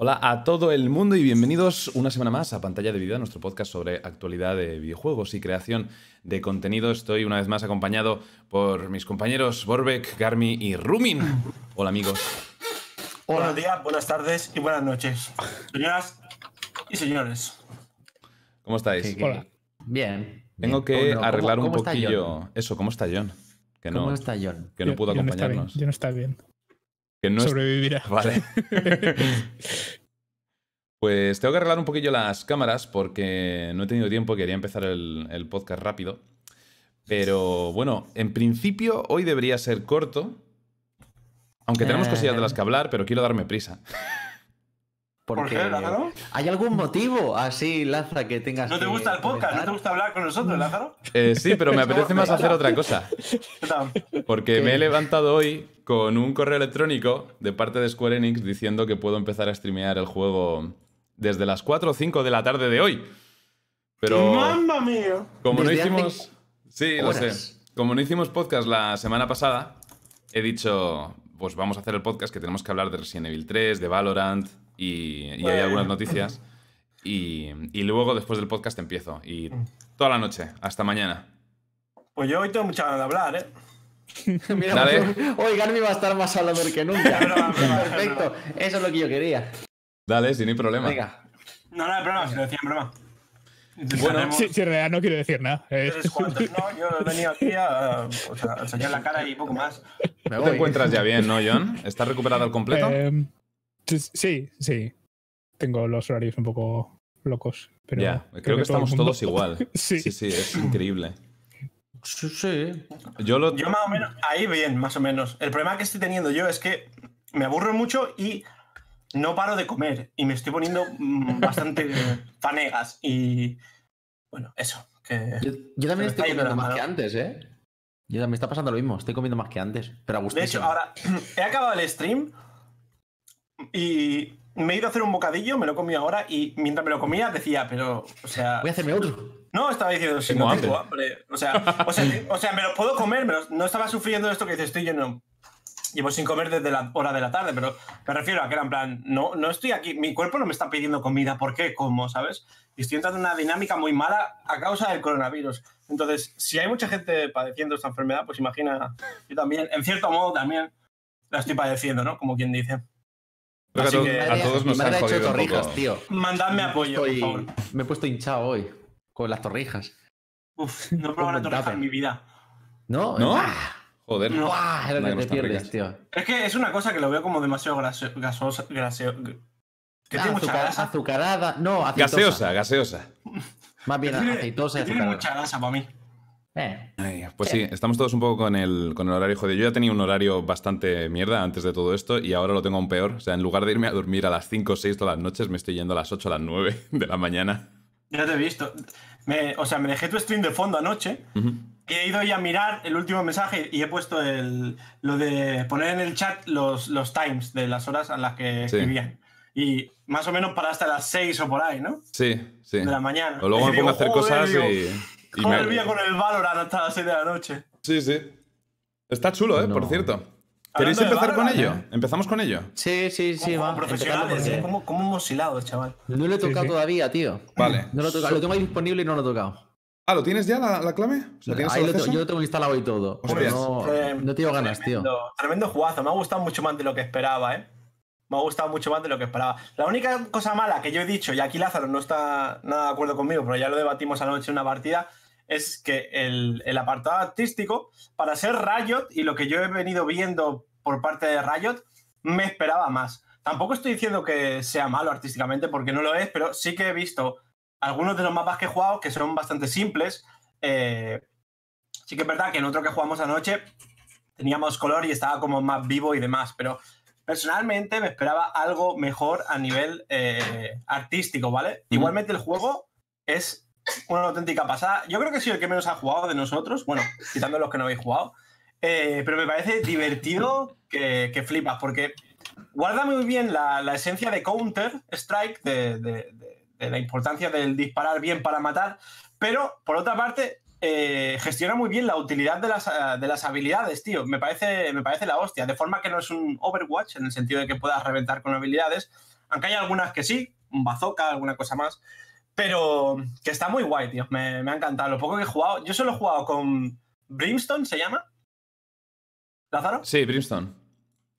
Hola a todo el mundo y bienvenidos una semana más a Pantalla de Vida, nuestro podcast sobre actualidad de videojuegos y creación de contenido. Estoy una vez más acompañado por mis compañeros Borbek, Garmi y Rumin. Hola amigos. Buenos días, buenas tardes y buenas noches. Señoras y señores. ¿Cómo estáis? Hola. Bien. Tengo bien. que ¿Cómo- arreglar un cómo está poquillo. John? Eso, ¿cómo está John? Que no, ¿Cómo está John? que no pudo Yo- yo está bien, acompañarnos. yo no está bien. Que no es- Sobrevivirá. Vale. Pues tengo que arreglar un poquillo las cámaras porque no he tenido tiempo, quería empezar el, el podcast rápido. Pero bueno, en principio hoy debería ser corto. Aunque tenemos Eh. cosillas de las que hablar, pero quiero darme prisa. ¿Por qué, Lázaro? ¿Hay algún motivo así, Laza, que tengas ¿No te que gusta el podcast? ¿No te gusta hablar con nosotros, Lázaro? Eh, sí, pero me apetece más hacer otra cosa. Porque ¿Qué? me he levantado hoy con un correo electrónico de parte de Square Enix diciendo que puedo empezar a streamear el juego desde las 4 o 5 de la tarde de hoy. Pero... ¡Mamma mía! Como no Desde hicimos. Sí, lo sé. Como no hicimos podcast la semana pasada, he dicho. Pues vamos a hacer el podcast que tenemos que hablar de Resident Evil 3, de Valorant y, y hay algunas noticias. Y, y luego después del podcast empiezo. Y toda la noche, hasta mañana. Pues yo hoy tengo mucha ganas de hablar, ¿eh? Mira, Dale. Hoy Garmi va a estar más hablador que nunca. Perfecto. Eso es lo que yo quería. Dale, sin ni problema. Venga. No, no hay problema, si lo decía en broma. Bueno, Sí, sí, en realidad no quiero decir nada. Eh, Tres cuartos, no, yo he venido aquí a, o sea, a enseñar la cara y poco más. Te encuentras ya bien, ¿no, John? ¿Estás recuperado al completo? eh, sí, sí. Tengo los horarios un poco locos. Pero ya, creo, que, estamos todos igual. Sí. sí, sí, es increíble. Sí, sí. Yo lo. Yo más o menos, ahí bien, más o menos. El problema que estoy teniendo yo es que me aburro mucho y no paro de comer. Y me estoy poniendo mm, bastante fanegas. Y bueno, eso. Que... Yo, yo también estoy comiendo más mano. que antes, ¿eh? Yo también me está pasando lo mismo. Estoy comiendo más que antes. Pero a gusto. De hecho, ahora he acabado el stream y me he ido a hacer un bocadillo, me lo comido ahora y mientras me lo comía decía, pero, o sea, Voy a hacerme otro. no, estaba diciendo, si no hambre. tengo hambre. O sea, o, sea, o sea, me lo puedo comer, pero no estaba sufriendo esto que dices, estoy lleno. Llevo sin comer desde la hora de la tarde, pero me refiero a que era en plan, no, no estoy aquí, mi cuerpo no me está pidiendo comida, ¿por qué como, sabes? Y estoy entrando en una dinámica muy mala a causa del coronavirus. Entonces, si hay mucha gente padeciendo esta enfermedad, pues imagina, yo también, en cierto modo también la estoy padeciendo, ¿no? Como quien dice. Creo que a, así to- que- a todos nos han hecho jodido un torrijas, poco. tío. Mandadme apoyo, por favor. Me he puesto hinchado hoy. Con las torrijas. Uf, no he probado una torrija en mi vida. ¿No? ¿No? ¡Ah! Joder. No. Es lo que te pierdes, tío. Es que es una cosa que lo veo como demasiado graseo- gasosa, graseo- que tiene mucha Azucar- grasa. azucarada. No, aceitosa. Gaseosa, gaseosa. Más bien tiene- aceitosa y que tiene azucarada. mucha grasa para mí. Eh. Ay, pues sí, estamos todos un poco con el, con el horario jodido. Yo ya tenía un horario bastante mierda antes de todo esto y ahora lo tengo aún peor. O sea, en lugar de irme a dormir a las 5 o 6 todas las noches, me estoy yendo a las 8 o las 9 de la mañana. Ya te he visto. Me- o sea, me dejé tu stream de fondo anoche y he ido ya a mirar el último mensaje y he puesto el, lo de poner en el chat los, los times de las horas a las que Sí. escribían. Y más o menos para hasta las 6 o por ahí, ¿no? Sí, sí. De la mañana. O luego Y me pongo a hacer cosas digo, y... y Joder, me- con el Valorant hasta las 6 de la noche. Sí, sí. Está chulo, ¿eh? No. Por cierto. ¿Queréis empezar con ello? ¿Empezamos con ello? Sí, sí, sí, como va. profesionales, ¿eh? por- ¿Cómo, cómo hemos hilado, chaval? No lo he tocado sí. todavía, tío. Vale. No lo he tocado. Lo tengo ahí disponible y no lo he tocado. Ah, ¿lo tienes ya la, la clave? O sea, ¿tienes Ahí lo tengo- acceso? yo lo tengo instalado y todo. Hostias. No, Fue no tengo ganas, tío. Tremendo jugazo. Me ha gustado mucho más de lo que esperaba, ¿eh? Me ha gustado mucho más de lo que esperaba. La única cosa mala que yo he dicho, y aquí Lázaro no está nada de acuerdo conmigo, pero ya lo debatimos anoche en una partida, es que el, el apartado artístico, para ser Riot y lo que yo he venido viendo por parte de Riot, me esperaba más. Tampoco estoy diciendo que sea malo artísticamente, porque no lo es, pero sí que he visto algunos de los mapas que he jugado que son bastante simples. Eh, sí que es verdad que en otro que jugamos anoche teníamos color y estaba como más vivo y demás, pero personalmente me esperaba algo mejor a nivel eh, artístico, ¿vale? Igualmente el juego es una auténtica pasada. Yo creo que soy el que menos ha jugado de nosotros, bueno, quitando los que no habéis jugado, Eh, pero me parece divertido que, que flipas, porque guarda muy bien la, la esencia de Counter-Strike, de, de- de- de la importancia del disparar bien para matar, pero por otra parte eh, gestiona muy bien la utilidad de las, eh, de las habilidades, tío. Me parece, me parece la hostia. De forma que no es un Overwatch, en el sentido de que puedas reventar con habilidades. Aunque hay algunas que sí, un bazooka, alguna cosa más. Pero que está muy guay, tío. Me, me ha encantado. Lo poco que he jugado. Yo solo he jugado con Brimstone, ¿se llama? ¿Lázaro? Sí, Brimstone.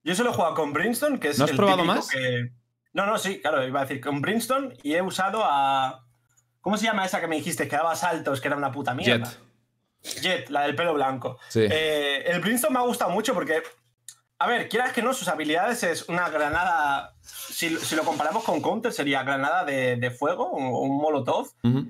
Yo solo he jugado con Brimstone, que es ¿No has el probado más? que- No, no, sí, claro, iba a decir con Brimstone y he usado a... ¿Cómo se llama esa que me dijiste? Que daba saltos, que era una puta mierda. Jet. Jet, la del pelo blanco. Sí. Eh, el Brimstone me ha gustado mucho porque, a ver, quieras que no, sus habilidades es una granada. Si, si lo comparamos con Counter, sería granada de, de fuego, un, un molotov. Ujú.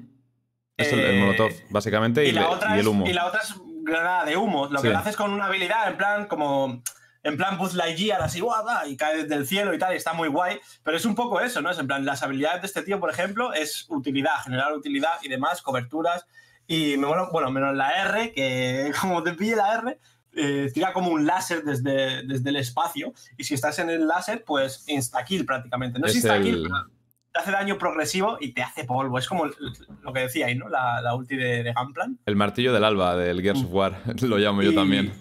Es el, el Eh, molotov, básicamente, y, Y la, otra y es, el humo. y la otra es granada de humo. Lo que Sí. lo haces con una habilidad en plan como. En plan Buzz Lightyear, así, guau, va, y cae del cielo y tal, y está muy guay. Pero es un poco eso, ¿no? Es en plan, las habilidades de este tío, por ejemplo, es utilidad, generar utilidad y demás, coberturas. Y me mola, bueno, menos la R, que como te pille la R, eh, tira como un láser desde, desde el espacio. Y si estás en el láser, pues insta-kill prácticamente. No es, Es insta-kill, el- pero te hace daño progresivo y te hace polvo. Es como lo que decíais, ¿no? La, la ulti de, de Gunplan. El martillo del alba del Gears of War, lo llamo yo también.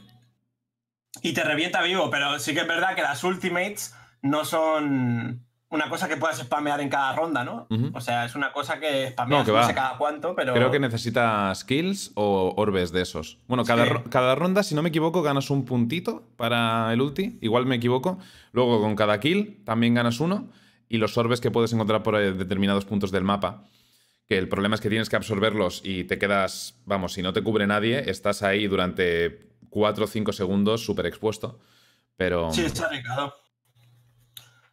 Y te revienta vivo, pero sí que es verdad que las ultimates no son una cosa que puedas spamear en cada ronda, ¿no? O sea, es una cosa que spameas No, que no, va. sé cada cuánto, pero. Creo que necesita skills o orbes de esos. Bueno, cada, Sí. ro- cada ronda, si no me equivoco, ganas un puntito para el ulti. Igual me equivoco. Luego, con cada kill, también ganas uno. Y los orbes que puedes encontrar por eh, determinados puntos del mapa. Que el problema es que tienes que absorberlos y te quedas. Vamos, si no te cubre nadie, estás ahí durante 4 o 5 segundos súper expuesto. Pero. Sí, está arriesgado.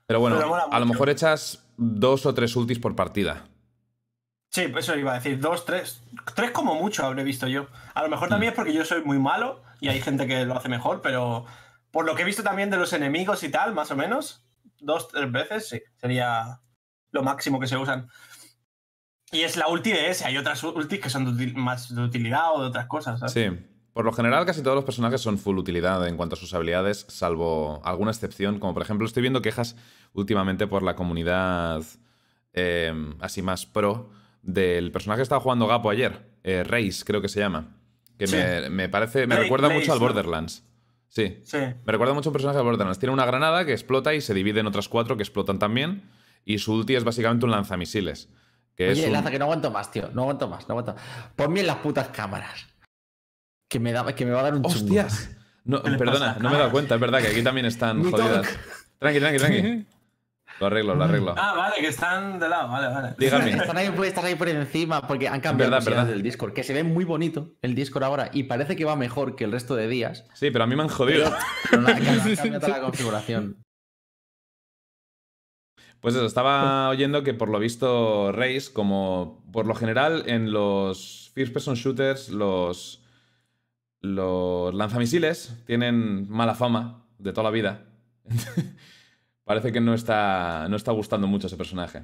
Pero bueno, pero a lo mejor echas dos o tres ultis por partida. Sí, pues eso iba a decir. Dos, tres. Tres como mucho habré visto yo. A lo Mm. mejor también es porque yo soy muy malo y hay gente que lo hace mejor, pero por lo que he visto también de los enemigos y tal, más o menos, dos, tres veces, sí. Sería lo máximo que se usan. Y es la ulti de ese. Hay otras ultis que son de más de utilidad o de otras cosas, ¿sabes? Sí. Por lo general, casi todos los personajes son full utilidad en cuanto a sus habilidades, salvo alguna excepción, como por ejemplo, estoy viendo quejas últimamente por la comunidad eh, así más pro del personaje que estaba jugando Gapo ayer, eh, Reis, creo que se llama. Que Sí. me, me parece, me recuerda mucho al ¿no? Borderlands. Sí. Sí. Me recuerda mucho a un personaje de Borderlands. Tiene una granada que explota y se divide en otras cuatro que explotan también. Y su ulti es básicamente un lanzamisiles. Que es Oye, un- Laza, que no aguanto más, tío. No aguanto más, no aguanto. Ponme en las putas cámaras. Que me, da, que me va a dar un chungo. ¡Hostias! No, ¿Qué le perdona, pasa? no me he dado cuenta, es verdad que aquí también están jodidas. Tranqui, tranqui, tranqui. Lo arreglo, lo arreglo. Ah, vale, que están de lado, vale, vale. Dígame. Están ahí, estás ahí por encima porque han cambiado Verdad, verdad. del Discord, que se ve muy bonito el Discord ahora y parece que va mejor que el resto de días. Sí, pero a mí me han jodido. Pero cambiado toda la configuración. Pues eso, estaba oyendo que por lo visto Reis, como por lo general en los first person shooters, los, los lanzamisiles tienen mala fama de toda la vida. Parece que no está, no está gustando mucho ese personaje.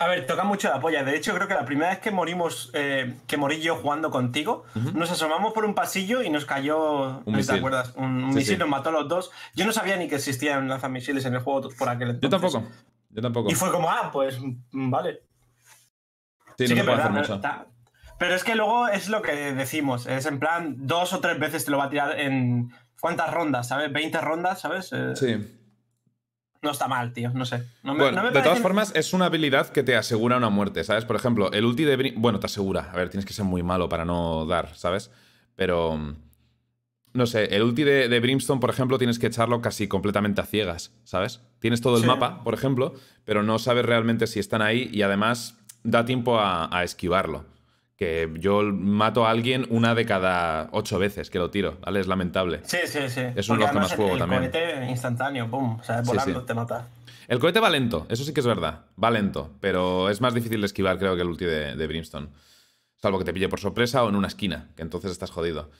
A ver, toca mucho la polla. De hecho, creo que la primera vez que morimos, eh, que morí yo jugando contigo, nos asomamos por un pasillo y nos cayó, Un no misil. ¿te acuerdas? Un, un Sí, misil sí. nos mató a los dos. Yo no sabía ni que existían lanzamisiles en el juego por aquel Yo entonces. tampoco. Yo tampoco. Y fue como, ah, pues mm, vale. Sí, Sí no que puede es hacer verdad, mucho. está- Pero es que luego es lo que decimos. Es en plan, dos o tres veces te lo va a tirar en. ¿Cuántas rondas, sabes? 20 rondas, ¿sabes? Eh, Sí. No está mal, tío. No sé. No me- Bueno, no me de todas formas, es una habilidad que te asegura una muerte, ¿sabes? Por ejemplo, el ulti de Brim... Bueno, te asegura. A ver, tienes que ser muy malo para no dar, ¿sabes? Pero... No sé, el ulti de, de Brimstone, por ejemplo, tienes que echarlo casi completamente a ciegas, ¿sabes? Tienes todo el Sí. mapa, por ejemplo, pero no sabes realmente si están ahí y además da tiempo a, a esquivarlo. Que yo mato a alguien una de cada ocho veces que lo tiro, ¿vale? Es lamentable. Sí, sí, sí. Es un Porque más juego el, también. El cohete instantáneo, pum. O sea, Sí, volando sí. te mata. El cohete va lento, eso sí que es verdad. Va lento, pero es más difícil de esquivar, creo, que el ulti de, de Brimstone. Salvo que te pille por sorpresa o en una esquina, que entonces estás jodido.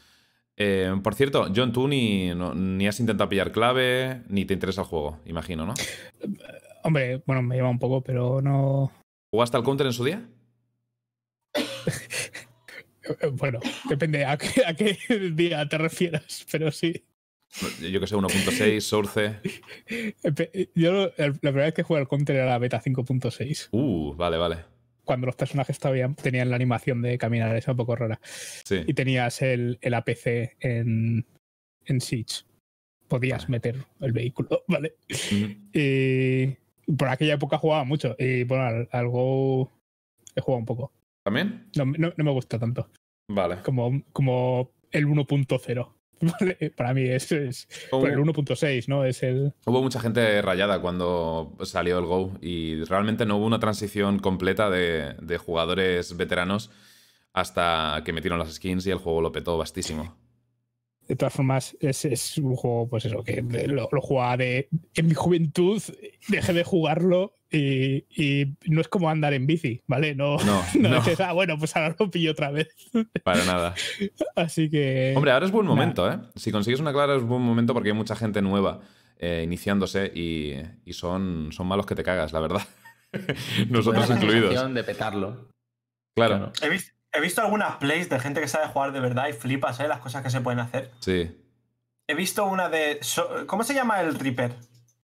Eh, por cierto, John, tú ni, no- ni has intentado pillar clave, ni te interesa el juego, imagino, ¿no? Hombre, bueno, me lleva un poco, pero no. ¿Jugaste al counter en su día? Bueno, depende a qué, a qué día te refieras, pero sí. Yo que sé, 1.6, Source. Yo la primera vez que jugué al Counter era la beta 5.6, Uh, vale, vale. cuando los personajes todavía tenían la animación de caminar, esa un poco rara. Sí. Y tenías el, el APC en, en Siege. Podías meter el vehículo, ¿vale? Y, por aquella época jugaba mucho. Y bueno, al, al Go he jugado un poco. ¿También? No, no- no me gusta tanto. Vale. Como, como el 1.0. ¿vale? Para mí es, es Hubo, bueno, el 1.6, ¿no? Es el. hubo mucha gente rayada cuando salió el Go y realmente no hubo una transición completa de, de jugadores veteranos hasta que metieron las skins y el juego lo petó bastísimo. De todas formas, es, es un juego, pues eso, que lo, lo jugaba de, en mi juventud, dejé de jugarlo y, y no es como andar en bici, ¿vale? No, No, no, no, dices, ah, bueno, pues ahora lo pillo otra vez. para nada. Así que. Hombre, ahora es buen Nah. momento, ¿eh? Si consigues una clara es buen momento porque hay mucha gente nueva eh, iniciándose y, y son, son malos que te cagas, la verdad. Nosotros Buena incluidos. de petarlo. Claro, He, vis- he visto algunas plays de gente que sabe jugar de verdad y flipas, ¿eh? Las cosas que se pueden hacer. sí. He visto una de. so- ¿Cómo se llama el Reaper?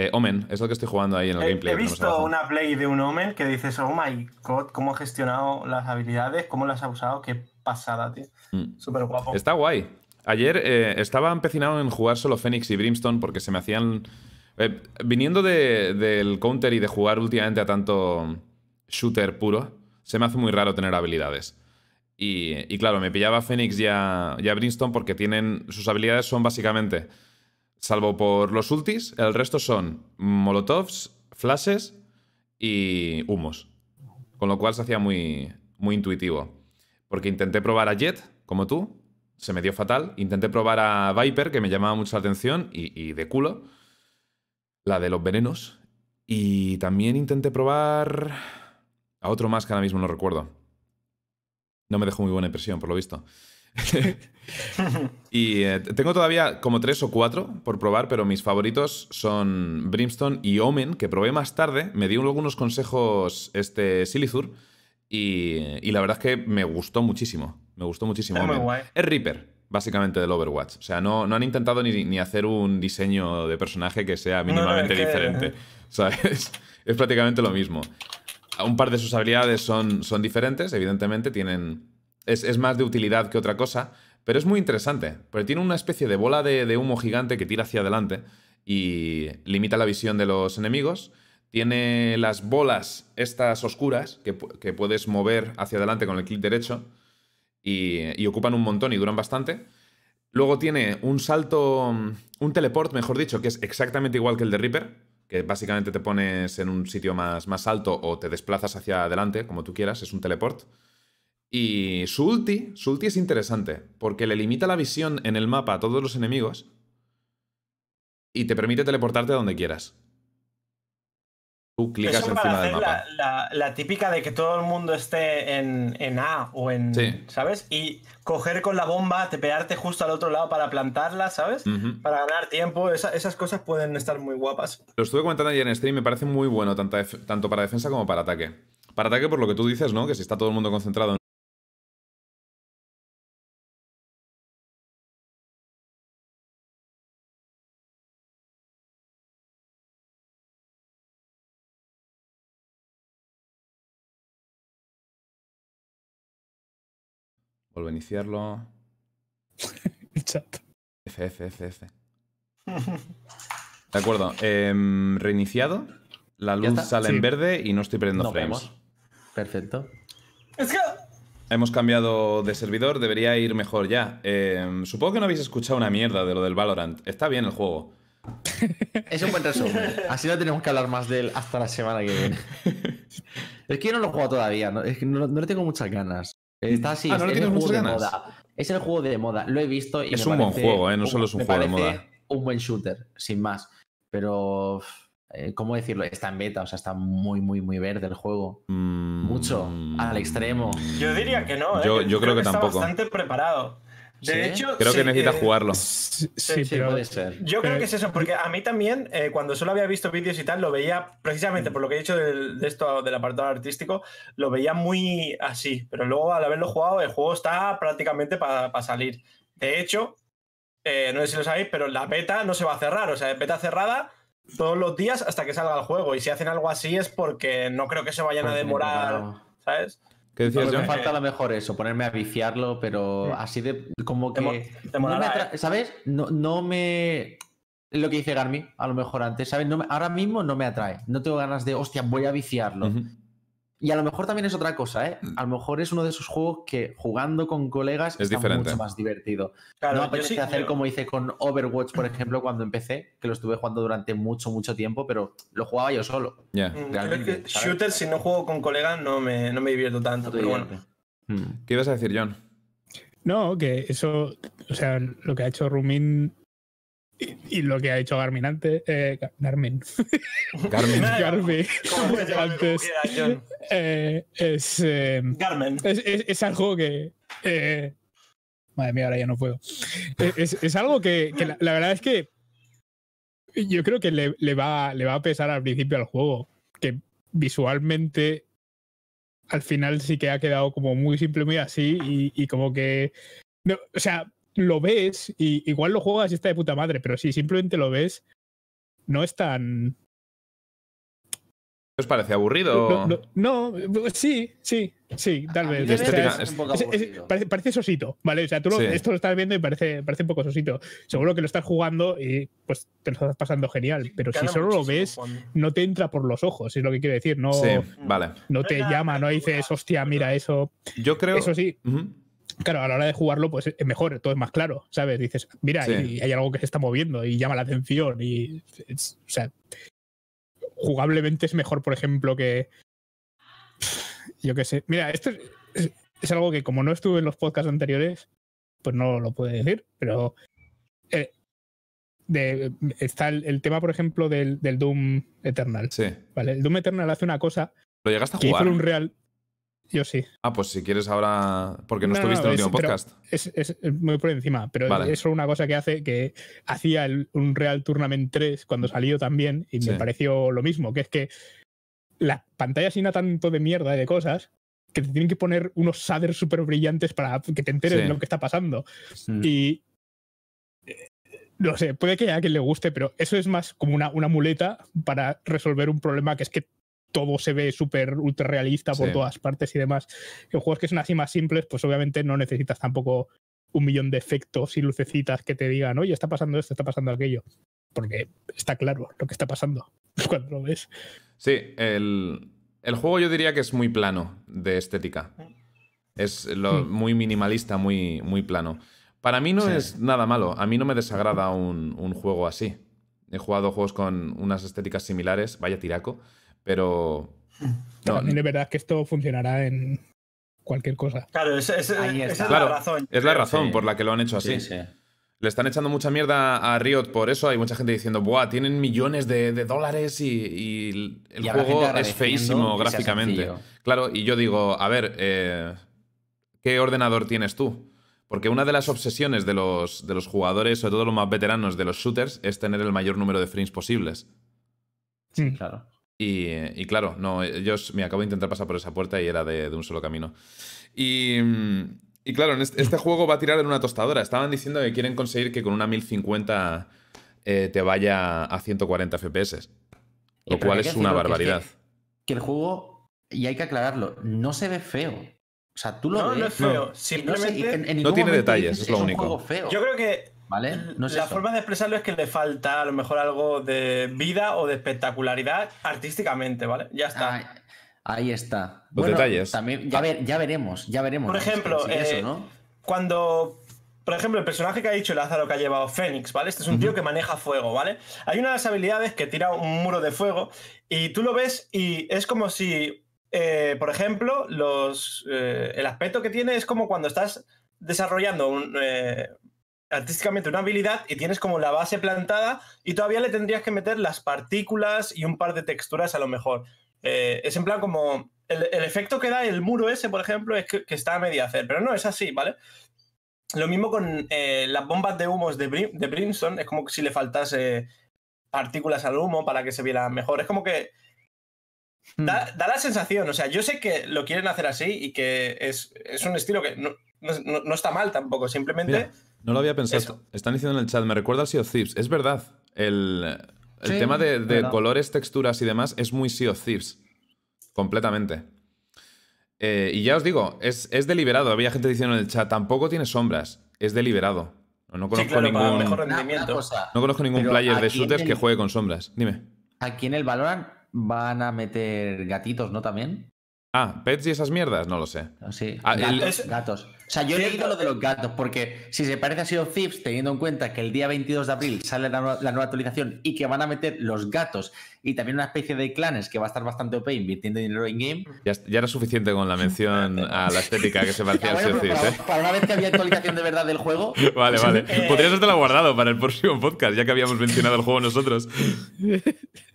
Eh, Omen, es lo que estoy jugando ahí en el He, gameplay. he visto una play de un Omen que dices, oh my god, cómo ha gestionado las habilidades, cómo las ha usado, qué pasada, tío. Mm. Súper guapo. Está guay. Ayer eh, estaba empecinado en jugar solo Phoenix y Brimstone porque se me hacían. eh, viniendo de- del counter y de jugar últimamente a tanto shooter puro, se me hace muy raro tener habilidades. Y, y claro, me pillaba Phoenix y a, y a Brimstone porque tienen. Sus habilidades son básicamente. Salvo por los ultis, el resto son molotovs, flashes y humos. Con lo cual se hacía muy, muy intuitivo. Porque intenté probar a Jet, como tú, se me dio fatal. Intenté probar a Viper, que me llamaba mucho la atención, y, y de culo. La de los venenos. Y también intenté probar a otro más que ahora mismo no recuerdo. No me dejó muy buena impresión, por lo visto. y eh, tengo todavía como tres o cuatro por probar, pero mis favoritos son Brimstone y Omen, que probé más tarde. Me dio algunos consejos este Silithur. Y, y la verdad es que me gustó muchísimo. Me gustó muchísimo. Omen. guay. Es Reaper, básicamente, del Overwatch. O sea, no, no han intentado ni, ni hacer un diseño de personaje que sea no, mínimamente diferente. ¿Sabes? Es prácticamente lo mismo. Un par de sus habilidades son, son diferentes, evidentemente, tienen. Es, es más de utilidad que otra cosa, pero es muy interesante. Porque tiene una especie de bola de, de humo gigante que tira hacia adelante y limita la visión de los enemigos. Tiene las bolas, estas oscuras, que, que puedes mover hacia adelante con el clic derecho y, y ocupan un montón y duran bastante. Luego tiene un salto, mm, un teleport, mejor dicho, que es exactamente igual que el de Reaper, que básicamente te pones en un sitio más, más alto o te desplazas hacia adelante, como tú quieras, es un teleport. Y su ulti, su ulti es interesante, porque le limita la visión en el mapa a todos los enemigos y te permite teleportarte a donde quieras. Tú clicas Eso para encima del hacer mapa. la, la- la típica de que todo el mundo esté en, en A o en. Sí. ¿Sabes? Y coger con la bomba, te pegarte justo al otro lado para plantarla, ¿sabes? Para ganar tiempo. Esa- esas cosas pueden estar muy guapas. Lo estuve comentando ayer en stream, me parece muy bueno tanto, tanto para defensa como para ataque. Para ataque, por lo que tú dices, ¿no? Que si está todo el mundo concentrado Vuelvo a iniciarlo. el chat. F, F, F, F. De acuerdo. em, reiniciado. La luz sale Sí. en verde y no estoy perdiendo frames. vemos. Perfecto. Es que. Hemos cambiado de servidor, debería ir mejor ya. Em, supongo que no habéis escuchado una mierda de lo del Valorant. Está bien el juego. Es un buen resumen. Así no tenemos que hablar más de él hasta la semana que viene. es que yo no lo he jugado todavía, ¿no? es que no, no le tengo muchas ganas. Está así, Ah, ¿no le es el juego de moda. Es el juego de moda, lo he visto y Es me un buen juego, ¿eh? No solo es un me juego de moda. Un buen shooter, sin más. Pero, eh, ¿cómo decirlo? Está en beta, o sea, está muy, muy, muy verde el juego. Mm, Mucho, al extremo. Yo diría que no, ¿eh? Yo, yo creo que, está tampoco. bastante preparado. De ¿Sí? hecho, Creo que sí, necesita eh, jugarlo. Sí, Sí, pero puede ser. Yo Pero- creo que es eso, porque a mí también, eh, cuando solo había visto vídeos y tal, lo veía, precisamente por lo que he dicho del- de esto del apartado artístico, lo veía muy así. Pero luego, al haberlo jugado, el juego está prácticamente para salir. De hecho, eh, no sé si lo sabéis, pero la beta no se va a cerrar. O sea, es beta cerrada todos los días hasta que salga el juego. Y si hacen algo así es porque no creo que se vayan a Porque, demorar, ¿sabes? ¿Qué decías, Lo que John? me falta a lo mejor eso, ponerme a viciarlo, pero Mm. así de como que. No me ¿eh? ¿Sabes? No, no me. lo que dice Garmi, a lo mejor antes, ¿sabes? No me- ahora mismo no me atrae. No tengo ganas de, hostia, voy a viciarlo. Y a lo mejor también es otra cosa, ¿eh? A lo mejor es uno de esos juegos que jugando con colegas Es está diferente. mucho más divertido. Claro, no apetece sí hacer como hice con Overwatch, por ejemplo, cuando empecé, que lo estuve jugando durante mucho, mucho tiempo, pero lo jugaba yo solo. Ya. Mm, Creo que ¿sabes? shooter, si no juego con colegas, no me, no me divierto tanto. No Pero bueno. Mm. ¿Qué ibas a decir, John? No, que eso, o sea, lo que ha hecho Rumin y, y lo que ha hecho Garmin antes, eh, Ga- Garmin. Garmin como antes, eh, es, eh, Garmen. es, es- es algo que. eh, madre mía, ahora ya no puedo. Eh, Es, es algo que, que la, la verdad es que yo creo que le, le va, le va a pesar al principio al juego. Que visualmente al final sí que ha quedado como muy simple, muy así, y, y como que. no, o sea, lo ves y igual lo juegas y está de puta madre, pero si simplemente lo ves, no es tan. ¿Os parece aburrido? No, no, no, sí, sí, sí, tal vez. de O sea, estética- es- un poco es- es- aburrido. parece, parece sosito, ¿vale? O sea, tú lo- Sí. esto lo estás viendo y parece, parece un poco sosito. Seguro que lo estás jugando y pues te lo estás pasando genial, pero si solo lo ves, no te entra por los ojos, es lo que quiero decir. No, Sí, vale. no te llama, no dices, hostia, mira eso. Yo creo. Eso sí. Claro, a la hora de jugarlo, pues es mejor, todo es más claro, ¿sabes? Dices, mira, Sí. y hay algo que se está moviendo y llama la atención. Y, es- o sea, jugablemente es mejor, por ejemplo, que. Yo qué sé. Mira, esto es, es- es algo que, como no estuve en los podcasts anteriores, pues no lo puedo decir, pero. eh, de- está el, el tema, por ejemplo, del, del Doom Eternal. Sí. ¿vale? El Doom Eternal hace una cosa ¿Lo llegaste a que hizo jugar? un real. Yo sí. Ah, pues si quieres ahora. Porque no, No, estuviste no, en el es- último podcast. es, es- es muy por encima, pero Vale. es solo una cosa que hace que hacía el- un Real Tournament 3 cuando salió también y Sí. me pareció lo mismo, que es que la pantalla llena tanto de mierda y de cosas que te tienen que poner unos shaders súper brillantes para que te enteres Sí. de lo que está pasando. Mm. Y eh, no sé, puede que a quien le guste, pero eso es más como una, una muleta para resolver un problema que es que todo se ve súper ultra realista por Sí. todas partes y demás. En juegos que son así más simples, pues obviamente no necesitas tampoco un millón de efectos y lucecitas que te digan, oye, está pasando esto, está pasando aquello. Porque está claro lo que está pasando cuando lo ves. Sí, el, el juego yo diría que es muy plano de estética. Es lo, Hmm. muy minimalista, muy, muy plano. Para mí no Sí. es nada malo. A mí no me desagrada un, un juego así. He jugado juegos con unas estéticas similares, vaya tiraco, pero... no, También es verdad que esto funcionará en cualquier cosa. Claro, Ahí está. es Claro, la razón. es la razón Sí. por la que lo han hecho así. Sí, sí. Le están echando mucha mierda a Riot por eso. Hay mucha gente diciendo, ¡buah! Tienen millones de, de dólares y, y el Y juego es feísimo gráficamente. Claro, y yo digo, a ver, eh, ¿qué ordenador tienes tú? Porque una de las obsesiones de los, de los jugadores, sobre todo los más veteranos de los shooters, es tener el mayor número de frames posibles. Mm. Claro. Y, y claro, no, ellos me acabo de intentar pasar por esa puerta y era de, de un solo camino. Y, mm, y claro, en este, este juego va a tirar en una tostadora. Estaban diciendo que quieren conseguir que con una 1050 eh, te vaya a 140 FPS. Lo cual es una decirlo, que es que- barbaridad. Que el juego, y hay que aclararlo, no se ve feo. O sea, tú lo No, ves. no es No. feo. y no se- Simplemente. y en- en No tiene detalles, dices, es lo único". juego feo. Yo creo que ¿Vale? No es la eso. forma de expresarlo es que le falta a lo mejor algo de vida o de espectacularidad artísticamente, ¿vale? Ya está. Ahí, ahí está. Los detalles. También, ya, ver- ya veremos, ya veremos. Por ¿no? ejemplo, eso, eh, ¿no? Cuando, por ejemplo, el personaje que ha dicho Lázaro que ha llevado Fénix, ¿vale? Este es un tío que maneja fuego, ¿vale? Hay una de las habilidades que tira un muro de fuego y tú lo ves y es como si, eh, por ejemplo, los, eh, el aspecto que tiene es como cuando estás desarrollando un, eh, artísticamente una habilidad y tienes como la base plantada y todavía le tendrías que meter las partículas y un par de texturas a lo mejor. Eh, es en plan como el, el efecto que da el muro ese, por ejemplo, es que, que está a media hacer, pero no es así, ¿vale? Lo mismo con eh, las bombas de humos de, Brim- de Brimstone, es como si le faltase partículas al humo para que se viera mejor. Es como que Hmm. da, da la sensación, o sea, yo sé que lo quieren hacer así y que es, es un estilo que no, no- no- no está mal tampoco, simplemente... Mira, no lo había pensado. Eso. Están diciendo en el chat, me recuerda al Sea of Thieves. Es verdad. El, el Sí, tema de, de colores, texturas y demás es muy Sea of Thieves. Completamente. Eh, y ya os digo, es, es deliberado. Había gente diciendo en el chat, tampoco tiene sombras. Es deliberado. No conozco claro, ningún, mejor Una- una rendimiento. cosa, no conozco ningún Pero player de shooters que juegue con sombras. Dime. Aquí en el Valorant van a meter gatitos, ¿no? También. Ah, pets y esas mierdas, no lo sé. Sí, Ah, gatos. O sea, yo he leído lo de los gatos, porque si se parece a Sea of Thieves, teniendo en cuenta que el día 22 de abril sale la, nueva- la nueva actualización y que van a meter los gatos y también una especie de clanes que va a estar bastante OP invirtiendo dinero en game. Ya, ya era suficiente con la mención a la estética que se parecía bueno, Sea of Thieves, para, para una vez que había actualización de verdad del juego, ¿eh? Vale, vale. Eh, Podrías habértelo guardado para el próximo podcast, ya que habíamos mencionado el juego nosotros.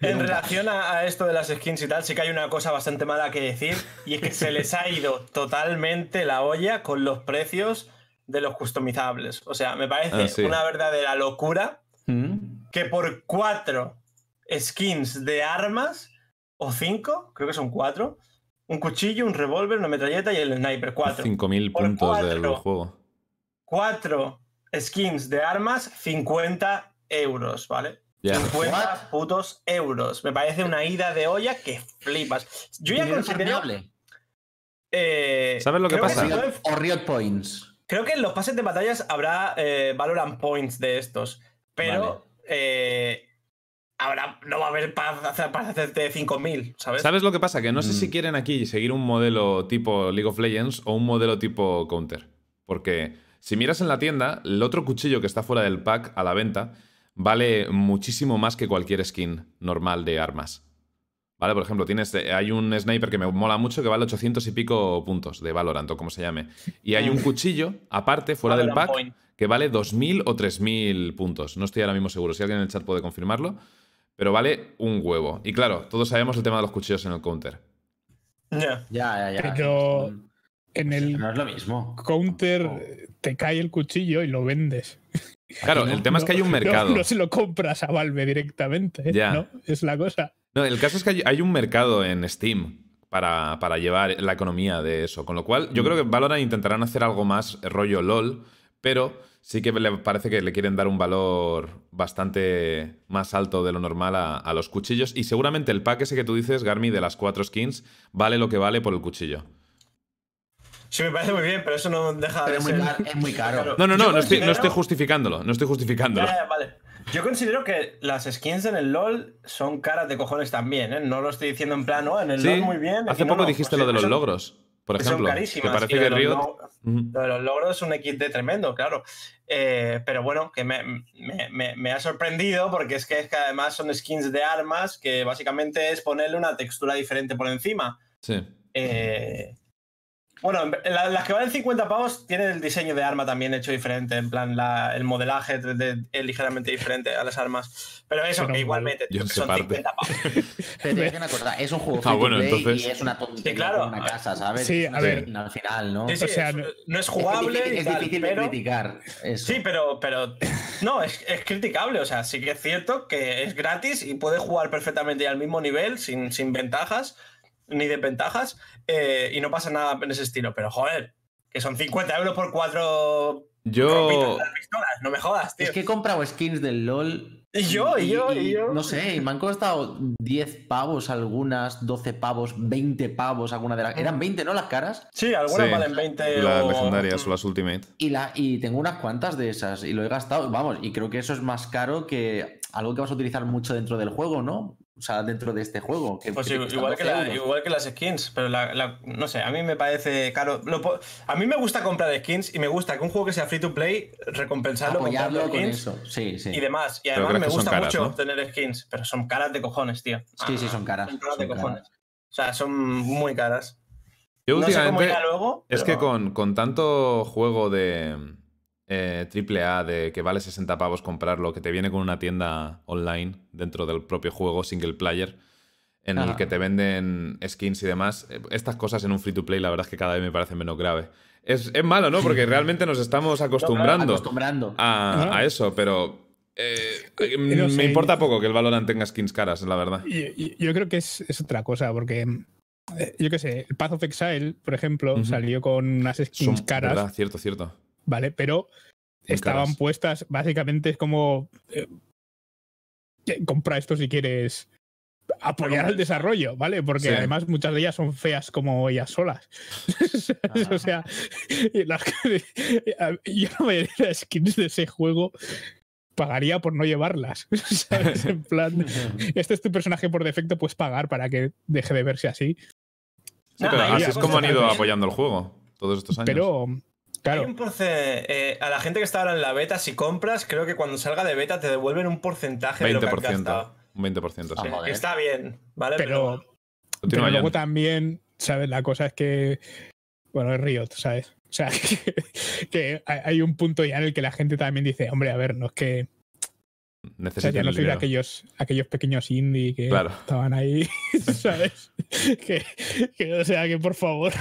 En relación a, a esto de las skins y tal, sí que hay una cosa bastante mala que decir, y es que se les ha ido totalmente la olla con los precios de los customizables. O sea, me parece Ah, sí. una verdadera locura ¿Mm? que por cuatro skins de armas, o cinco, creo que son cuatro, un cuchillo, un revólver, una metralleta y el sniper, cuatro. 5.000 Por puntos del juego. Cuatro skins de armas, 50 euros, ¿vale? Ya. 50 What? putos euros. Me parece una ida de olla que flipas. Yo ya considero. Eh, ¿Sabes lo que creo pasa? O Riot- O Riot Points. creo que en los pases de batallas habrá eh, Valorant Points de estos. Pero eh, habrá, no va a haber para, hacer- para hacerte 5000, ¿sabes? ¿Sabes lo que pasa? Que no sé si Mm. quieren aquí seguir un modelo tipo League of Legends o un modelo tipo Counter. Porque si miras en la tienda, el otro cuchillo que está fuera del pack a la venta vale muchísimo más que cualquier skin normal de armas. ¿Vale? Por ejemplo, tienes, eh, hay un sniper que me mola mucho que vale 800 y pico puntos de Valorant o como se llame. Y hay un cuchillo aparte, fuera del pack, Point. que vale 2.000 o 3.000 puntos. No estoy ahora mismo seguro. Si alguien en el chat puede confirmarlo. Pero vale un huevo. Y claro, todos sabemos el tema de los cuchillos en el counter. Ya. Ya, ya, ya. Pero en el No es lo mismo. counter te cae el cuchillo y lo vendes. Claro, no- el tema es que hay un No- mercado. No, se lo compras a Valve directamente. ¿eh? Ya. ¿no? Es la cosa. No, el caso es que hay, hay un mercado en Steam para, para llevar la economía de eso. Con lo cual, yo creo que Valorant intentarán hacer algo más rollo LOL, pero sí que le parece que le quieren dar un valor bastante más alto de lo normal a, a los cuchillos. Y seguramente el pack ese que tú dices, Garmi, de las cuatro skins, vale lo que vale por el cuchillo. Sí, me parece muy bien, pero eso no deja Pero de es ser. es muy caro. No, no, no, no estoy, no estoy justificándolo. No estoy justificándolo. Ya, ya, vale. Yo considero que las skins en el LOL son caras de cojones también, ¿eh? No lo estoy diciendo en plan, no, en el Sí, LOL muy bien. hace no, poco no, dijiste pues lo de los son- logros, por Son ejemplo. Que carísimas. parece y que lo de los Riot. log- Ujú. Lo de los logros es un XD tremendo, claro. Eh, pero bueno, que me, me- me- me ha sorprendido porque es que, es que además son skins de armas que básicamente es ponerle una textura diferente por encima. Sí. Eh, bueno, en- la- las que valen 50 pavos tienen el diseño de arma también hecho diferente, en plan la- el modelaje 3D es ligeramente diferente a las armas. Pero eso, Pero que igualmente Yo que son parte. 50 pavos. Pero te voy a decir una cosa, es un juego Ah, free to bueno, play entonces- y es una tontería Sí, claro. una casa, ¿sabes? Sí, Es a ver. Al final, ¿no? Sí, sí, O sea, es- no- es Es jugable. difícil, y es tal, difícil de pero- criticar eso. Sí, pero, pero no, es, es criticable. O sea, sí que es cierto que es gratis y puede jugar perfectamente al mismo nivel, sin, sin ventajas ni desventajas, eh, y no pasa nada en ese estilo. Pero joder, que son 50 euros por cuatro Yo. pistolas, no me jodas, tío. Es que he comprado skins del LOL. Y yo, y yo, y yo. No sé, y me han costado 10 pavos algunas, 12 pavos, 20 pavos algunas de las. Eran 20, ¿no? Las caras. Sí, algunas Sí, valen 20 Las o... legendarias o las Ultimate. Y, la, y tengo unas cuantas de esas y lo he gastado, vamos, y creo que eso es más caro que algo que vas a utilizar mucho dentro del juego, ¿no? O sea, dentro de este juego. Que, Pues que igual, que 12 la- euros. igual que las skins, pero la- la- no sé, a mí me parece caro. Lo a mí me gusta comprar skins y me gusta que un juego que sea free to play recompensarlo Apoyarlo comprando con skins eso, sí, sí. y demás. Y además me gusta caras, mucho ¿no? obtener skins, pero son caras de cojones, tío. Sí, sí, son caras, Son caras de cojones. caras. O sea, son muy caras. Yo No sé cómo últimamente. irá luego. Es que con, con tanto juego de eh, triple A de que vale 60 pavos comprarlo, que te viene con una tienda online dentro del propio juego, single player, en el que te venden skins y demás, estas cosas en un free to play la verdad es que cada vez me parecen menos grave. Es, es malo, ¿no? Porque realmente nos estamos acostumbrando Acostumbrando. a, eso, pero eh, No me importa poco que el Valorant tenga skins caras, la verdad. Yo, creo que es, es otra cosa, porque eh, yo qué sé, el Path of Exile, por ejemplo, salió con unas skins Son- caras, ¿verdad? Cierto, cierto. ¿Vale? Pero Muy estaban caras. puestas, básicamente es como. eh, compra esto si quieres apoyar el desarrollo, ¿vale? Porque Sí. además muchas de ellas son feas como ellas solas. o sea, las yo la mayoría de las skins de ese juego pagaría por no llevarlas. ¿Sabes? En plan, este es tu personaje por defecto, puedes pagar para que deje de verse así. Sí, No, pero así es como han ido apoyando el juego todos estos años. Pero, Hay claro, un porce- eh, a la gente que está ahora en la beta, si compras, creo que cuando salga de beta te devuelven un porcentaje de lo que has 20%. gastado. Un 20%, sí. Ah, joder. Está bien, ¿vale? pero, pero luego también, ¿sabes? La cosa es que, bueno, es Riot, ¿sabes? O sea, que, que hay un punto ya en el que la gente también dice, hombre, a ver, no es que O sea, ya no soy de aquellos, aquellos pequeños indie que Claro. estaban ahí, ¿sabes? que, que, o sea, que por favor,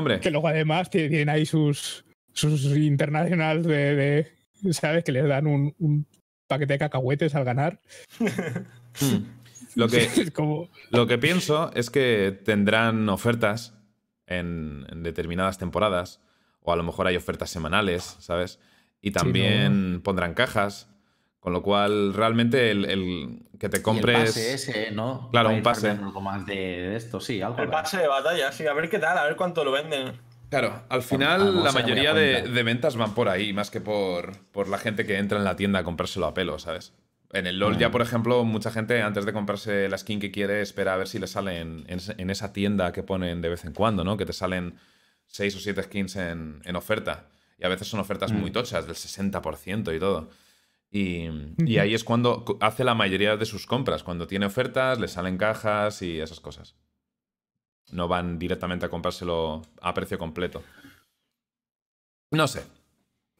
Hombre, que luego además tie- tienen ahí sus, sus internacionales de, de, ¿sabes? Que les dan un, un paquete de cacahuetes al ganar. hmm, lo que, Es como, Lo que pienso es que tendrán ofertas en, en determinadas temporadas, o a lo mejor hay ofertas semanales, ¿sabes? Y también pondrán cajas, con lo cual realmente el, el que te Y el compres... pase ese, ¿no? Claro, un pase. Algo más de, esto, sí, algo. El pase de batalla, sí, a ver qué tal, a ver cuánto lo venden. Claro, al final la mayoría de, de ventas van por ahí, más que por, por la gente que entra en la tienda a comprárselo a pelo, ¿sabes? En el LoL ya, Mm. por ejemplo, mucha gente antes de comprarse la skin que quiere espera a ver si le sale en, esa tienda que ponen de vez en cuando, ¿no? Que te salen 6 o 7 skins en, en oferta. Y a veces son ofertas muy Mm. tochas, del 60% y todo. Y, ahí es cuando cu- hace la mayoría de sus compras. Cuando tiene ofertas, le salen cajas y esas cosas. No van directamente a comprárselo a precio completo. No sé.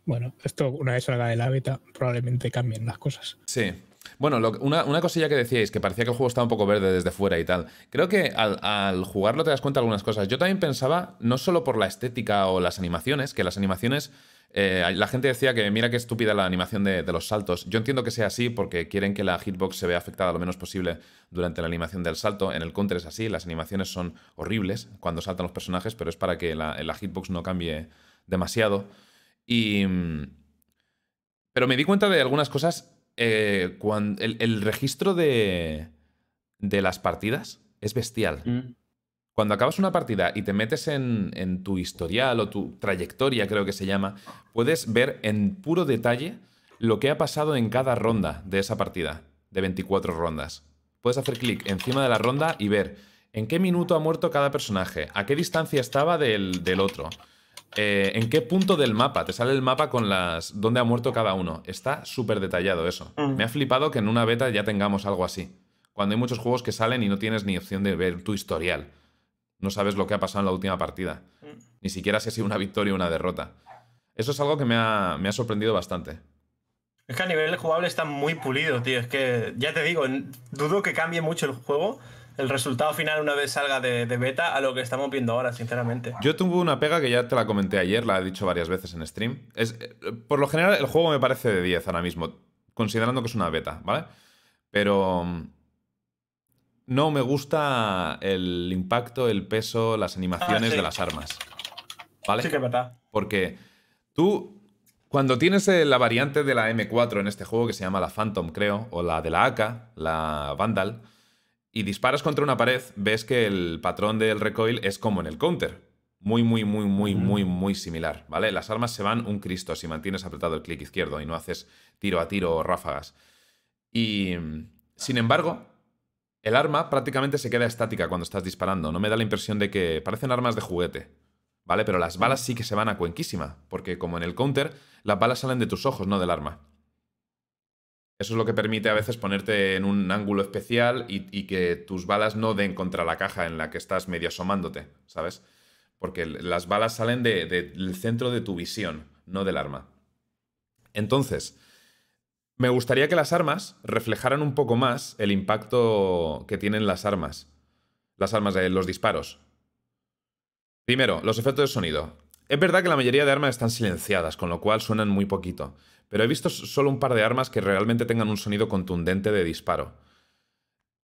bueno, esto una vez salga de la beta, probablemente cambien las cosas. Sí. Bueno, lo- una, una cosilla que decíais, que parecía que el juego estaba un poco verde desde fuera y tal. Creo que al, al jugarlo te das cuenta de algunas cosas. Yo también pensaba, no solo por la estética o las animaciones, que las animaciones. Eh, la gente decía que mira qué estúpida la animación de, los saltos. Yo entiendo que sea así porque quieren que la hitbox se vea afectada lo menos posible durante la animación del salto. En el counter es así, las animaciones son horribles cuando saltan los personajes, pero es para que la, hitbox no cambie demasiado. Y. mm, Pero me di cuenta de algunas cosas. eh, cuan- el, el registro de, de las partidas es bestial. Mm. Cuando acabas una partida y te metes en, en tu historial o tu trayectoria, creo que se llama, puedes ver en puro detalle lo que ha pasado en cada ronda de esa partida, de 24 rondas. Puedes hacer clic encima de la ronda y ver en qué minuto ha muerto cada personaje, a qué distancia estaba del, del otro, eh, en qué punto del mapa, te sale el mapa con las dónde ha muerto cada uno. Está súper detallado eso. Mm. Me ha flipado que en una beta ya tengamos algo así. Cuando hay muchos juegos que salen y no tienes ni opción de ver tu historial. No sabes lo que ha pasado en la última partida. Mm. Ni siquiera si ha sido una victoria o una derrota. Eso es algo que me ha, me ha sorprendido bastante. Es que a nivel jugable está muy pulido, tío. Es que, ya te digo, dudo que cambie mucho el juego, el resultado final una vez salga de, de beta, a lo que estamos viendo ahora, sinceramente. Yo tuve una pega que ya te la comenté ayer, la he dicho varias veces en stream. Es, eh, por lo general, el juego me parece de 10 ahora mismo, considerando que es una beta, ¿vale? Pero mm, no me gusta el impacto, el peso, las animaciones Ah, sí. de las armas. ¿Vale? Sí que es verdad. Porque tú, cuando tienes eh, la variante de la M4 en este juego, que se llama la Phantom, creo, o la de la AK, la Vandal, y disparas contra una pared, ves que el patrón del recoil es como en el counter. Muy, muy, muy, muy, muy, muy similar, ¿vale? Las armas se van un Cristo si mantienes apretado el clic izquierdo y no haces tiro a tiro o ráfagas. Y, sin embargo, el arma prácticamente se queda estática cuando estás disparando. No me da la impresión de que parecen armas de juguete. ¿Vale? Pero las balas sí que se van a cuenquísima. Porque como en el counter, las balas salen de tus ojos, no del arma. Eso es lo que permite a veces ponerte en un ángulo especial y, que tus balas no den contra la caja en la que estás medio asomándote, ¿sabes? Porque las balas salen de- del centro de tu visión, no del arma. Entonces, me gustaría que las armas reflejaran un poco más el impacto que tienen las armas. Las armas de los disparos. Primero, los efectos de sonido. Es verdad que la mayoría de armas están silenciadas, con lo cual suenan muy poquito. Pero he visto solo un par de armas que realmente tengan un sonido contundente de disparo.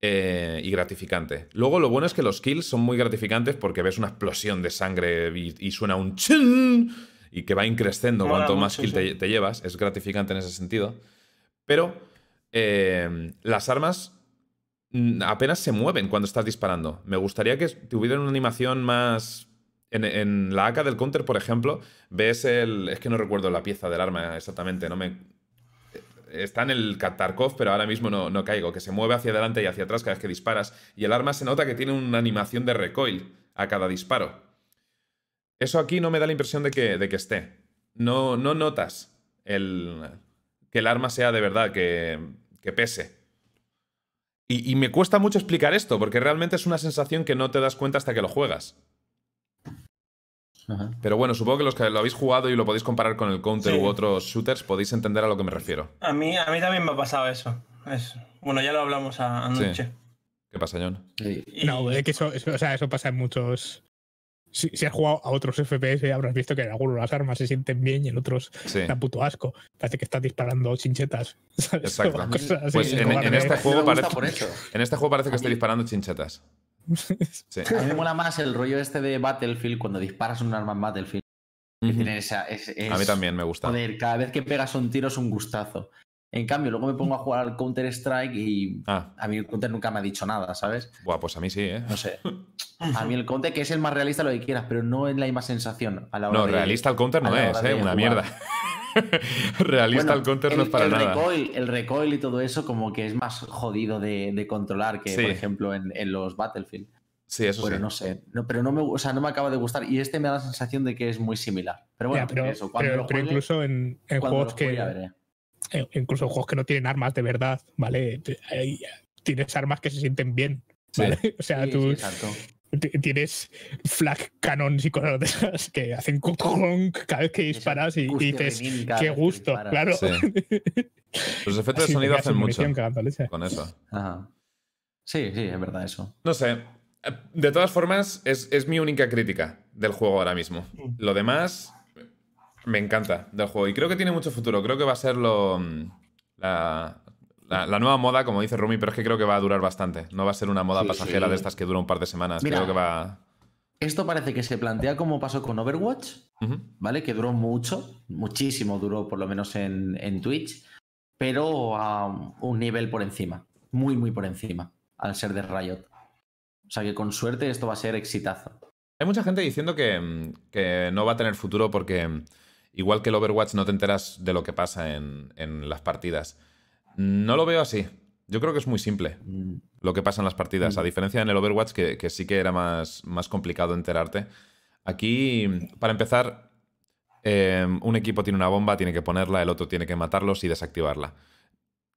Eh, y gratificante. Luego lo bueno es que los kills son muy gratificantes porque ves una explosión de sangre y, y suena un chin y que va increciendo cuanto más mucho, kill sí. te, te llevas. Es gratificante en ese sentido. Pero eh, las armas apenas se mueven cuando estás disparando. Me gustaría que tuvieran una animación más... En, la AK del counter, por ejemplo, ves el... Es que no recuerdo la pieza del arma exactamente, no me... Está en el Tarkov, pero ahora mismo no, no caigo, que se mueve hacia adelante y hacia atrás cada vez que disparas. Y el arma se nota que tiene una animación de recoil a cada disparo. Eso aquí no me da la impresión de que, de que esté. No, no notas el, que el arma sea de verdad, que, que pese. Y, y me cuesta mucho explicar esto, porque realmente es una sensación que no te das cuenta hasta que lo juegas. Ajá. Pero bueno, supongo que los que lo habéis jugado y lo podéis comparar con el Counter Sí. u otros shooters, podéis entender a lo que me refiero. A mí, a mí también me ha pasado eso. Es- bueno, ya lo hablamos anoche. ¿Qué pasa, John? Sí. Y- No, es que eso, eso- o sea, eso pasa en muchos. Si, si has jugado a otros FPS, habrás visto que en algunos las armas se sienten bien y en otros Sí. da puto asco. Parece que estás disparando chinchetas. ¿sabes? Exacto. Cosas Pues en- en este juego parece-. En este juego parece que estoy disparando chinchetas. Sí. A mí me mola más el rollo este de Battlefield cuando disparas un arma en Battlefield. Que Ujú. tiene esa, es, es- A mí también me gusta. Joder, cada vez que pegas un tiro es un gustazo. En cambio, luego me pongo a jugar al Counter Strike y Ah, a mí el Counter nunca me ha dicho nada, ¿sabes? buah, pues a mí sí, ¿eh? No sé. A mí el Counter, que es el más realista, lo que quieras, pero no es la misma sensación a la hora No, de- realista el counter no es, ¿eh? Una jugar. mierda. realista Bueno, el counter el, no es para el nada. Recoil, el recoil y todo eso como que es más jodido de, de controlar que, Sí. por ejemplo, en, en los Battlefield. Sí, eso Bueno, sí. no sé. No, pero no me, o sea, no me acaba de gustar. Y este me da la sensación de que es muy similar. Pero bueno, Ya, pero, eso, cuando pero- lo pero incluso en, en juegos lo juegue eh, incluso en juegos que no tienen armas de verdad, ¿vale? Tienes armas que se sienten bien. Sí. ¿vale? O sea, Sí, tú sí, tienes flag cannons y cosas de esas que hacen conk cada vez que disparas y, y dices, qué gusto, claro. Sí. Los efectos de sonido hacen mucho con eso. Ajá. Sí, sí, es verdad eso. No sé. De todas formas, es, es mi única crítica del juego ahora mismo. Lo demás me encanta del juego y creo que tiene mucho futuro. Creo que va a ser lo, mm, la, la- la nueva moda, como dice Rumi, pero es que creo que va a durar bastante. No va a ser una moda Sí, pasajera sí. de estas que dura un par de semanas. Mira. Creo que va. Esto parece que se plantea como pasó con Overwatch. ¿vale? Que duró mucho, muchísimo duró, por lo menos en, en Twitch, pero a un nivel por encima, muy, muy por encima, al ser de Riot. O sea que con suerte esto va a ser exitazo. Hay mucha gente diciendo que, mm, que no va a tener futuro porque, mm, igual que el Overwatch, no te enteras de lo que pasa en, en las partidas. No lo veo así. Yo creo que es muy simple Mm, lo que pasa en las partidas. Mm. A diferencia en el Overwatch, que, que sí que era más, más complicado enterarte. Aquí, para empezar, eh, un equipo tiene una bomba, tiene que ponerla, el otro tiene que matarlos y desactivarla.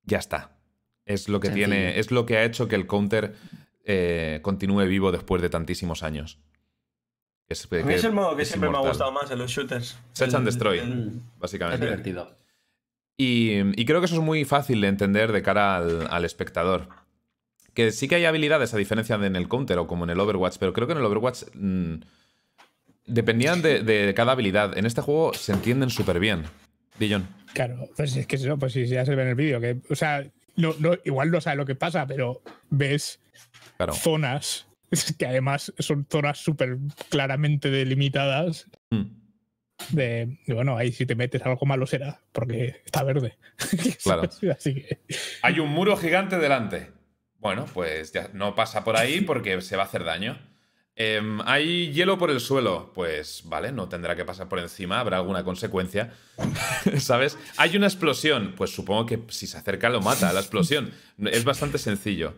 Ya está. Es lo que Sencillo. tiene. Es lo que ha hecho que el counter eh, continúe vivo después de tantísimos años. Es, A mí que es el modo que siempre me ha gustado más en los shooters. Search and Destroy. el- mm, Es Básicamente. divertido. Y, y creo que eso es muy fácil de entender de cara al, al espectador. Que sí que hay habilidades, a diferencia de en el Counter o como en el Overwatch, pero creo que en el Overwatch mm, dependían de, de cada habilidad. En este juego se entienden súper bien. Dillon. Claro, pues es que eso, pues si ya se ve en el vídeo, que, o sea, no, no, igual no sabe lo que pasa, pero ves Claro. zonas que además son zonas súper claramente delimitadas Mm, de, de, bueno, ahí si te metes algo malo será, porque está verde. Claro. Así que, Hay un muro gigante delante. Bueno, pues ya no pasa por ahí porque se va a hacer daño. Em, hay hielo por el suelo. Pues vale, no tendrá que pasar por encima, habrá alguna consecuencia. ¿Sabes? Hay una explosión. Pues supongo que si se acerca lo mata la explosión. Es bastante sencillo.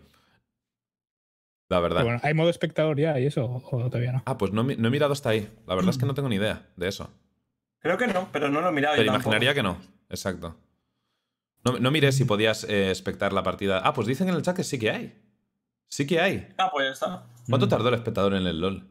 La verdad. bueno, ¿hay modo espectador ya y eso? ¿O todavía no? Ah, pues no, he mirado hasta ahí. La verdad es que no tengo ni idea de eso. Creo que no, pero no lo he mirado. Pero yo tampoco. imaginaría que no. Exacto. No, no miré si podías eh, espectar la partida. Ah, pues dicen en el chat que sí que hay. Sí que hay. Ah, pues ya está. ¿Cuánto Mm. tardó el espectador en el LOL?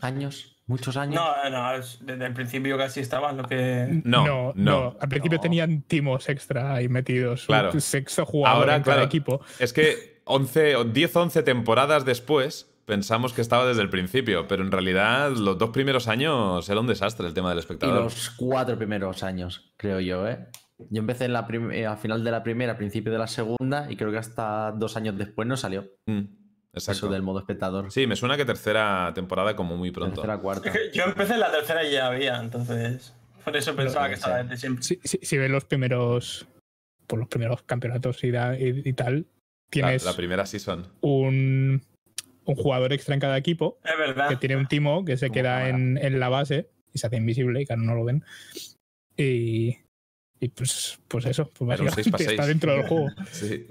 Años, muchos años. No, no, es- desde el principio casi estaba lo que. No, no, no. Al principio No. tenían timos extra ahí metidos. Claro. Un sexto jugador Ahora, en cada claro. equipo. Es que 11, o 10 11 temporadas después pensamos que estaba desde el principio, pero en realidad los dos primeros años era un desastre el tema del Y espectador. los cuatro primeros años, creo yo, ¿eh? Yo empecé en la eh, al final de la primera, principio de la segunda, y creo que hasta dos años después no salió Mm, exacto. eso del modo espectador. Sí, me suena que tercera temporada como muy pronto. Tercera, cuarta. Yo empecé en la tercera y ya había, entonces. Por eso pensaba que estaba desde siempre. Si, si, si ves los primeros por los primeros campeonatos y, da- y- y tal, tienes La, la primera season. un, un jugador extra en cada equipo Es verdad. que tiene un timo que se Como queda en, en la base y se hace invisible y claro, no lo ven. Y, y pues, pues eso, pues básicamente está dentro del juego. Sí.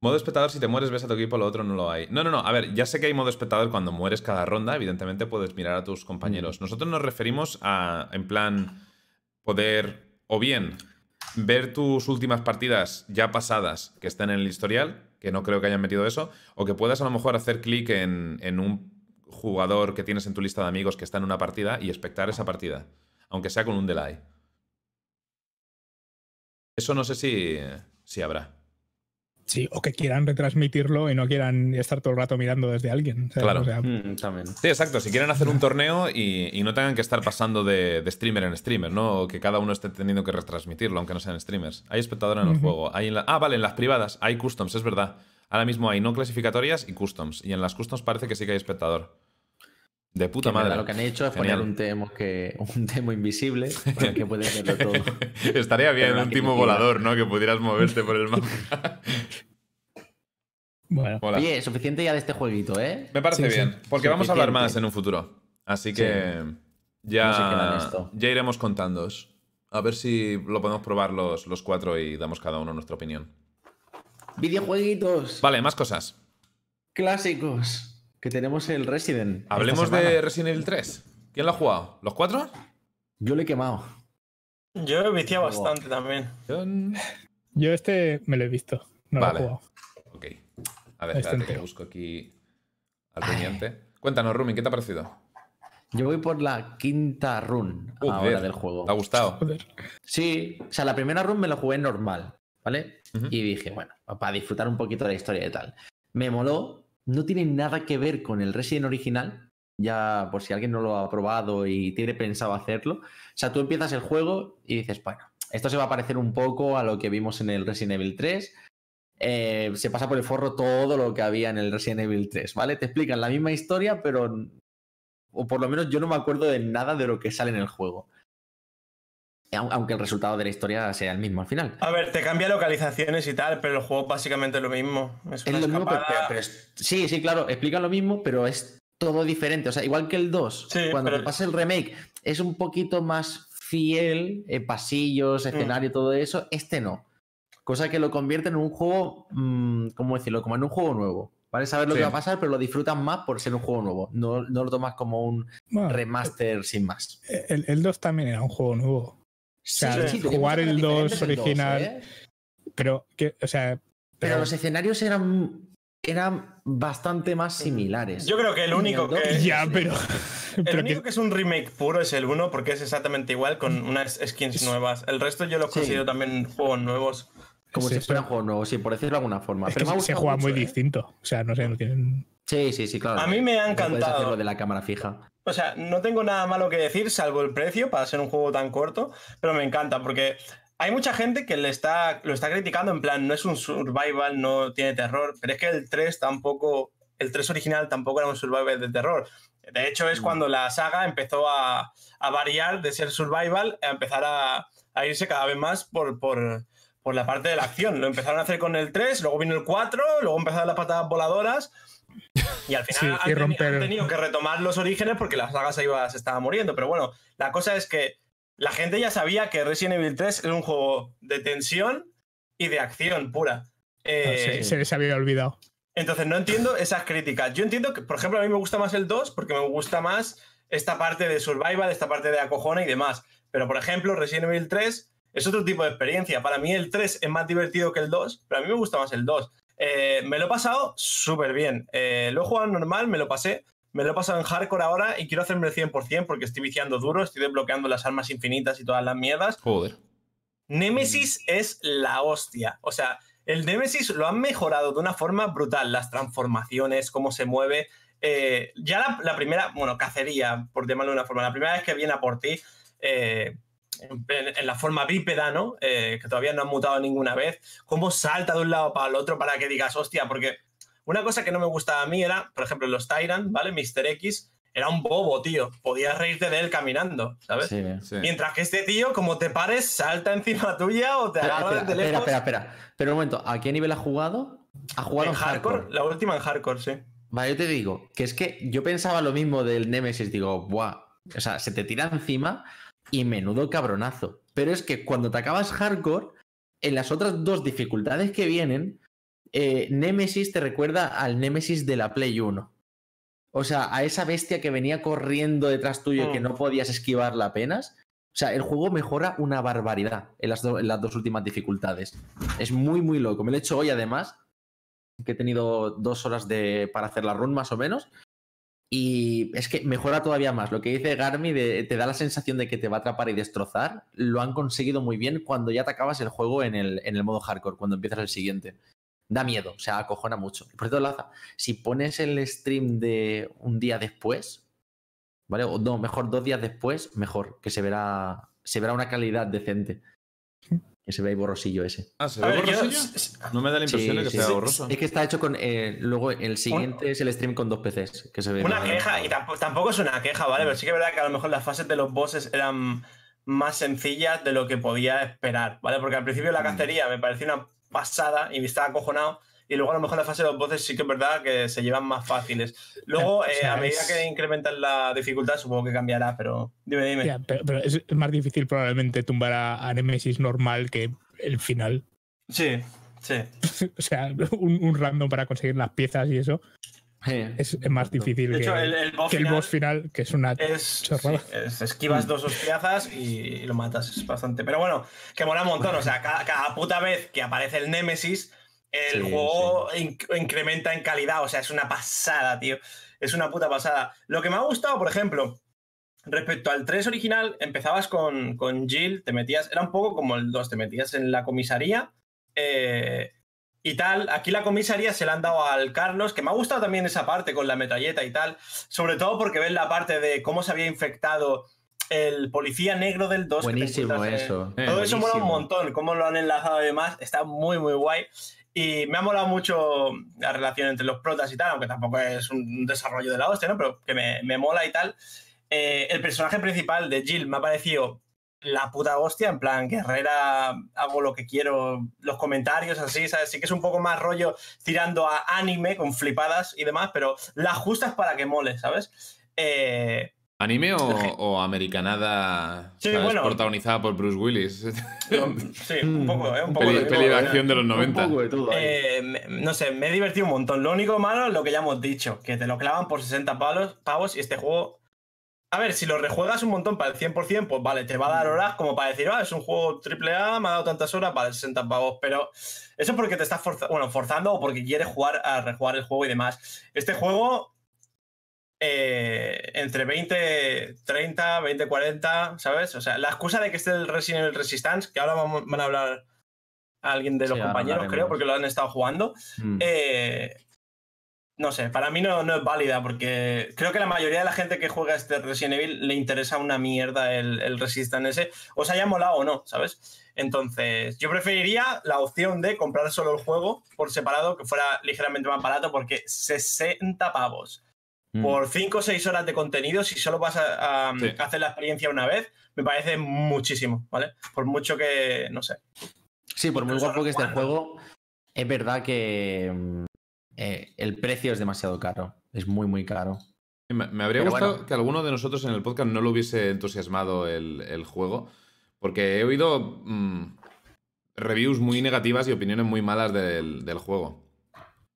Modo espectador, si te mueres, ves a tu equipo, lo otro no lo hay. No, no, no. A ver, ya sé que hay modo espectador cuando mueres cada ronda. Evidentemente puedes mirar a tus compañeros. Nosotros nos referimos a, en plan, poder o bien ver tus últimas partidas ya pasadas que estén en el historial, que no creo que hayan metido eso, o que puedas a lo mejor hacer clic en, en un jugador que tienes en tu lista de amigos que está en una partida y espectar esa partida, aunque sea con un delay. Eso no sé si, si habrá. Sí, o que quieran retransmitirlo y no quieran estar todo el rato mirando desde alguien. ¿sabes? Claro. O sea, Mm, también. Sí, exacto. Si quieren hacer un torneo y, y no tengan que estar pasando de, de streamer en streamer, ¿no? O que cada uno esté teniendo que retransmitirlo, aunque no sean streamers. Hay espectador en el juego. Hay en la- ah, vale, en las privadas hay customs, es verdad. Ahora mismo hay no clasificatorias y customs. Y en las customs parece que sí que hay espectador. De puta madre. Lo que han hecho es Genial. poner un demo, que, un demo invisible para que puedas verlo todo. Estaría bien un timo volador, ¿no? Que pudieras moverte por el mapa. bueno, Mola. Oye, suficiente ya de este jueguito, ¿eh? Me parece Sí, sí. bien. Porque vamos a hablar más en un futuro. Así que ya, No ya iremos contándoos. A ver si lo podemos probar los, los cuatro y damos cada uno nuestra opinión. Videojueguitos Vale, más cosas. clásicos. Que tenemos el Resident. Hablemos de Resident Evil 3. ¿Quién lo ha jugado? ¿Los cuatro? Yo lo he quemado. Yo he viciado bastante también. Yo... yo este me lo he visto. No Vale. lo he jugado. Ok. A ver, espérate que busco aquí al teniente. Cuéntanos, Rumi, ¿qué te ha parecido? Yo voy por la quinta run Joder, ahora del juego. ¿Te ha gustado? Joder. Sí, o sea, la primera run me la jugué normal, ¿vale? Y dije, bueno, para disfrutar un poquito de la historia y tal. Me moló, no tiene nada que ver con el Resident original, ya por si alguien no lo ha probado y tiene pensado hacerlo. O sea, tú empiezas el juego y dices, bueno, esto se va a parecer un poco a lo que vimos en el Resident Evil 3. Eh, se pasa por el forro todo lo que había en el Resident Evil 3, ¿vale? Te explican la misma historia, pero... O por lo menos yo no me acuerdo de nada de lo que sale en el juego. Au- Aunque el resultado de la historia sea el mismo al final. A ver, te cambia localizaciones y tal, pero el juego es básicamente lo mismo. Es Es lo mismo, pero, escapada. pero- pero es- sí, sí, claro, explican lo mismo, pero es todo diferente. O sea, igual que el 2, Sí, cuando pero- te pasa el remake, es un poquito más fiel, eh, pasillos, Mm. escenario, todo eso. Este no. Cosa que lo convierte en un juego, mm, ¿cómo decirlo? Como en un juego nuevo. ¿Vale? Sabes lo Sí. que va a pasar, pero lo disfrutas más por ser un juego nuevo. No, no lo tomas como un Bueno, remaster sin más. el, el 2 también era un juego nuevo. Sea, jugar el cosas 2 diferentes del original- ¿eh? Pero, que, o sea. Pero pero- los escenarios eran, eran bastante más similares. Yo creo que el único el que. dos- Ya, pero. El pero único que- que es un remake puro es el 1 porque es exactamente igual con unas skins nuevas. El resto yo los Sí. considero también juegos nuevos. Como Sí, si fueran pero- juegos nuevos, sí, por decirlo de alguna forma. es Pero que se, juega mucho, muy ¿eh? distinto. O sea, no sé, no tienen. Sí, sí, sí, claro. A mí me ha No Puedes encantado. hacerlo de la cámara fija. O sea, no tengo nada malo que decir, salvo el precio para ser un juego tan corto, pero me encanta porque hay mucha gente que le está, lo está criticando en plan, no es un survival, no tiene terror, pero es que el 3 tampoco, el 3 original tampoco era un survival de terror. De hecho, es Mm. cuando la saga empezó a, a variar de ser survival a empezar a, a irse cada vez más por, por, por la parte de la acción. Lo empezaron a hacer con el 3, luego vino el 4, luego empezaron las patadas voladoras. Y al final Sí, han, y teni- romper- han tenido que retomar los orígenes porque la saga se, iba, se estaba muriendo. Pero bueno, la cosa es que la gente ya sabía que Resident Evil 3 era un juego de tensión y de acción pura. Eh, se, se les había olvidado. entonces no entiendo esas críticas. Yo entiendo que, por ejemplo, a mí me gusta más el 2 porque me gusta más esta parte de survival, esta parte de acojona y demás. Pero, por ejemplo, Resident Evil 3 es otro tipo de experiencia. Para mí el 3 es más divertido que el 2, pero a mí me gusta más el 2. Eh, me lo he pasado súper bien. Eh, lo he jugado normal, me lo pasé. Me lo he pasado en hardcore ahora y quiero hacerme el 100% porque estoy viciando duro, estoy desbloqueando las armas infinitas y todas las mierdas. Joder. Nemesis es la hostia. O sea, el Nemesis lo han mejorado de una forma brutal. Las transformaciones, cómo se mueve. Eh, ya la, la primera, bueno, cacería, por llamarlo de una forma, la primera vez que viene a por ti, eh, en, en la forma bípeda, ¿no? Eh, que todavía no han mutado ninguna vez. Cómo salta de un lado para el otro para que digas, hostia, porque una cosa que no me gustaba a mí era, por ejemplo, los Tyrant, ¿vale? Mr. X era un bobo, tío. Podías reírte de él caminando, ¿sabes? Sí. Sí. Mientras que este tío, como te pares, salta encima tuya o te Espera, agarra espera, desde espera, espera, espera. Pero un momento, ¿a qué nivel ha jugado? Ha jugado En hardcore, la última en hardcore, sí. Vale, yo te digo, que es que yo pensaba lo mismo del Nemesis, digo, buah, o sea, se te tira encima y menudo cabronazo. Pero es que cuando te acabas hardcore, en las otras dos dificultades que vienen, eh, Nemesis te recuerda al Nemesis de la Play 1. O sea, a esa bestia que venía corriendo detrás tuyo y que Mm. no podías esquivarla apenas. O sea, el juego mejora una barbaridad en las, do- en las dos últimas dificultades. Es muy, muy loco. Me lo he hecho hoy además, que he tenido dos horas de, para hacer la run más o menos. Y es que mejora todavía más. Lo que dice Garmi te da la sensación de que te va a atrapar y destrozar. Lo han conseguido muy bien cuando ya te acabas el juego en el, en el modo hardcore, cuando empiezas el siguiente. Da miedo, o sea, acojona mucho. Por cierto, Laza, si pones el stream de un día después, ¿vale? O no, mejor dos días después, mejor, que se verá, se verá una calidad decente. Que se ve ahí borrosillo ese. Ah, ¿se ve ver, yo- borrosillo? No me da la impresión de que Sí, sea sí. borroso. Es que está hecho con. eh, luego el siguiente es el stream con dos PCs. Que se ve Una queja, y tampoco, tampoco es una queja, ¿vale? Pero sí que es verdad que a lo mejor las fases de los bosses eran más sencillas de lo que podía esperar, ¿vale? Porque al principio la Mm. cacería me parecía una pasada y me estaba acojonado. Y luego a lo mejor la fase de los bosses sí que es verdad que se llevan más fáciles. Luego, eh, a medida que incrementan la dificultad, supongo que cambiará, pero dime, dime. Ya, pero, pero es más difícil probablemente tumbar a, a Nemesis normal que el final. Sí, sí. o sea, un, un random para conseguir las piezas y eso Eh, es, es más difícil De que, hecho, el, el boss que el final boss final, que es una. es, chorrada. sí, es- esquivas dos hostiazas y lo matas. Es bastante. Pero bueno, que mola un montón. O sea, cada, cada puta vez que aparece el Némesis, el Sí, juego inc- incrementa en calidad. O sea, es una pasada, tío. Es una puta pasada. Lo que me ha gustado, por ejemplo, respecto al 3 original, empezabas con, con Jill, te metías, era un poco como el 2, te metías en la comisaría. eh, y tal, aquí la comisaría se la han dado al Carlos, que me ha gustado también esa parte con la metralleta y tal, sobre todo porque ves la parte de cómo se había infectado el policía negro del 2. que te Buenísimo encuentras, eh, eso. Eh, todo eso mola un montón, cómo lo han enlazado y demás, está muy, muy guay. Y me ha molado mucho la relación entre los protas y tal, aunque tampoco es un desarrollo de la hostia, ¿no? Pero que me, me mola y tal. Eh, el personaje principal de Jill me ha parecido la puta hostia, en plan, guerrera, hago lo que quiero, los comentarios así, ¿sabes? Sí que es un poco más rollo tirando a anime con flipadas y demás, pero la justa es para que mole, ¿sabes? Eh, ¿Anime o, o americanada Sí, ¿sabes? bueno. protagonizada por Bruce Willis? sí, un poco, ¿eh? Un poco peli, de peli de todo, ¿eh? acción de los 90. Un poco de todo ahí. Eh, no sé, me he divertido un montón. Lo único malo es lo que ya hemos dicho, que te lo clavan por 60 palos, pavos y este juego... A ver, si lo rejuegas un montón para el 100%, pues vale, te va a dar horas como para decir, ah, es un juego AAA, me ha dado tantas horas para el 60 pavos, pero eso es porque te estás forza- bueno, forzando o porque quieres jugar a rejugar el juego y demás. Este juego, eh, entre 20, 30, 20, 40, ¿sabes? O sea, la excusa de que esté el Resident Evil Resistance, que ahora vamos- van a hablar alguien de los Sí, compañeros, creo, porque lo han estado jugando. Mm. Eh, no sé, para mí no, no es válida porque creo que la mayoría de la gente que juega este Resident Evil le interesa una mierda el, el Resistance ese, os haya molado o no, ¿sabes? Entonces, yo preferiría la opción de comprar solo el juego por separado, que fuera ligeramente más barato, porque 60 pavos Mm. por 5 o 6 horas de contenido, si solo vas a, a Sí. hacer la experiencia una vez, me parece muchísimo, ¿vale? Por mucho que, no sé. Sí, por muy guapo que esté el juego, es verdad que mm, eh, el precio es demasiado caro. Es muy, muy caro. Me, me habría Pero gustado bueno. que alguno de nosotros en el podcast no lo hubiese entusiasmado el, el juego, porque he oído mm, reviews muy negativas y opiniones muy malas del, del juego.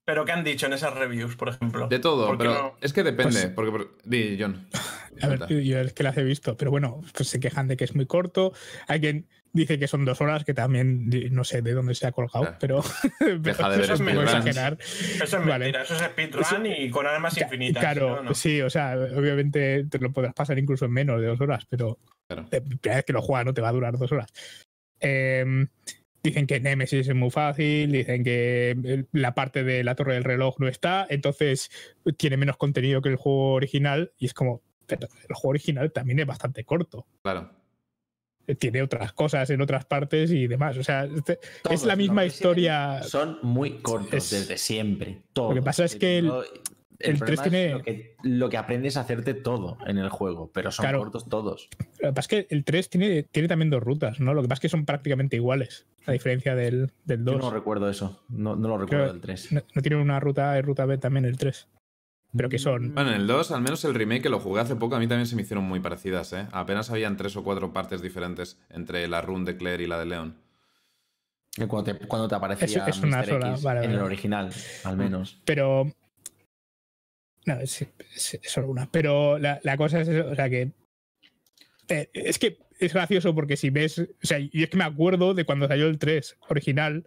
Pero ¿qué han dicho en esas reviews, por ejemplo? De todo, ¿Por qué pero no? es que depende. Pues- porque, por- di, John. A ver, yo es que las he visto, pero bueno, pues se quejan de que es muy corto. Hay quien dice que son dos horas, que también no sé de dónde se ha colgado, Ah. pero. Deja de ver Eso es exagerar. Eso es Vale. mentira, eso es speedrun y con armas infinitas. Claro, ¿no? No. sí, o sea, obviamente te lo podrás pasar incluso en menos de dos horas, pero Claro. la primera vez que lo juegas no te va a durar dos horas. Em, dicen que Nemesis es muy fácil, dicen que el- la parte de la torre del reloj no está, entonces tiene menos contenido que el juego original y es como, pero el juego original también es bastante corto. Claro. Tiene otras cosas en otras partes y demás. O sea, este- es la misma historia. Son muy cortos Es- desde siempre. Todos. que pasa es que el- El 3 problema es tiene. Lo que, lo que aprendes a hacerte todo en el juego, pero son Claro. cortos todos. Lo que pasa es que el 3 tiene, tiene también dos rutas, ¿no? Lo que pasa es que son prácticamente iguales, a diferencia del, del Yo 2. no recuerdo eso. No, no lo recuerdo Creo- del 3. No, no tiene una ruta A y ruta B también el 3. Pero que son. Bueno, en el 2, al menos el remake que lo jugué hace poco, a mí también se me hicieron muy parecidas, ¿eh? Apenas habían tres o cuatro partes diferentes entre la run de Claire y la de Leon. Cuando te, cuando te aparecía Es- es una Mr. sola, X vale, en el original, al menos. Pero. No, es, es- es solo una. Pero la, la cosa es, eso, o sea, que. eh, es que es gracioso porque si ves. O sea, y es que me acuerdo de cuando salió el 3 original,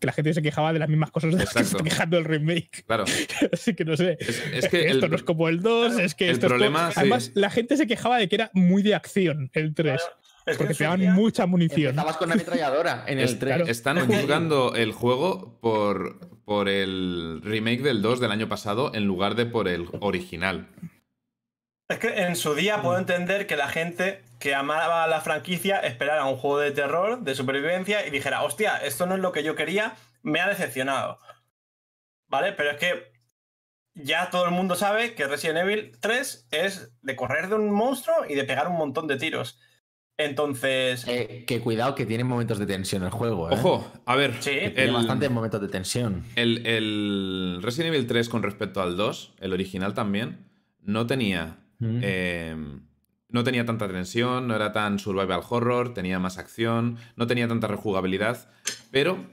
que la gente se quejaba de las mismas cosas de las que se está quejando el remake. Claro. Así que no sé. Es, es que esto el, no es como el 2, es que el esto es problema, como- sí. Además, la gente se quejaba de que era muy de acción el 3, Claro, es porque en te su daban día- mucha munición. Estabas con una ametralladora en el 3. claro. están juzgando el juego por, por el remake del 2 del año pasado en lugar de por el original. Es que en su día puedo entender que la gente que amaba la franquicia esperara un juego de terror, de supervivencia y dijera, hostia, esto no es lo que yo quería, me ha decepcionado. ¿Vale? Pero es que ya todo el mundo sabe que Resident Evil 3 es de correr de un monstruo y de pegar un montón de tiros. Entonces, Eh, que cuidado que tiene momentos de tensión el juego. ¿eh? Ojo, a ver, Sí. Tiene el, bastantes momentos de tensión. el, el Resident Evil 3 con respecto al 2, el original también, no tenía Mm. Eh, no tenía tanta tensión, no era tan survival horror, tenía más acción, no tenía tanta rejugabilidad, pero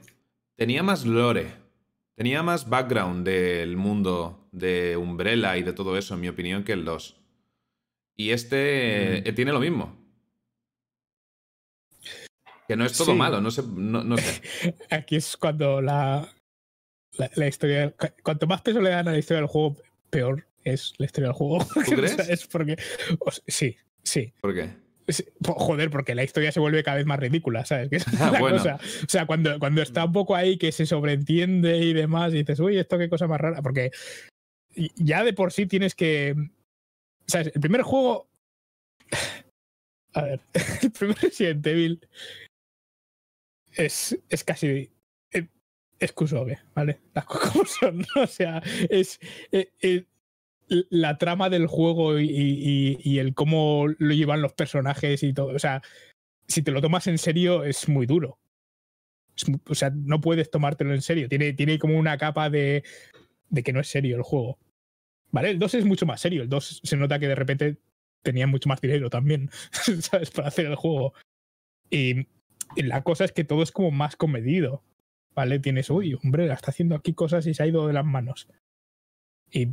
tenía más lore, tenía más background del mundo de Umbrella y de todo eso, en mi opinión, que el 2. Y este Mm. eh, tiene lo mismo. Que no es todo Sí. malo, no sé, no, no sé. Aquí es cuando la, la, la historia. cu- Cuanto más peso le dan a la historia del juego, peor es la historia del juego. ¿Tú crees? Es porque. o sea, sí, sí. ¿Por qué? Sí, Joder, porque la historia se vuelve cada vez más ridícula, ¿sabes? Que es Ah, la bueno. cosa. O sea, cuando, cuando está un poco ahí que se sobreentiende y demás, y dices, uy, esto qué cosa más rara. Porque ya de por sí tienes que. ¿Sabes? El primer juego. A ver, el primer Resident Evil es, es casi. eh, Es ¿vale? Las cosas como son. O sea, es. eh, eh, la trama del juego y, y- el cómo lo llevan los personajes y todo. O sea, si te lo tomas en serio, es muy duro. O sea, no puedes tomártelo en serio. Tiene, tiene como una capa de, de que no es serio el juego. ¿Vale? El 2 es mucho más serio. El 2 se nota que de repente tenía mucho más dinero también, ¿sabes? Para hacer el juego. Y la cosa es que todo es como más comedido. ¿Vale? Tienes, uy, hombre, está haciendo aquí cosas y se ha ido de las manos. Y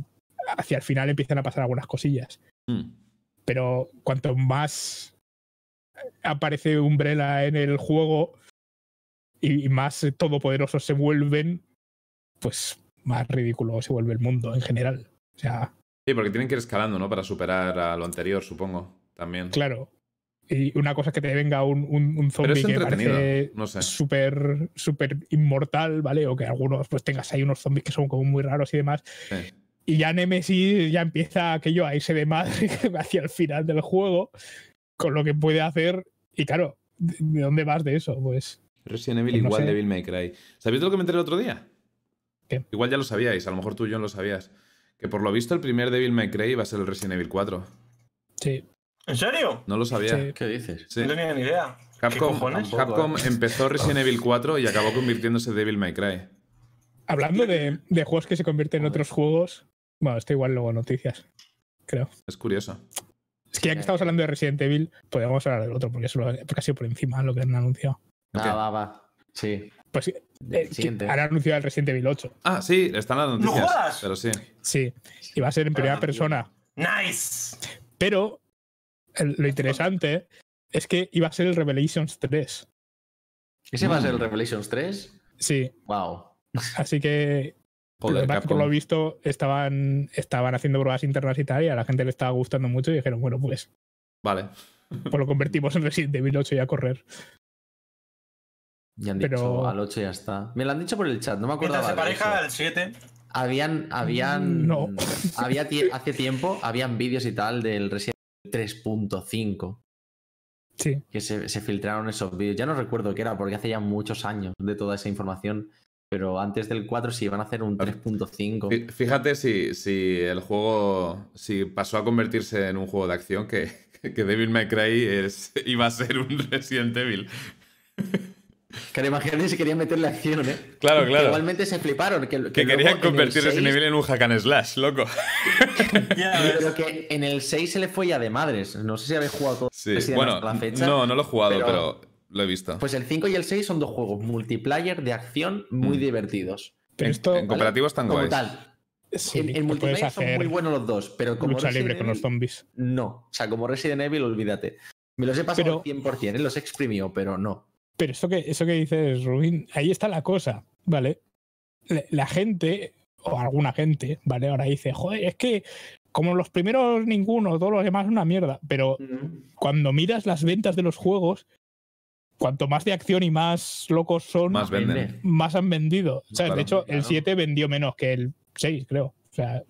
hacia el final empiezan a pasar algunas cosillas. Hmm. Pero cuanto más aparece Umbrella en el juego y, y más todopoderosos se vuelven, pues más ridículo se vuelve el mundo en general. O sea, Sí, porque tienen que ir escalando, ¿no? Para superar a lo anterior, supongo. También. claro. Y una cosa es que te venga un, un, un zombie que parece No sé. súper súper inmortal, ¿vale? O que algunos pues tengas ahí unos zombies que son como muy raros y demás. Sí. Y ya Nemesis ya empieza aquello a irse de madre hacia el final del juego con lo que puede hacer. Y claro, ¿de de dónde vas de eso? Pues Resident Evil Pues no igual sé. Devil May Cry. ¿Sabéis de lo que me enteré el otro día? ¿Qué? Igual ya lo sabíais, a lo mejor tú y yo no lo sabías. Que por lo visto el primer Devil May Cry iba a ser el Resident Evil 4. sí. ¿En serio? No lo sabía. Sí. ¿Qué dices? Sí. No tenía ni idea. ¿Qué Capcom, ¿eh? empezó Resident Evil 4 y acabó convirtiéndose en Devil May Cry. Hablando de, de juegos que se convierten en otros juegos, bueno, esto igual luego noticias, creo. Es curioso. Es que ya que estamos hablando de Resident Evil, podemos hablar del otro, porque, solo, porque ha sido por encima lo que han anunciado. Ok. va, va. Sí. Pues eh, siguiente. han anunciado el Resident Evil 8. Ah, sí, están las noticias. jodas! Pero sí. Sí, y va a ser en primera Ah, persona. ¡Nice! Pero el- lo interesante es que iba a ser el Revelations 3. ¿Ese va a ser el Mm. Revelations 3? Sí, Wow. así que Joder, por lo visto estaban, estaban haciendo pruebas internas y tal, y a la gente le estaba gustando mucho y dijeron, bueno, pues, Vale. pues lo convertimos en Resident Evil 8 y a correr. Ya han Pero- dicho al 8 ya está. Me lo han dicho por el chat, no me acuerdo. Mientras se pareja al 7. Habían, habían. No. Había hace tiempo, habían vídeos y tal del Resident Evil 3.5 Sí, que se, se filtraron esos vídeos. Ya no recuerdo qué era, porque hace ya muchos años de toda esa información. Pero antes del 4 sí van a hacer un 3.5. Fí- Fíjate si, si el juego si pasó a convertirse en un juego de acción que, que Devil May Cry es, iba a ser un Resident Evil. Claro, imagínate si querían meterle acción, ¿eh? Claro, Que claro. Igualmente se fliparon. Que, Que que querían convertir Resident 6 Evil en un hack and slash, loco. Pero que en el 6 se le fue ya de madres. No sé si habéis jugado todo Sí, Resident bueno, la fecha. no, no lo he jugado, pero- pero, lo he visto. Pues el 5 y el 6 son dos juegos multiplayer de acción muy Mm. divertidos. Pero esto, en cooperativo están Como guays. tal. sí, en, en que multiplayer son muy buenos los dos, pero como lucha libre con los zombies. No. O sea, como Resident Evil, olvídate. Me los he pasado Pero- al 100%, ¿eh? los he exprimido, pero no. Pero eso que, eso que dices, Rubín, ahí está la cosa, ¿vale? La, la gente, o alguna gente, ¿vale? Ahora dice, joder, es que como los primeros ninguno, todos los demás una mierda. Pero cuando miras las ventas de los juegos, cuanto más de acción y más locos son, Más más, venden. han vendido. O sea, Claro, de hecho, claro. el 7 vendió menos que el 6, creo. O sea,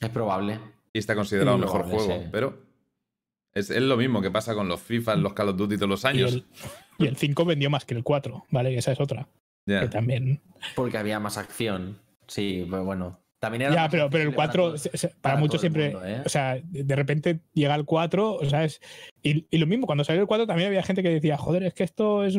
Es probable. Y está considerado el Sí, mejor probable, juego. sí. Pero es, es lo mismo que pasa con los FIFA, los Call of Duty todos los y años. El, y el 5 vendió más que el 4, ¿vale? Esa es otra. Ya. Que también. Porque había más acción. Sí, pero bueno. También era Ya, pero, pero el accesible para 4, todos. se- se- para, para muchos siempre, mundo, ¿eh? o sea, de repente llega el 4, o sea, es, y, y lo mismo, cuando salió el 4 también había gente que decía, joder, es que esto es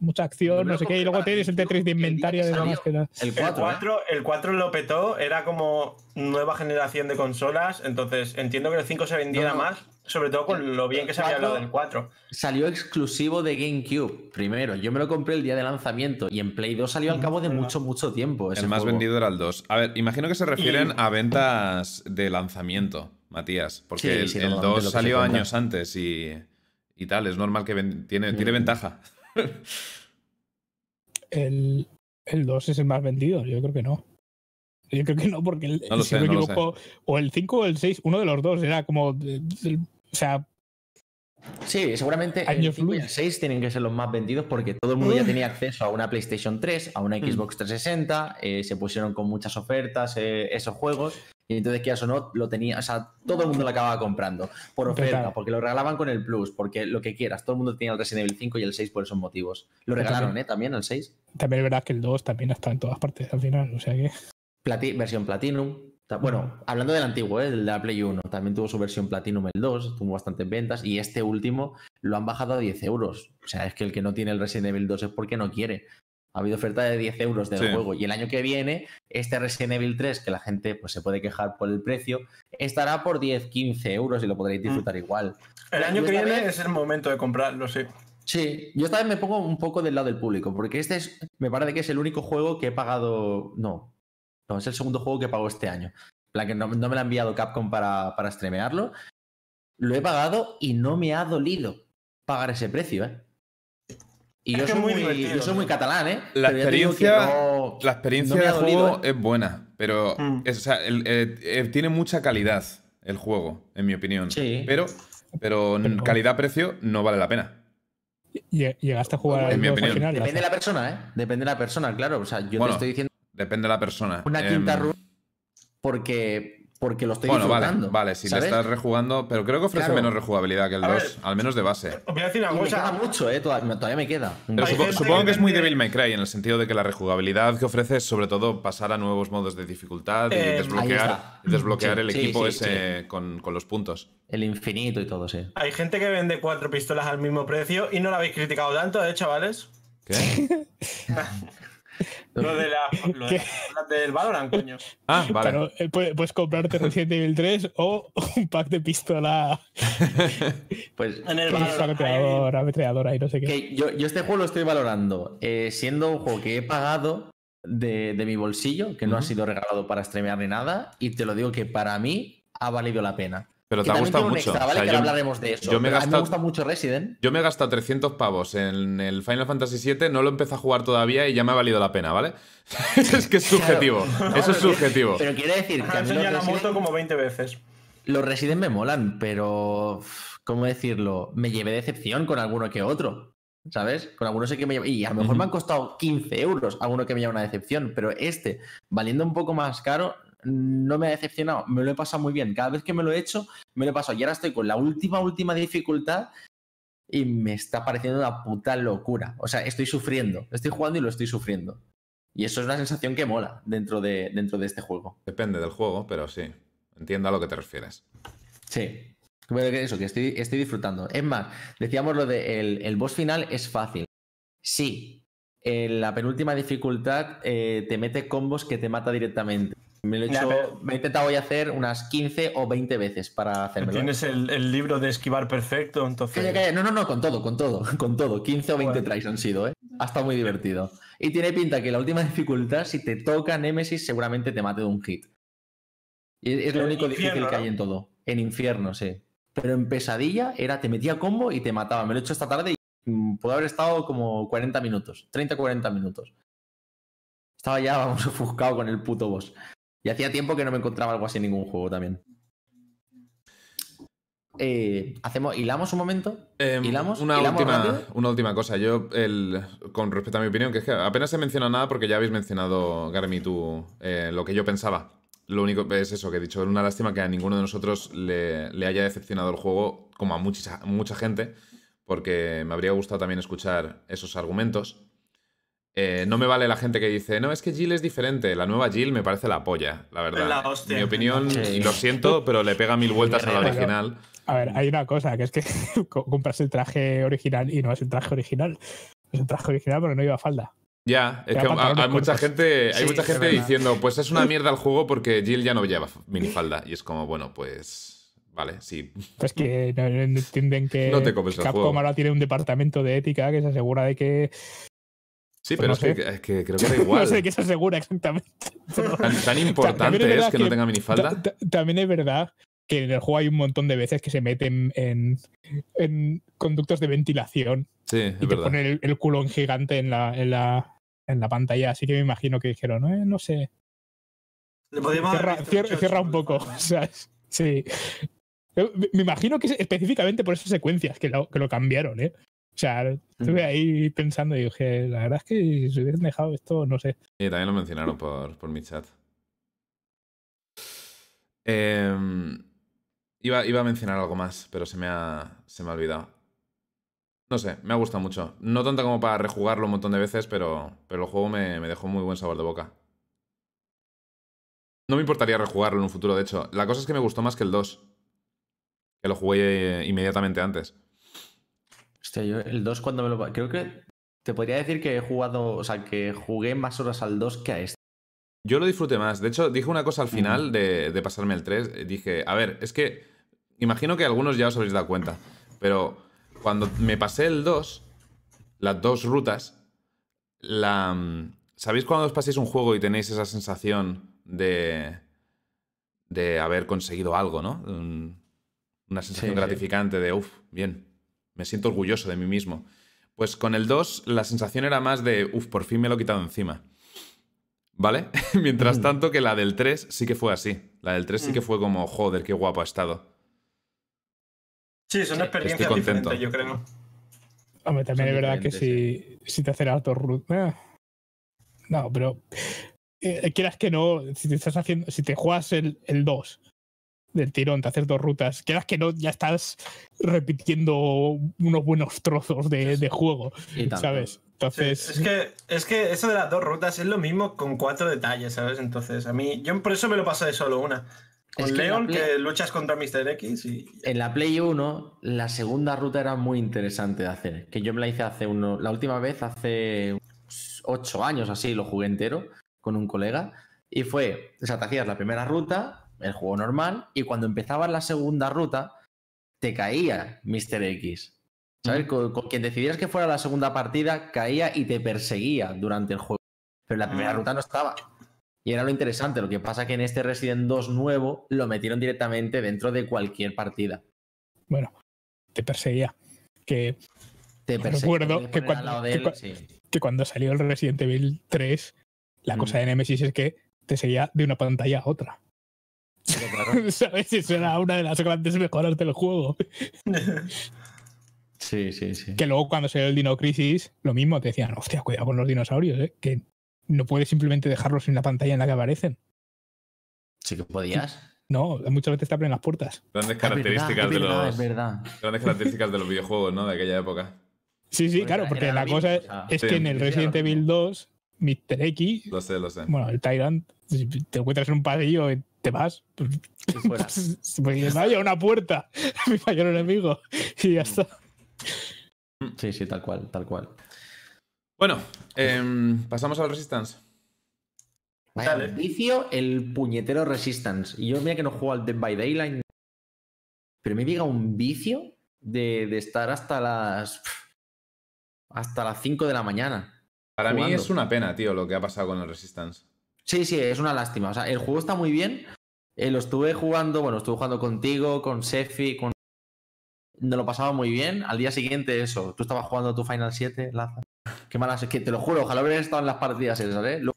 mucha acción, no sé qué, y luego tienes el GameCube Tetris de el día inventario de demás que da- El El 4, 4, el 4 lo petó, era como nueva generación de consolas, entonces entiendo que el 5 se vendiera No, no. más, sobre todo con lo bien que se había hablado del 4. Salió exclusivo de GameCube primero. Yo me lo compré el día de lanzamiento y en Play 2 salió al cabo de verdad. mucho, mucho tiempo. ese El más juego. vendido era el 2. A ver, imagino que se refieren Y- a ventas de lanzamiento, Matías. Porque Sí, el, sí, el normalmente 2 lo que se salió años antes y, y tal. Es normal que ven- tiene, tiene Mm. ventaja. el, el 2 es el más vendido, yo creo que no. Yo creo que no, porque el, No si sé, no me equivoco, o el 5 o el 6, uno de los dos era como, de- o sea, Sí, seguramente el Años 5 y el luz. 6 tienen que ser los más vendidos porque todo el mundo ya tenía acceso a una PlayStation 3, a una Mm. Xbox 360, eh, se pusieron con muchas ofertas eh, esos juegos y entonces quieras o no, lo tenía, o sea, todo el mundo lo acababa comprando por oferta, Total. porque lo regalaban con el Plus, porque lo que quieras, todo el mundo tenía el Resident Evil 5 y el 6 por esos motivos. Lo regalaron, también. ¿eh? También el 6. también es verdad que el 2 también está en todas partes al final, o sea que... Plati- versión Platinum. Bueno, hablando del antiguo, ¿eh? el de la Play 1, también tuvo su versión Platinum el 2, tuvo bastantes ventas y este último lo han bajado a 10 euros. O sea, es que el que no tiene el Resident Evil 2 es porque no quiere. Ha habido oferta de 10 euros del Sí. juego y el año que viene, este Resident Evil 3, que la gente pues, se puede quejar por el precio, estará por 10, 15 euros y lo podréis disfrutar igual. El año que viene vez- es el momento de comprarlo, sí. Sí, yo esta vez me pongo un poco del lado del público, porque este es, me parece que es el único juego que he pagado. No, no, es el segundo juego que pago este año. En plan, que no, no me lo ha enviado Capcom para, para streamearlo. Lo he pagado y no me ha dolido pagar ese precio, ¿eh? Y yo soy, muy muy, divertido, yo soy muy ¿no? catalán, ¿eh? La Pero experiencia- no- La experiencia no dolido, juego ¿eh? es buena, pero Mm. es- o sea, el- eh, eh, tiene mucha calidad el juego, en mi opinión. Sí. Pero, pero Pero- calidad-precio no vale la pena. Lle- Llegaste a jugar En al mi 2 opinión. original, Depende de la persona, ¿eh? Depende de la persona, claro. O sea, yo Bueno, te estoy diciendo Depende de la persona. una quinta Em, run porque, porque lo estoy Bueno, vale, disfrutando. vale, si ¿sabes? le estás rejugando, pero creo que ofrece Claro. menos rejugabilidad que el A 2, ver. al menos de base. Os voy a decir una Y me queda cosa. mucho, ¿eh? Todavía, todavía me queda. Pero Hay supo- gente supongo que es muy Devil May Cry en el sentido de que la rejugabilidad que ofrece es sobre todo pasar a nuevos modos de dificultad y Eh, desbloquear, desbloquear Sí, el sí, equipo sí, ese Con, con los puntos. El infinito y todo, sí. Hay gente que vende cuatro pistolas al mismo precio y no lo habéis criticado tanto, ¿eh, chavales? ¿Qué? Lo de la, lo de pistolas del Valorant, coño. Ah, vale. Claro, eh, puedes, puedes comprarte Resident Evil 3 o un pack de pistola Pues En el Valorant. ametrallador, ametralladora y no sé qué. que yo, yo este juego lo estoy valorando eh, siendo un juego que he pagado de, de mi bolsillo, que no ha sido regalado para streamear ni nada, y te lo digo que para mí ha valido la pena. Pero te ha gustado mucho. extra, O ¿vale? sea, que yo- ahora hablaremos de eso. yo me a mí me gastado- gusta mucho Resident. Yo me he gastado 300 pavos en el Final Fantasy VII, no lo empecé a jugar todavía y ya me ha valido la pena, ¿vale? es que es subjetivo. No, Eso es subjetivo. Pero quiere decir que Ha a mí los enseñado la Resident, moto como 20 veces. los Resident me molan, pero ¿cómo decirlo? Me llevé decepción con alguno que otro. ¿Sabes? Con algunos sé que me lleva- Y a lo mejor me han costado 15 euros alguno que me lleva una decepción, pero este, valiendo un poco más caro, no me ha decepcionado. Me lo he pasado muy bien. Cada vez que me lo he hecho, me lo he pasado. Y ahora estoy con la última, última dificultad y me está pareciendo una puta locura. O sea, estoy sufriendo. Estoy jugando y lo estoy sufriendo. Y eso es una sensación que mola dentro de, dentro de este juego. Depende del juego, pero sí. Entiendo a lo que te refieres. Sí. Pero que Eso, que estoy, estoy disfrutando. Es más, decíamos lo de el, el boss final es fácil. Sí. En la penúltima dificultad eh, te mete combos que te mata directamente. Me lo he, Ya, hecho- pero- me he intentado hoy hacer unas 15 o 20 veces para hacérmelo. Tienes el, el libro de esquivar perfecto, entonces. Calla, calla. No, no, no, con todo, con todo, con todo. 15 o 20 Joder. tries han sido, ¿eh? Ha estado muy divertido. Y tiene pinta que la última dificultad, si te toca Nemesis, seguramente te mate de un hit. Y es, lo único infierno, difícil que ¿no? hay en todo. En infierno, sí. Pero en pesadilla era, te metía combo y te mataba. Me lo he hecho esta tarde y mm, pudo haber estado como 40 minutos, 30-40 minutos. Estaba ya, vamos, ofuscado con el puto boss. Y hacía tiempo que no me encontraba algo así en ningún juego también. Eh, hacemos, hilamos un momento. Em, ¿Hilamos? Una, ¿Hilamos última, una última cosa. Yo, el, con respecto a mi opinión, que es que apenas he mencionado nada porque ya habéis mencionado, Garmi, tú, eh, lo que yo pensaba. Lo único es eso que he dicho. Una lástima que a ninguno de nosotros le, le haya decepcionado el juego, como a mucha, mucha gente, porque me habría gustado también escuchar esos argumentos. Eh, no me vale la gente que dice, no, es que Jill es diferente. La nueva Jill me parece la polla, la verdad. la hostia. Mi opinión, Sí. y lo siento, pero le pega mil vueltas a la original. A ver, hay una cosa, que es que co- compras el traje original y no es el traje original. Es el traje original, pero no lleva falda. Ya, es que hay, mucha gente, hay Sí, mucha gente diciendo, pues es una mierda el juego porque Jill ya no lleva minifalda. Y es como, bueno, pues. Vale, sí. Pues que no, no entienden que No te comes el Capcom juego. ahora tiene un departamento de ética que se asegura de que. Sí, Pues pero no es, que, sé. es que creo que da igual. no sé qué se asegura exactamente. pero- Tan, tan también importante es que, no tenga minifalda. Ta- ta- También es verdad que en el juego hay un montón de veces que se meten en, en conductos de ventilación Sí, y te verdad. ponen el, el culón gigante en la, en, la, en la pantalla. Así que me imagino que dijeron, "Eh, no sé, Le cierra, un poco. Sí. Me imagino que es específicamente por esas secuencias que lo, que lo cambiaron, ¿eh? Sea, estuve ahí pensando y dije, la verdad es que si se hubiesen dejado esto, no sé. Y también lo mencionaron por, por mi chat. Em, iba, iba a mencionar algo más, pero se me ha, se me ha olvidado. No sé, me ha gustado mucho. No tanto como para rejugarlo un montón de veces, pero, pero el juego me, me dejó muy buen sabor de boca. No me importaría rejugarlo en un futuro, de hecho. La cosa es que me gustó más que el 2. Que lo jugué inmediatamente antes. Hostia, yo el 2 cuando me lo... Creo que te podría decir que he jugado, o sea, que jugué más horas al 2 que a este. Yo lo disfruté más. De hecho, dije una cosa al final de, de pasarme el 3. Dije, a ver, es que imagino que algunos ya os habréis dado cuenta, pero cuando me pasé el 2, las dos rutas, la... mm, ¿Sabéis cuando os paséis un juego y tenéis esa sensación de... de haber conseguido algo, ¿no? Un- Una sensación Sí, sí. gratificante de, uff, bien, me siento orgulloso de mí mismo. Pues con el 2 la sensación era más de, uff, por fin me lo he quitado encima. ¿Vale? Mientras Mm. tanto que la del 3 sí que fue así. La del 3 sí que Mm. fue como, joder, qué guapo ha estado. Sí, son experiencias estoy contento. diferentes, yo creo. Hombre, también Son es verdad que si, si te hacen alto root. eh, No, pero eh, quieras que no, si te estás haciendo, si te juegas el, el 2 del tirón, te haces dos rutas, quieras que no, ya estás repitiendo unos buenos trozos de, de juego. ¿sabes? Sí, Entonces, es, que, es que eso de las dos rutas es lo mismo con cuatro detalles, ¿sabes? Entonces, a mí, yo por eso me lo pasé de solo una. Con Es que Leon, Play- que luchas contra Mr. X y. En la Play 1, la segunda ruta era muy interesante de hacer. Que yo me la hice hace uno. La última vez, hace ocho años así, lo jugué entero con un colega. Y fue, o sea, te hacías la primera ruta, el juego normal, y cuando empezabas la segunda ruta, te caía Mr. X. ¿Sabes? Con, con quien decidieras que fuera la segunda partida, caía y te perseguía durante el juego. Pero la primera Ah. ruta no estaba. Y era lo interesante. Lo que pasa que en este Resident 2 nuevo lo metieron directamente dentro de cualquier partida. bueno, te perseguía. Que, Te persigue, Recuerdo que cuando- que él, cua- sí. que cuando salió el Resident Evil 3, la Mm. cosa de Nemesis es que te seguía de una pantalla a otra. Claro, ¿Sabes? Eso era una de las grandes mejoras del juego. Sí, sí, sí. Que luego cuando salió el Dino Crisis, lo mismo, te decían, hostia, cuidado con los dinosaurios, ¿eh? que no puedes simplemente dejarlos en la pantalla en la que aparecen. Sí que podías. No, muchas veces te abren las puertas. Grandes Es verdad, características de los. es. Grandes características de los videojuegos, ¿no? De aquella época. Sí, sí, Pues claro, porque la cosa es sí, que en el Resident Evil mismo. 2 Mr. X, Lo sé, lo sé. bueno, el Tyrant, si te encuentras en un pasillo y te vas, pues, fuera. pues, pues vaya una puerta, mi mayor enemigo, y ya está. Sí, sí, tal cual, tal cual. Bueno, em, pasamos al Resistance. Vaya Dale. vicio el puñetero Resistance. Y yo mira que no juego al Dead by Daylight. Pero me llega un vicio de, de estar hasta las. hasta las 5 de la mañana. Para mí es una pena, tío, lo que ha pasado con el Resistance. Sí, sí, es una lástima. O sea, el juego está muy bien. Eh, lo estuve jugando, bueno, estuve jugando contigo, con Sefi, con. Nos lo pasaba muy bien. Al día siguiente, eso. Tú estabas jugando tu Final 7, Laza. Qué malas. Es que te lo juro, ojalá hubiera estado en las partidas esas, ¿eh? Luego,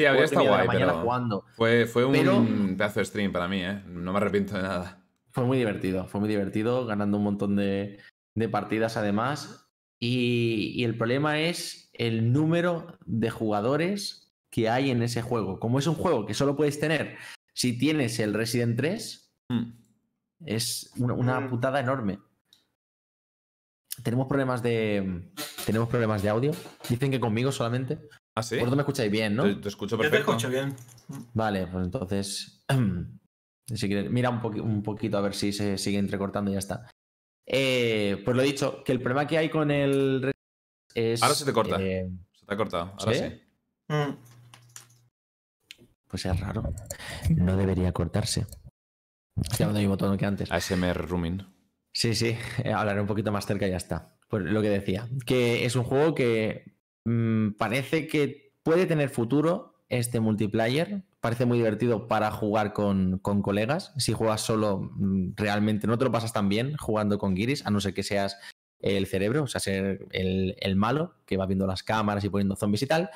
Sí, habría estado guay, mañana pero jugando. fue, fue un Pero- pedazo de stream para mí, ¿eh? No me arrepiento de nada. Fue muy divertido, fue muy divertido, ganando un montón de, de partidas además. Y, y el problema es el número de jugadores que hay en ese juego. Como es un juego que solo puedes tener si tienes el Resident 3, Hmm. es una, una Mm. putada enorme. Tenemos problemas de. Tenemos problemas de audio. Dicen que conmigo solamente. ¿Ah, sí? Vosotros me escucháis bien, ¿no? Te, te escucho Yo te perfecto. escucho bien. Vale, pues entonces. si quieres, mira un, poqui- un poquito a ver si se sigue entrecortando y ya está. Eh, pues lo he dicho, que el problema que hay con el. Es, Ahora se te corta. eh, Se te ha cortado. Ahora ¿Sí? sí. Mm. Pues es raro. No debería cortarse. Estoy hablando mismo tono que antes. ASMR Rooming. Sí, sí, eh, hablaré un poquito más cerca y ya está. Pues lo que decía, que es un juego que mm, parece que puede tener futuro este multiplayer. Parece muy divertido para jugar con, con colegas. Si juegas solo, mm, realmente no te lo pasas tan bien jugando con Giris, a no ser que seas el cerebro, o sea, ser el, el malo que va viendo las cámaras y poniendo zombies y tal.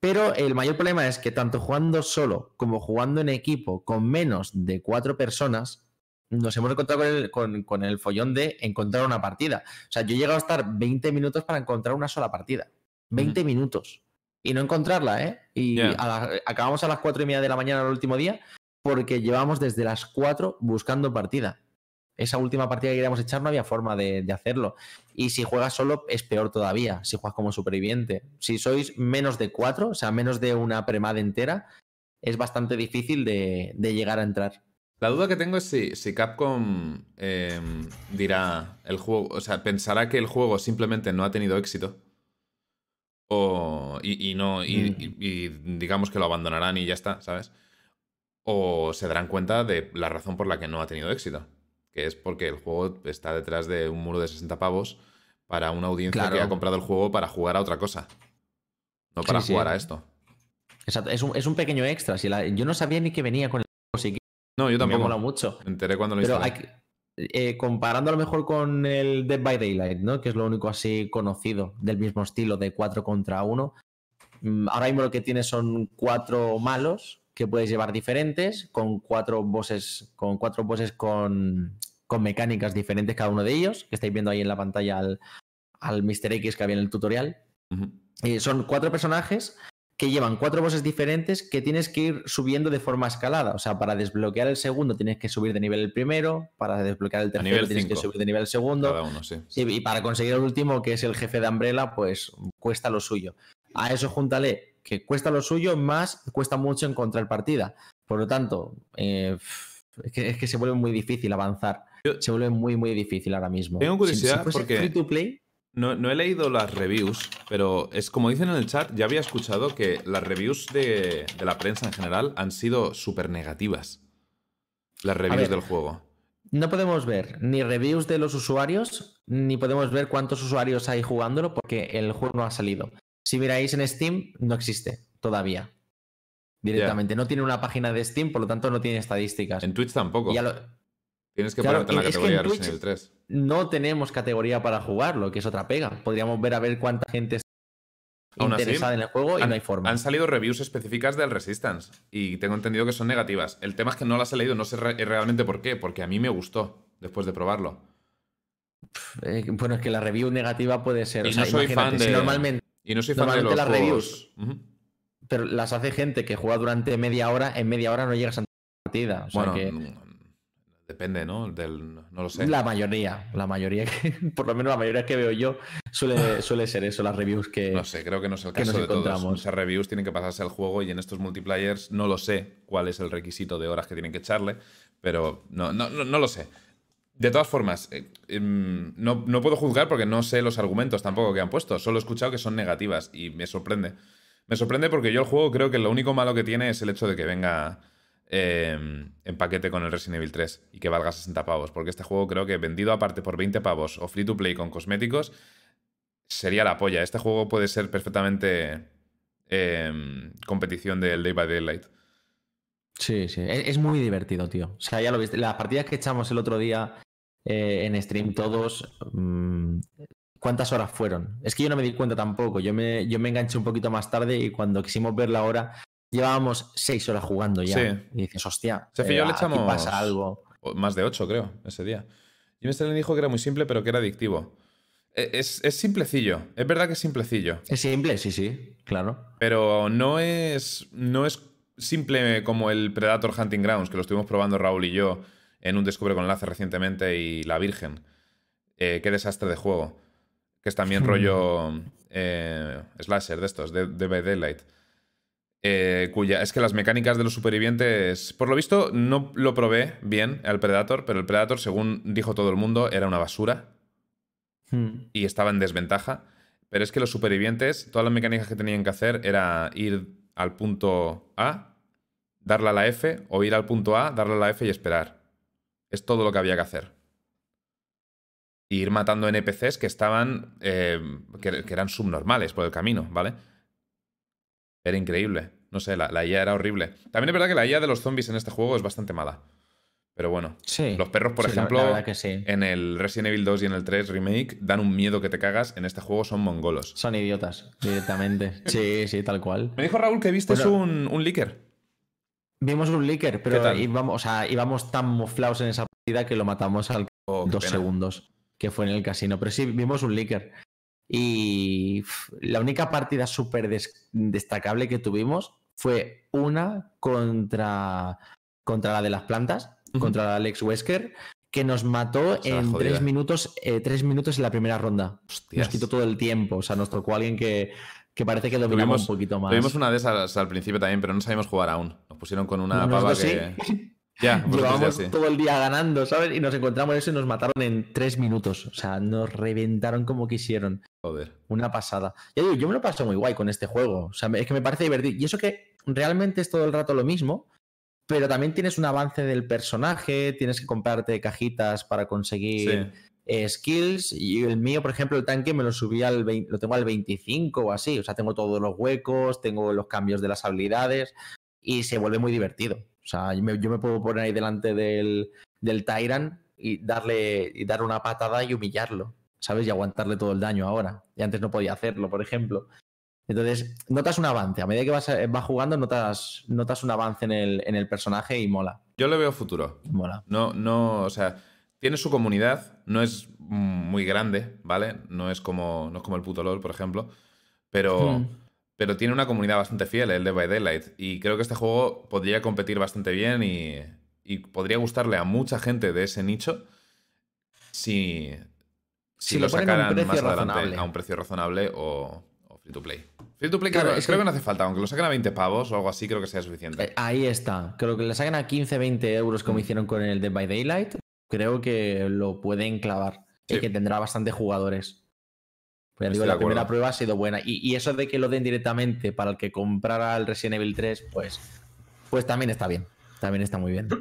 Pero el mayor problema es que tanto jugando solo como jugando en equipo con menos de cuatro personas, nos hemos encontrado con el, con- con el follón de encontrar una partida. O sea, yo he llegado a estar 20 minutos para encontrar una sola partida. 20 minutos. Y no encontrarla, ¿eh? Y Ya. a la- acabamos a las 4 y media de la mañana el último día porque llevamos desde las 4 buscando partida. Esa última partida que queríamos echar no había forma de, de hacerlo. Y si juegas solo es peor todavía, si juegas como superviviente. Si sois menos de 4, o sea, menos de una premada entera, es bastante difícil de, de llegar a entrar. La duda que tengo es si, si Capcom eh, dirá el juego, o sea, pensará que el juego simplemente no ha tenido éxito. O, y, y no, y, Mm. y- y digamos que lo abandonarán y ya está, ¿sabes? O se darán cuenta de la razón por la que no ha tenido éxito. Que es porque el juego está detrás de un muro de 60 pavos para una audiencia que ha comprado el juego para jugar a otra cosa. No para Sí, sí. jugar a esto. Exacto, es un, es un pequeño extra. Si la- yo no sabía ni que venía con el juego, No, yo me tampoco. mola mucho. Me enteré cuando lo Pero instalé. hay que- eh, comparando a lo mejor con el Dead by Daylight, ¿no? Que es lo único así conocido del mismo estilo de 4 contra 1. Ahora mismo lo que tienes son cuatro malos que puedes llevar diferentes, con cuatro bosses, con cuatro bosses con, con mecánicas diferentes cada uno de ellos, que estáis viendo ahí en la pantalla al, al Mr. X que había en el tutorial. Eh, son cuatro personajes que llevan cuatro bosses diferentes que tienes que ir subiendo de forma escalada. O sea, para desbloquear el segundo tienes que subir de nivel el primero, para desbloquear el tercero nivel tienes que subir de nivel el segundo. Cada uno, sí. Sí, y para conseguir el último, que es el jefe de Umbrella, pues cuesta lo suyo. A eso júntale que cuesta lo suyo, más cuesta mucho encontrar partida. Por lo tanto, eh, es, que, es que se vuelve muy difícil avanzar. Se vuelve muy, muy difícil ahora mismo. Tengo Si- curiosidad si porque- free to play, No, no he leído las reviews, pero es como dicen en el chat, ya había escuchado que las reviews de, de la prensa en general han sido súper negativas. Las reviews ver. del juego. No podemos ver ni reviews de los usuarios, ni podemos ver cuántos usuarios hay jugándolo porque el juego no ha salido. Si miráis en Steam, no existe todavía. Directamente. No tiene una página de Steam, por lo tanto no tiene estadísticas. En Twitch tampoco. Ya lo- Tienes que Claro, ponerte en la categoría en Resident Evil 3. no tenemos categoría para jugarlo, que es otra pega. Podríamos ver a ver cuánta gente está Aún así, interesada en el juego y han, no hay forma. han salido reviews específicas del Resistance y tengo entendido que son negativas. El tema es que no las he leído, no sé re- realmente por qué, porque a mí me gustó después de probarlo. Eh, bueno, es que la review negativa puede ser. Y o sea, no soy imagínate, fan si de- normalmente, Y no soy fan de los las juegos. Ujú. pero las hace gente que juega durante media hora, en media hora no llegas a la partida. O sea Bueno, que- Depende, ¿no? Del, no lo sé. La mayoría, la mayoría, que, por lo menos la mayoría que veo yo, suele, suele ser eso, las reviews que. No sé, creo que no es el que caso nos de todos. encontramos. Esas reviews tienen que pasarse al juego y en estos multiplayers no lo sé cuál es el requisito de horas que tienen que echarle, pero no, no, no, no lo sé. De todas formas, eh, em, no, no puedo juzgar porque no sé los argumentos tampoco que han puesto. Solo he escuchado que son negativas y me sorprende. Me sorprende porque yo el juego creo que lo único malo que tiene es el hecho de que venga eh, en paquete con el Resident Evil 3 y que valga 60 pavos. Porque este juego creo que vendido aparte por 20 pavos o free to play con cosméticos sería la polla. Este juego puede ser perfectamente eh, competición del Day by Daylight. Sí, sí, es muy divertido, tío. O sea, ya lo viste. Las partidas que echamos el otro día eh, en stream todos, mm, ¿cuántas horas fueron? Es que yo no me di cuenta tampoco. Yo me, yo me enganché un poquito más tarde y cuando quisimos ver la hora, llevábamos seis horas jugando ya. Sí. Y dices, hostia, y eh, yo le aquí echamos- pasa algo. Más de 8, creo, ese día. Jimmy Sterling dijo que era muy simple, pero que era adictivo. E- Es, es simplecillo. Es verdad que es simplecillo. Es simple, sí, sí, claro. Pero no es, no es simple como el Predator Hunting Grounds, que lo estuvimos probando Raúl y yo en un Descubre con Enlace recientemente, y La Virgen. Eh, qué desastre de juego. Que es también Hmm. rollo eh, slasher de estos, de, de By Daylight. Eh, cuya es que las mecánicas de los supervivientes, por lo visto, no lo probé bien al Predator, pero el Predator, según dijo todo el mundo, era una basura Mm. y estaba en desventaja. Pero es que los supervivientes, todas las mecánicas que tenían que hacer era ir al punto A, darle a la F, o ir al punto A, darle a la F y esperar. Es todo lo que había que hacer. Y ir matando NPCs que estaban. eh, que, que eran subnormales por el camino, ¿vale? Era increíble. No sé, la, la IA era horrible. También es verdad que la IA de los zombies en este juego es bastante mala. Pero bueno, Sí. los perros, por Sí, ejemplo, la sí. en el Resident Evil 2 y en el 3 Remake dan un miedo que te cagas. En este juego son mongolos. Son idiotas, directamente. sí, sí, tal cual. Me dijo Raúl que viste Bueno. un, un leaker. Vimos un leaker, pero íbamos, o sea, íbamos tan muflados en esa partida que lo matamos al Oh, dos pena. segundos, que fue en el casino. Pero sí, vimos un leaker. Y la única partida súper des- destacable que tuvimos fue una contra, contra la de las plantas, Ujú. contra la Alex Wesker, que nos mató en jodida. tres minutos, eh, tres minutos en la primera ronda. Hostias. Nos quitó todo el tiempo. O sea, nos tocó alguien que, que parece que dominaba Tuvimos- un poquito más. Tuvimos una de esas al principio también, pero no sabíamos jugar aún. Nos pusieron con una pava sí. que. Ya, vosotros ya Llevábamos sí. todo el día ganando, ¿sabes? Y nos encontramos eso y nos mataron en tres minutos. O sea, nos reventaron como quisieron. Joder. Una pasada. Ya digo, yo me lo paso muy guay con este juego. O sea, es que me parece divertido. Y eso que realmente es todo el rato lo mismo, pero también tienes un avance del personaje, tienes que comprarte cajitas para conseguir Sí. eh, skills. Y el mío, por ejemplo, el tanque me lo subí al 20 lo tengo al 25 o así. O sea, tengo todos los huecos, tengo los cambios de las habilidades y se vuelve muy divertido. O sea, yo me, yo me puedo poner ahí delante del, del Tyrant y darle y dar una patada y humillarlo, ¿sabes? Y aguantarle todo el daño ahora. Y antes no podía hacerlo, por ejemplo. Entonces, notas un avance. A medida que vas, vas jugando, notas, notas un avance en el, en el personaje y mola. Yo le veo futuro. Mola. No, no, o sea, tiene su comunidad, no es mm, muy grande, ¿vale? No es como, no es como el puto LOL, por ejemplo, pero, Hmm. Pero tiene una comunidad bastante fiel, el de By Daylight, y creo que este juego podría competir bastante bien y, y podría gustarle a mucha gente de ese nicho si, si, Si lo lo sacaran más adelante razonable. a un precio razonable o, o free to play. Free to play Claro, creo, es creo que- que no hace falta, aunque lo saquen a 20 pavos o algo así, creo que sea suficiente. Eh, Ahí está. Creo que le saquen a 15, 20 euros como Mm. hicieron con el Dead by Daylight. Creo que lo pueden clavar. Sí. Y que tendrá bastante jugadores. Pues ya digo, la primera prueba ha sido buena. Y, y eso de que lo den directamente para el que comprara el Resident Evil 3, pues, pues también está bien. También está muy bien.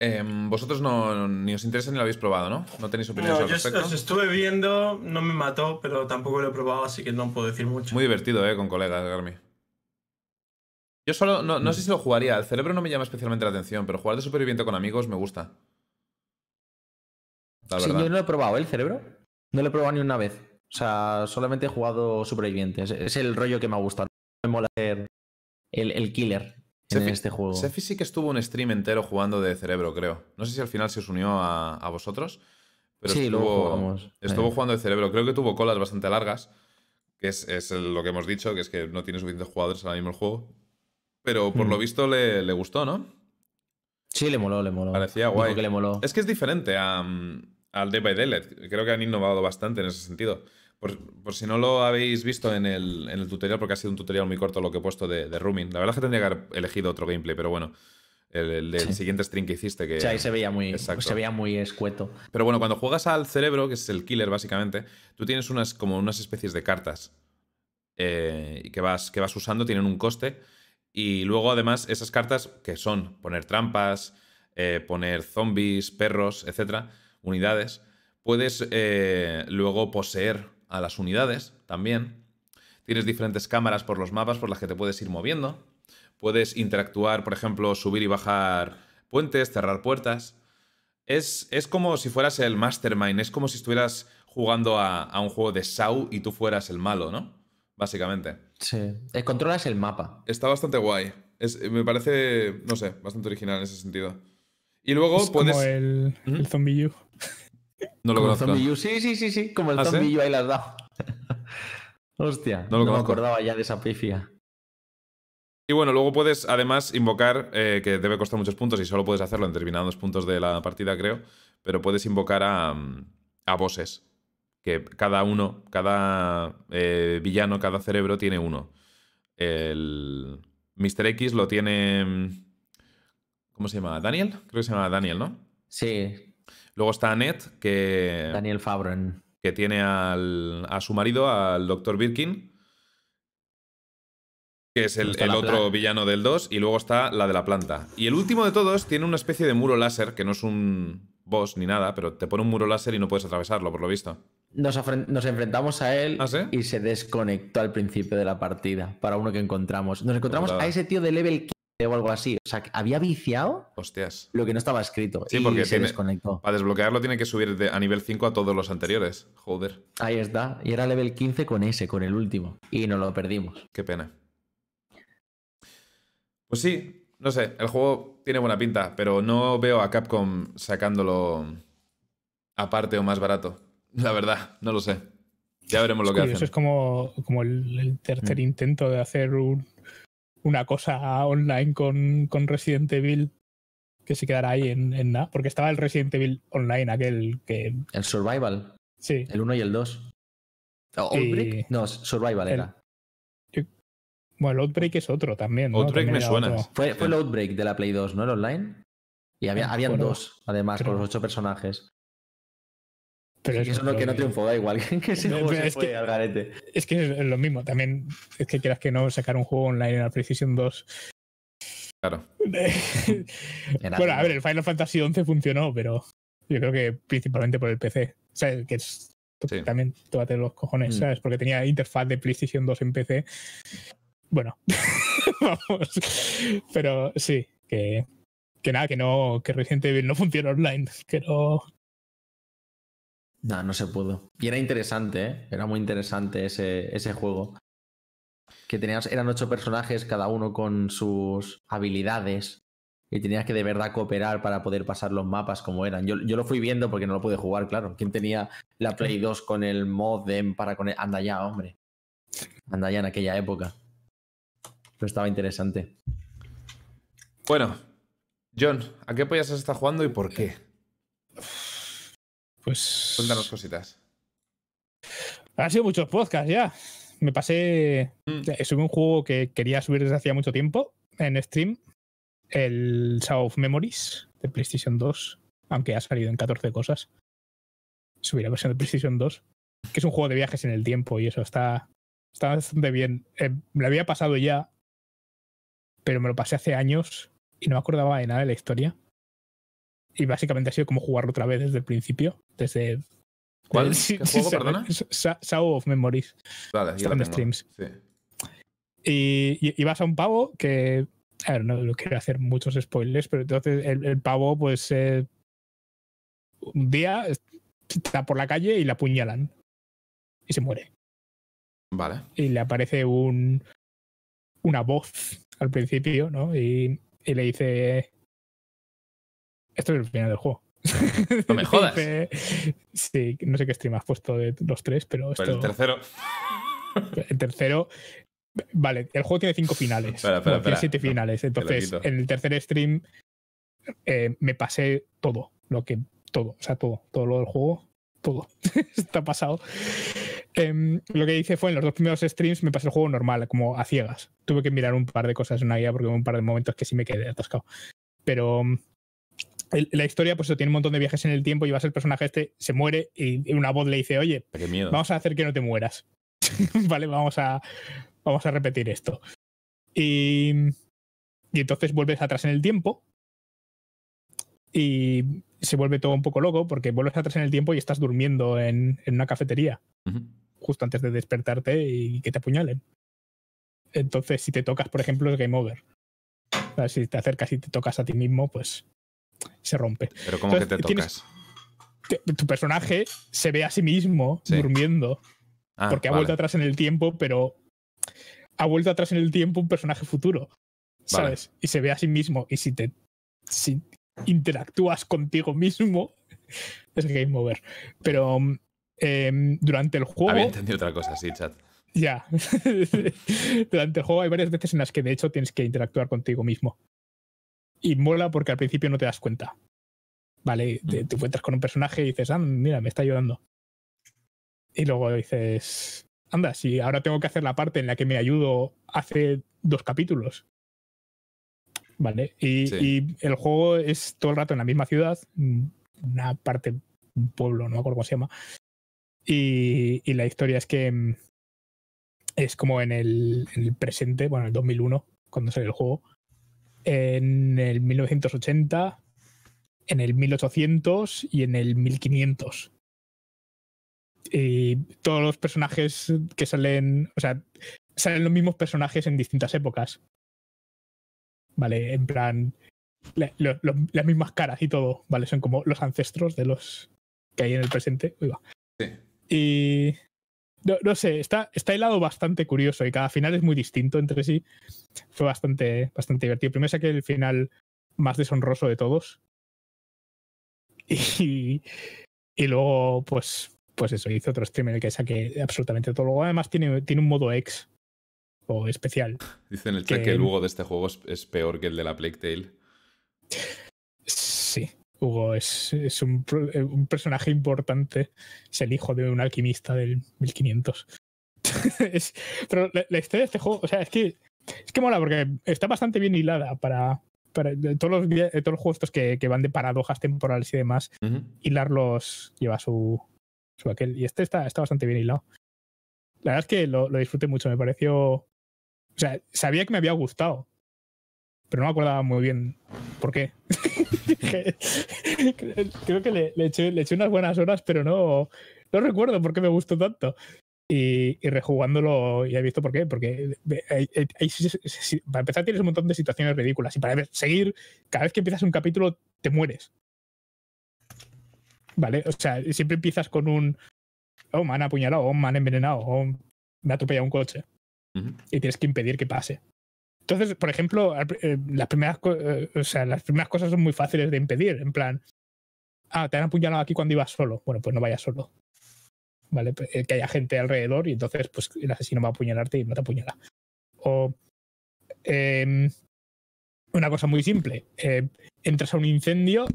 Em, vosotros no, ni os interesa ni lo habéis probado, ¿no? No tenéis opiniones No, al yo respecto. os estuve viendo, no me mató, pero tampoco lo he probado, así que no puedo decir mucho. Muy divertido, ¿eh? Con colegas, Garmi. Yo solo, no, no sé si lo jugaría. El cerebro no me llama especialmente la atención, pero jugar de superviviente con amigos me gusta. La Sí, yo no lo he probado, ¿eh? el cerebro. No lo he probado ni una vez. O sea, solamente he jugado supervivientes. Es el rollo que me ha gustado. Me mola ser el, el killer en Sefi- este juego. Sefi sí que estuvo un stream entero jugando de cerebro, creo. No sé si al final se os unió a, a vosotros. Pero Sí, estuvo, luego jugamos. estuvo Eh. jugando de cerebro. Creo que tuvo colas bastante largas. Que es, es lo que hemos dicho, que es que no tiene suficientes jugadores ahora mismo el juego. Pero por Mm. lo visto le, le gustó, ¿no? Sí, le moló, le moló. Parecía guay. que le moló. Es que es diferente a, mm, al Dead by Daylight. Creo que han innovado bastante en ese sentido. Por, por si no lo habéis visto en el, en el tutorial, porque ha sido un tutorial muy corto lo que he puesto de, de Rooming. La verdad es que tendría que haber elegido otro gameplay, pero bueno. El, el del Sí. siguiente stream que hiciste. Que, O sea, ahí se veía muy, Exacto. se veía muy escueto. Pero bueno, cuando juegas al cerebro, que es el killer básicamente, tú tienes unas como unas especies de cartas eh, que, vas, que vas usando, tienen un coste. Y luego, además, esas cartas que son poner trampas, eh, poner zombies, perros, etcétera, unidades, puedes eh, luego poseer a las unidades también. Tienes diferentes cámaras por los mapas por las que te puedes ir moviendo. Puedes interactuar, por ejemplo, subir y bajar puentes, cerrar puertas. Es, es como si fueras el mastermind, es como si estuvieras jugando a, a un juego de Sau y tú fueras el malo, ¿no? Básicamente. Sí. Eh, controlas el mapa. Está bastante guay. Es- me parece, no sé, bastante original en ese sentido. Y luego Es puedes... como el, ¿Mm? el. No lo Como el conozco. U. Sí, sí, sí, sí. Como el ¿Ah, sí? Zombie U ahí las dado. Hostia. No lo me conozco. acordaba ya de esa pifia. Y bueno, luego puedes además invocar, eh, que debe costar muchos puntos y solo puedes hacerlo en determinados puntos de la partida, creo, pero puedes invocar a, mm, a bosses, que cada uno, cada eh, villano, cada cerebro tiene uno. El Mr. X lo tiene... mm, ¿Cómo se llama? ¿Daniel? Creo que se llama Daniel, ¿no? Sí, Luego está Annette, que, Daniel Fabren. que tiene al- a su marido, al Dr. Birkin, que es el, el otro villano del 2, y luego está la de la planta. Y el último de todos tiene una especie de muro láser, que no es un boss ni nada, pero te pone un muro láser y no puedes atravesarlo, por lo visto. Nos, nos enfrentamos a él ¿Ah, sí? y se desconectó al principio de la partida para uno que encontramos. Nos encontramos Putada. a ese tío de level 15 o algo así. O sea, que había viciado Hostias. lo que no estaba escrito Sí, y porque se tiene- desconectó. Para desbloquearlo tiene que subir de- a nivel 5 a todos los anteriores. Joder, Ahí está. Y era level 15 con ese, con el último. Y nos lo perdimos. qué pena. Pues sí, no sé, el juego tiene buena pinta, pero no veo a Capcom sacándolo aparte o más barato. La verdad, no lo sé. Ya veremos lo que hacen. es como, como el, el tercer Mm. intento de hacer un- una cosa online con, con Resident Evil que se quedará ahí en, en nada. Porque estaba el Resident Evil Online, aquel que. El Survival. Sí. El 1 y el 2. ¿O Y- Outbreak? No, Survival el- era. Bueno, el Outbreak es otro también. ¿no? Outbreak También me era suena. Fue, fue el Outbreak de la Play 2, ¿no? El online. Y había, habían dos, además, Pero- con los ocho personajes. Pero eso, eso no, que no triunfó, da igual. Que Pero juego se es fue que- al garete. Es que es lo mismo. También es que quieras que no sacar un juego online en la PlayStation 2. Claro. Bueno, a ver, el Final Fantasy XI funcionó, pero yo creo que principalmente por el PC. O sea, que es Sí. también tómate los cojones, Mm. ¿sabes? Porque tenía interfaz de PlayStation 2 en PC. Bueno, vamos. Pero sí, que, que nada, que no, que Resident Evil no funciona online. Que no. No, no se pudo. Y era interesante, ¿eh? Era muy interesante ese, ese juego. Que tenías, eran ocho personajes, cada uno con sus habilidades. Y tenías que de verdad cooperar para poder pasar los mapas como eran. Yo, yo lo fui viendo porque no lo pude jugar, claro. ¿Quién tenía la Play 2 con el modem para con Anda ya, hombre. Anda ya en aquella época. Pero estaba interesante. Bueno, John, ¿a qué pollas has estado jugando y por qué? Pues. Cuéntanos cositas. Han sido muchos podcasts ya. Me pasé. Mm. Subí un juego que quería subir desde hacía mucho tiempo en stream. El Shadow of Memories de PlayStation 2. Aunque ha salido en 14 cosas. Subí la versión de PlayStation 2. Que es un juego de viajes en el tiempo y eso está. Está bastante bien. Eh, me lo había pasado ya. Pero me lo pasé hace años y no me acordaba de nada de la historia. Y básicamente ha sido como jugarlo otra vez desde el principio. Desde ¿Cuál? del- sí, ¿Qué sí, juego, perdona? Shadow of Memories. Vale, ya Está lo en streams. Sí. Y, y- y vas a un pavo que. A ver, no, quiero hacer muchos spoilers, pero entonces el, el pavo, pues. eh, un día está por la calle y le apuñalan. Y se muere. Vale. Y le aparece un. Una voz al principio, ¿no? Y, y le dice. Esto es el final del juego. No me jodas. Sí, no sé qué stream has puesto de los tres, pero Pues esto. el tercero. El tercero. Vale, el juego tiene cinco finales. Espera, espera, Bueno, tiene siete finales. Entonces, en el tercer stream eh, me pasé todo, lo que, todo, o sea, todo, todo lo del juego, todo. Está pasado. Em, lo que hice fue en los dos primeros streams me pasé el juego normal, como a ciegas. Tuve que mirar un par de cosas en una guía porque hubo un par de momentos que sí me quedé atascado. Pero el- la historia, pues eso tiene un montón de viajes en el tiempo y vas el personaje este, se muere y una voz le dice, oye, miedo. vamos a hacer que no te mueras. vale, vamos a, vamos a repetir esto. Y, y entonces vuelves atrás en el tiempo y se vuelve todo un poco loco porque vuelves atrás en el tiempo y estás durmiendo en, en una cafetería justo antes de despertarte y que te apuñalen. Entonces, si te tocas, por ejemplo, es game over. O sea, si te acercas y te tocas a ti mismo, pues se rompe. Pero ¿cómo que te tocas? Tu personaje se ve a sí mismo Sí. durmiendo Ah, porque ha vale. vuelto atrás en el tiempo, pero ha vuelto atrás en el tiempo un personaje futuro, ¿sabes? Y se ve a sí mismo. Y si te si interactúas contigo mismo, es game over. Pero em, durante el juego, Había entendido otra cosa, sí, chat. ya, durante el juego hay varias veces en las que de hecho tienes que interactuar contigo mismo. Y mola porque al principio no te das cuenta. Vale, te, Mm. te encuentras con un personaje y dices, ah, mira, me está ayudando. Y luego dices, anda, si ahora tengo que hacer la parte en la que me ayudo hace dos capítulos. Vale, y, Sí. y el juego es todo el rato en la misma ciudad, una parte, un pueblo, no me acuerdo cómo se llama. Y, y la historia es que mm, es como en el, en el presente, bueno, en el 2001, cuando sale el juego, en el 1980, en el 1800 y en el 1500. Y todos los personajes que salen, o sea, salen los mismos personajes en distintas épocas. Vale, en plan, la- lo- lo- las mismas caras y todo, ¿vale? Son como los ancestros de los que hay en el presente. Uy, va. Sí. Y no, no sé, está, está hilado bastante curioso y cada final es muy distinto entre sí. Fue bastante, bastante divertido. Primero saqué el final más deshonroso de todos. Y, y luego, pues, pues eso, hice otro stream en el que saqué absolutamente todo. Luego, además, tiene, tiene un modo ex o especial. Dice en el chat Que- que el Hugo de este juego es, es peor que el de la Plague Tale. Sí, Hugo es, es un, pro- eh, un personaje importante. Es el hijo de un alquimista del 1500. Es- pero la, la historia de este juego, o sea, es que es que mola porque está bastante bien hilada para, todos los, todos los juegos estos que, que van de paradojas temporales y demás. Ujú. Hilarlos lleva su, su aquel. Y este está, está bastante bien hilado. La verdad es que lo, lo disfruté mucho, me pareció. O sea, sabía que me había gustado, pero no me acordaba muy bien por qué. Creo que le, le eché, le eché unas buenas horas, pero no, no recuerdo por qué me gustó tanto. Y, y rejugándolo ya he visto por qué. Porque hay- hay- hay- para empezar tienes un montón de situaciones ridículas. Y para ver- seguir, cada vez que empiezas un capítulo, te mueres. ¿Vale? O sea, siempre empiezas con un. Oh, me han apuñalado, o me han envenenado, o me ha atropellado un coche. Y tienes que impedir que pase. Entonces, por ejemplo, eh, las primeras, eh, o sea, las primeras cosas son muy fáciles de impedir. En plan, ah, te han apuñalado aquí cuando ibas solo. Bueno, pues no vayas solo. ¿Vale? Eh, Que haya gente alrededor y entonces pues el asesino va a apuñalarte y no te apuñala. O em, una cosa muy simple. eh, entras a un incendio,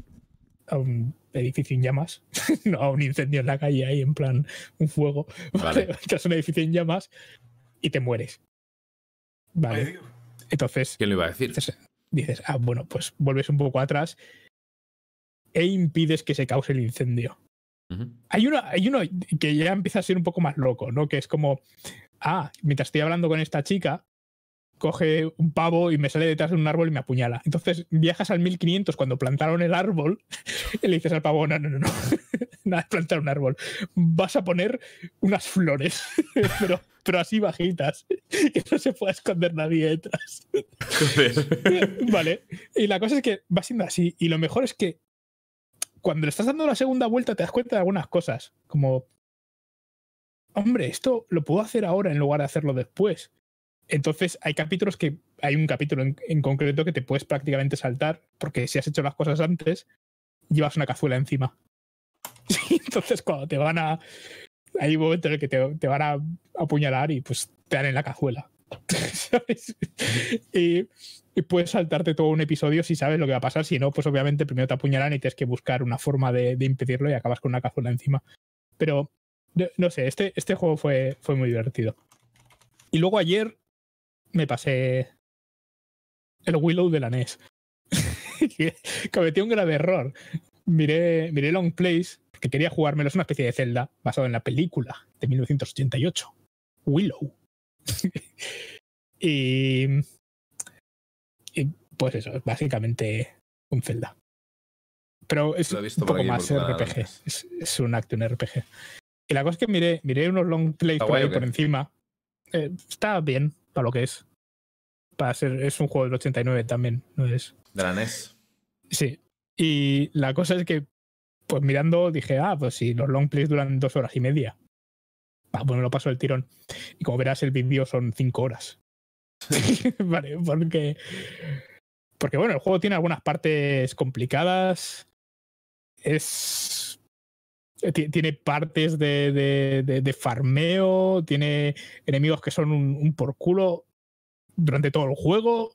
a un edificio en llamas, no a un incendio en la calle ahí en plan un fuego. Vale. entras a un edificio en llamas y te mueres. Vale. Ay, Dios. Entonces ¿Quién lo iba a decir? dices, dices, ah, bueno, pues vuelves un poco atrás e impides que se cause el incendio. Hay uno, hay uno que ya empieza a ser un poco más loco, ¿no? Que es como, ah, mientras estoy hablando con esta chica, coge un pavo y me sale detrás de un árbol y me apuñala. Entonces viajas al 1500 cuando plantaron el árbol y le dices al pavo, no, no, no, no, nada de plantar un árbol. Vas a poner unas flores, pero, pero así bajitas, que no se pueda esconder nadie detrás. Vale. Y la cosa es que va siendo así. Y lo mejor es que cuando le estás dando la segunda vuelta te das cuenta de algunas cosas. Como, hombre, esto lo puedo hacer ahora en lugar de hacerlo después. Entonces hay capítulos que, hay un capítulo en, en concreto que te puedes prácticamente saltar, porque si has hecho las cosas antes, llevas una cazuela encima. Entonces cuando te van a... Hay un momento en el que te, van a apuñalar y pues te dan en la cazuela. ¿Sabes? Y, puedes saltarte todo un episodio si sabes lo que va a pasar. Si no, pues obviamente primero te apuñalan y tienes que buscar una forma de, de impedirlo y acabas con una cazuela encima. Pero no, sé, este, este juego fue, fue muy divertido. Y luego ayer me pasé el Willow de la NES. cometí un grave error. Miré, miré Long Place, porque quería jugármelo. Es una especie de Zelda basado en la película de 1988. Willow. y, y pues eso, es básicamente un Zelda. Pero es un poco más RPG. Es, es un acto en RPG. Y la cosa es que miré, miré unos long plays ¿Está por ahí por encima. Eh, está bien para lo que es. Para ser, es un juego del 89 también, ¿no es? De la E NES. Sí. Y la cosa es que, pues mirando, dije, ah, pues si los long plays duran dos horas y media. Ah, pues me lo paso el tirón. Y como verás, el vídeo son cinco horas. vale, porque. Porque bueno, el juego tiene algunas partes complicadas. Es. ti- Tiene partes de, de- de- de farmeo. Tiene enemigos que son un, un por culo durante todo el juego.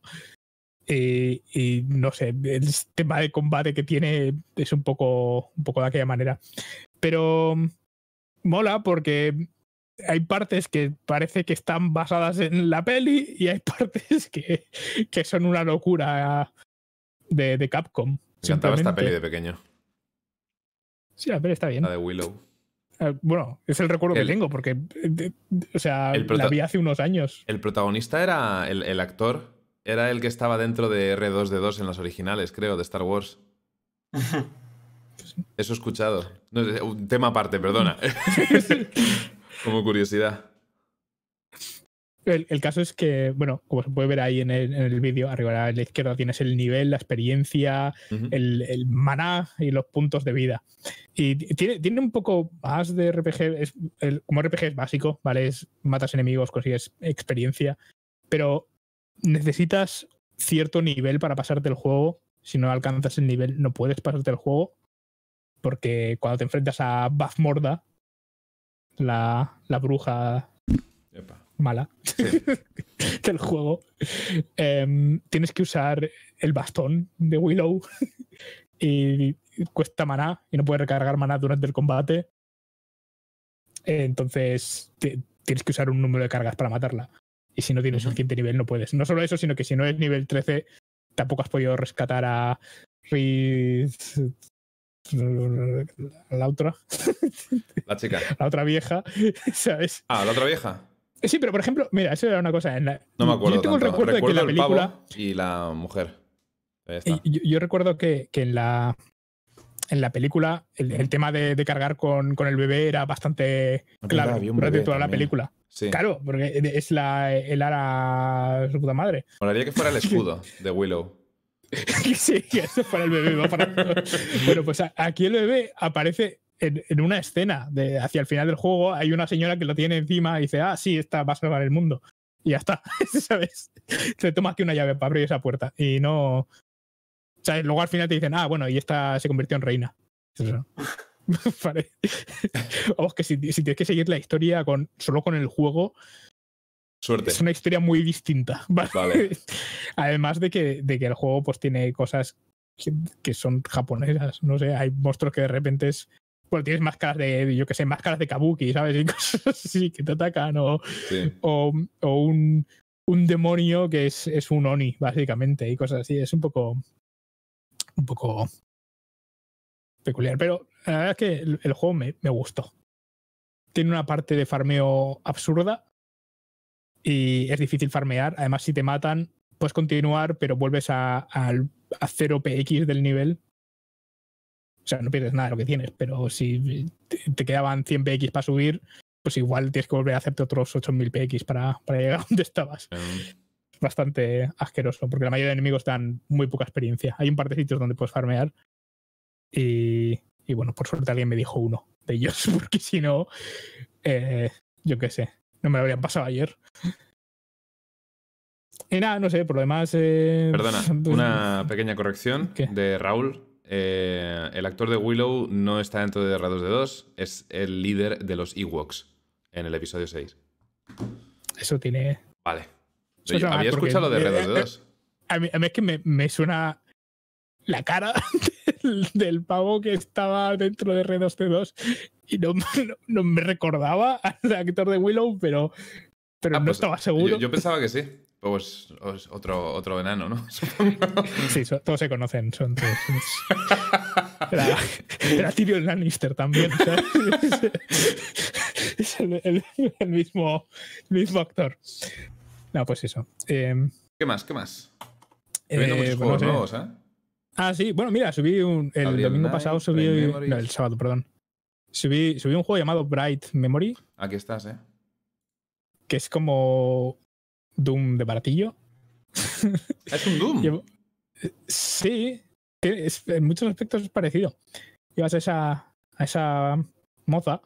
Y, y no sé, el sistema de combate que tiene es un poco, un poco de aquella manera. Pero mm, mola porque hay partes que parece que están basadas en la peli y hay partes que, que son una locura de, de Capcom. Me encantaba esta peli de pequeño, Sí, la peli está bien. la de Willow. Eh, Bueno, es el recuerdo El- que tengo porque, eh, o sea, la vi hace unos años. El protagonista era el, el actor, era el que estaba dentro de R2D2 en las originales, creo, de Star Wars. Eso he escuchado. No sé, un tema aparte, perdona. Como curiosidad. El, el caso es que, bueno, como se puede ver ahí en el, en el vídeo, arriba a la izquierda tienes el nivel, la experiencia, el, el maná y los puntos de vida. Y tiene, tiene un poco más de RPG, es, el- como RPG es básico, ¿vale? Es, matas enemigos, consigues experiencia, pero necesitas cierto nivel para pasarte el juego. Si no alcanzas el nivel, no puedes pasarte el juego, porque cuando te enfrentas a Bazmorda, la, la bruja Epa. mala Sí. del juego, em, tienes que usar el bastón de Willow y cuesta maná y no puedes recargar maná durante el combate. Entonces ti- tienes que usar un número de cargas para matarla. Y si no tienes suficiente nivel, no puedes. No solo eso, sino que si no eres nivel 13, tampoco has podido rescatar a Riz. La otra, La chica. la otra vieja, ¿sabes? Ah, la otra vieja. Sí, pero por ejemplo, mira, eso era una cosa. En la, No me acuerdo Yo tengo tanto. el recuerdo, de que en la el película. pavo y la mujer. Yo, yo recuerdo que, que en la. En la película, el, el tema de, de cargar con, con el bebé era bastante Es claro durante toda la película. Sí. Claro, porque es la, el ara su puta madre. Molaría que fuera el escudo de Willow. sí, que ese fuera el bebé. va para- bueno, pues aquí el bebé aparece en, en una escena de hacia el final del juego. Hay una señora que lo tiene encima y dice, ah, sí, esta va a salvar el mundo. Y ya está, ¿sabes? Se toma aquí una llave para abrir esa puerta. Y no. ¿sabes? Luego al final te dicen, ah, bueno, y esta se convirtió en reina. Eso. Vamos, que si, si tienes que seguir la historia con, solo con el juego, Suerte. es una historia muy distinta. ¿vale? Vale. Además de que, de que el juego pues tiene cosas que, que son japonesas. No sé, hay monstruos que de repente es. Bueno, tienes máscaras de, yo que sé, máscaras de kabuki, ¿sabes? Y cosas así que te atacan. O, Sí. o, o un, un demonio que es, es un oni, básicamente, y cosas así. Es un poco. Un poco. Peculiar. Pero la verdad es que el, el juego me, me gustó. Tiene una parte de farmeo absurda. Y es difícil farmear. Además, si te matan, puedes continuar, pero vuelves a, a 0 PX del nivel. O sea, no pierdes nada de lo que tienes, pero si te, te quedaban 100 PX para subir, pues igual tienes que volver a hacerte otros 8000 PX para, para llegar a donde estabas. Es bastante asqueroso, porque la mayoría de enemigos dan muy poca experiencia. Hay un par de sitios donde puedes farmear. Y, y bueno, por suerte alguien me dijo uno de ellos, porque si no, eh, yo qué sé, no me lo habrían pasado ayer. Y nada, no sé, por lo demás. eh, Perdona, pues, una pequeña corrección ¿Qué? de Raúl. Eh, el actor de Willow no está dentro de R2D2, es el líder de los Ewoks en el episodio 6. Eso tiene. Vale. Eso Yo había escuchado lo de eh, R2D2. A mí, a mí es que me, me suena la cara del, del pavo que estaba dentro de R2C2 y no, no- no me recordaba al actor de Willow, pero, pero Ah, no pues, estaba seguro. Yo, yo pensaba que sí. Pues es otro, otro enano, ¿no? Sí, son- todos se conocen, son todos. Era, era Tyrion Lannister también. ¿sabes? Es el, el- el mismo, el mismo actor. No, pues eso. Eh, ¿Qué más? ¿Qué más? Viendo eh, muchos pues juegos nuevos, ¿eh? Ah, sí, bueno, mira, subí un, el Gabriel domingo Knight, pasado, subí. No, el sábado, perdón. Subí, subí un juego llamado Bright Memory, Aquí estás, ¿eh? que es como Doom de baratillo. Es un Doom. Sí, es- en muchos aspectos es parecido. Llevas a esa, a esa moza.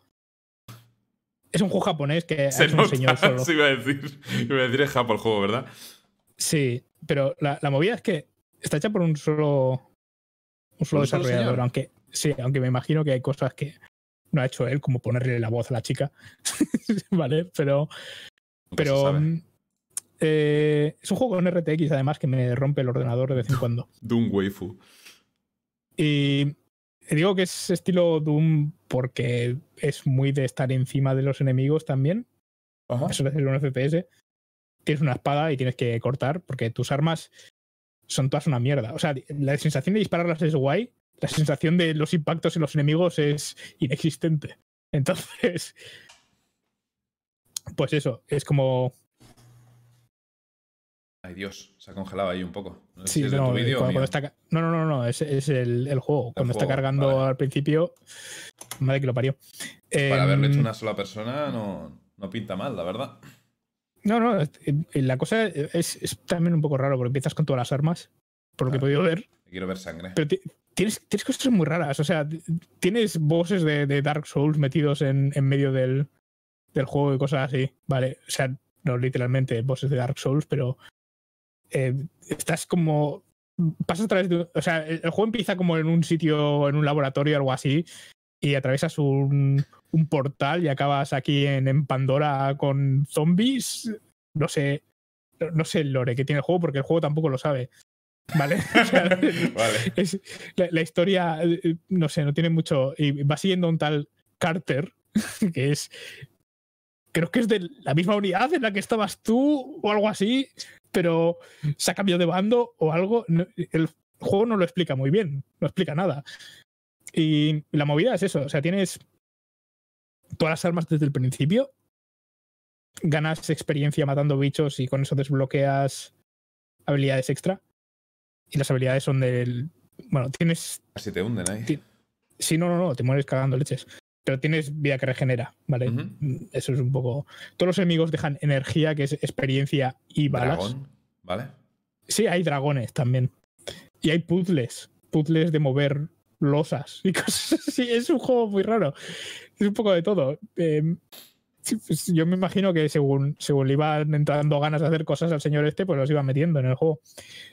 Es un juego japonés que Se es un nota, señor solo. sí iba a decir. Iba a decir es Japón el juego, ¿verdad? Sí, pero la, la movida es que está hecha por un solo, un solo un desarrollador, aunque sí, aunque me imagino que hay cosas que no ha hecho él, como ponerle la voz a la chica, vale, pero pero mm, eh, es un juego con RTX además que me rompe el ordenador de vez en cuando. Doom Waifu. Y digo que es estilo Doom porque es muy de estar encima de los enemigos también. Eso es un FPS. Tienes una espada y tienes que cortar porque tus armas son todas una mierda. O sea, la sensación de dispararlas es guay. La sensación de los impactos en los enemigos es inexistente. Entonces, pues eso, es como. Ay, Dios, se ha congelado ahí un poco. No sé Sí, si es de no, tu cuando, cuando está no, no, no, no, es, es el, el juego. Cuando está cargando vale. al principio, madre que lo parió. Para haberlo Em, hecho una sola persona no, no pinta mal, la verdad. No, no, es- eh, la cosa es, es también un poco raro porque empiezas con todas las armas, por lo que he podido ver, Quiero ver sangre. pero ti- tienes, tienes cosas muy raras. O sea, tienes bosses de, de Dark Souls metidos en, en medio del, del juego y cosas así. Vale, o sea, no literalmente bosses de Dark Souls, pero eh, estás como. Pasas a través de. O sea, el, juego empieza como en un sitio, en un laboratorio o algo así, y atraviesas un, un portal y acabas aquí en, en Pandora con zombies. No sé. No, no sé el lore que tiene el juego porque el juego tampoco lo sabe. ¿Vale? O sea, Vale. es- la, la historia, eh, no sé, no tiene mucho. Y va siguiendo un tal Carter, que es. Creo que es de la misma unidad en la que estabas tú o algo así, pero se ha cambiado de bando o algo. El juego no lo explica muy bien, no explica nada. Y la movida es eso, o sea, tienes todas las armas desde el principio, ganas experiencia matando bichos y con eso desbloqueas habilidades extra. Y las habilidades son del. Bueno, tienes. Casi te hunden ahí. Ti- Sí, no, no, no, te mueres cagando leches. Pero tienes vida que regenera, ¿vale? Eso es un poco. Todos los enemigos dejan energía, que es experiencia y balas. Dragón, ¿vale? Sí, hay dragones también. Y hay puzzles. Puzzles de mover losas y cosas así. Es un juego muy raro. Es un poco de todo. Eh, sí, pues yo me imagino que según, según le iban entrando ganas de hacer cosas al señor este, pues los iban metiendo en el juego.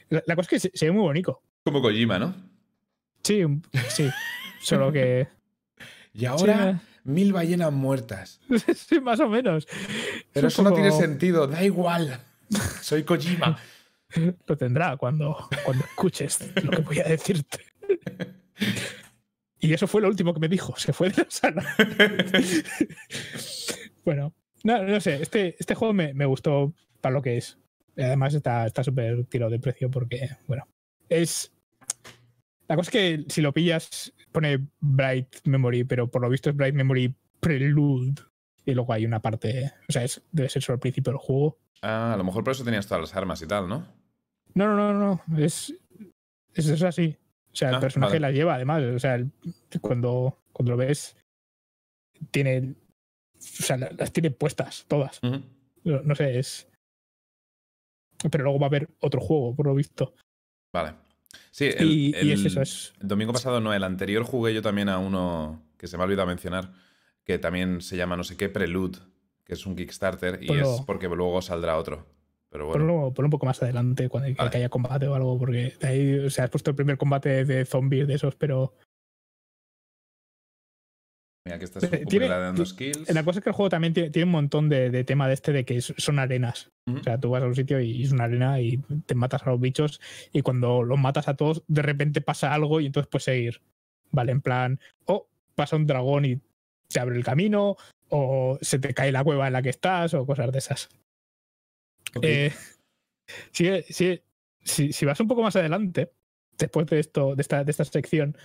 La, la cosa es que se, se ve muy bonito. Como Kojima, ¿no? Sí, sí. Solo que. Y Sí, ahora, mil ballenas muertas. sí, más o menos. Pero Es eso no tiene sentido, da igual. Soy Kojima. Lo tendrá cuando, cuando escuches lo que voy a decirte. Y eso fue lo último que me dijo. Se fue de la sala. bueno, no, no sé. Este, este juego me, me gustó para lo que es. Además está está súper tirado de precio porque, bueno, es... La cosa es que si lo pillas pone Bright Memory, pero por lo visto es Bright Memory Prelude. Y luego hay una parte... O sea, es, debe ser solo el principio del juego. Ah, a lo mejor por eso tenías todas las armas y tal, ¿no? No, no, no, no. Es, es, es así. O sea, el Ah, personaje vale. las lleva, además. O sea, el- cuando, cuando lo ves, tiene. O sea, la- las tiene puestas, todas. No, no sé, es. Pero luego va a haber otro juego, por lo visto. Vale. Sí, el, y, y es el- eso, es. el domingo pasado no, el anterior jugué yo también a uno que se me ha olvidado mencionar, que también se llama no sé qué Prelude, que es un Kickstarter y Ponlo- es porque luego saldrá otro. Pero bueno, Ponlo, ponlo un poco más adelante, cuando que- Vale. que haya combate o algo, porque de ahí, o sea, has puesto el primer combate de zombies de esos, pero Mira, que estás ti- skills. La cosa es que el juego también tiene, tiene un montón de, de tema de este de que son arenas. O sea, tú vas a un sitio y es una arena y te matas a los bichos y cuando los matas a todos, de repente pasa algo y entonces puedes seguir. Vale, en plan, o pasa un dragón y se abre el camino, o se te cae la cueva en la que estás, o cosas de esas. Ok. Eh, sigue- si, si vas un poco más adelante, después de esto, de esta, de esta sección,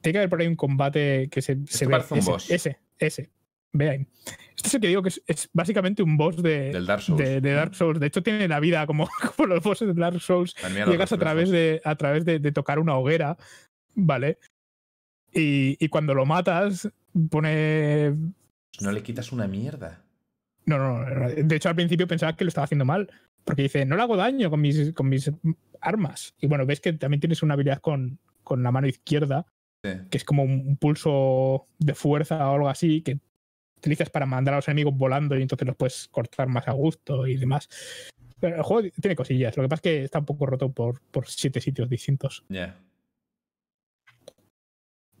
tiene que haber por ahí un combate que se, se ve. parece un ese, boss. ese, ese. Ve ahí. Este es el que digo que es, es básicamente un boss de, Del Dark Souls. de, de Dark Souls. De hecho, tiene la vida como, como los bosses de Dark Souls. Llegas a través, de, a través de, de tocar una hoguera, ¿vale? Y, y cuando lo matas, pone. No le quitas una mierda. No, no, no. De hecho, al principio pensaba que lo estaba haciendo mal. Porque dice, no le hago daño con mis, con mis armas. Y bueno, ves que también tienes una habilidad con, con la mano izquierda, Sí. que es como un pulso de fuerza o algo así, que utilizas para mandar a los enemigos volando y entonces los puedes cortar más a gusto y demás. Pero el juego tiene cosillas. Lo que pasa es que está un poco roto por, por siete sitios distintos. Ya.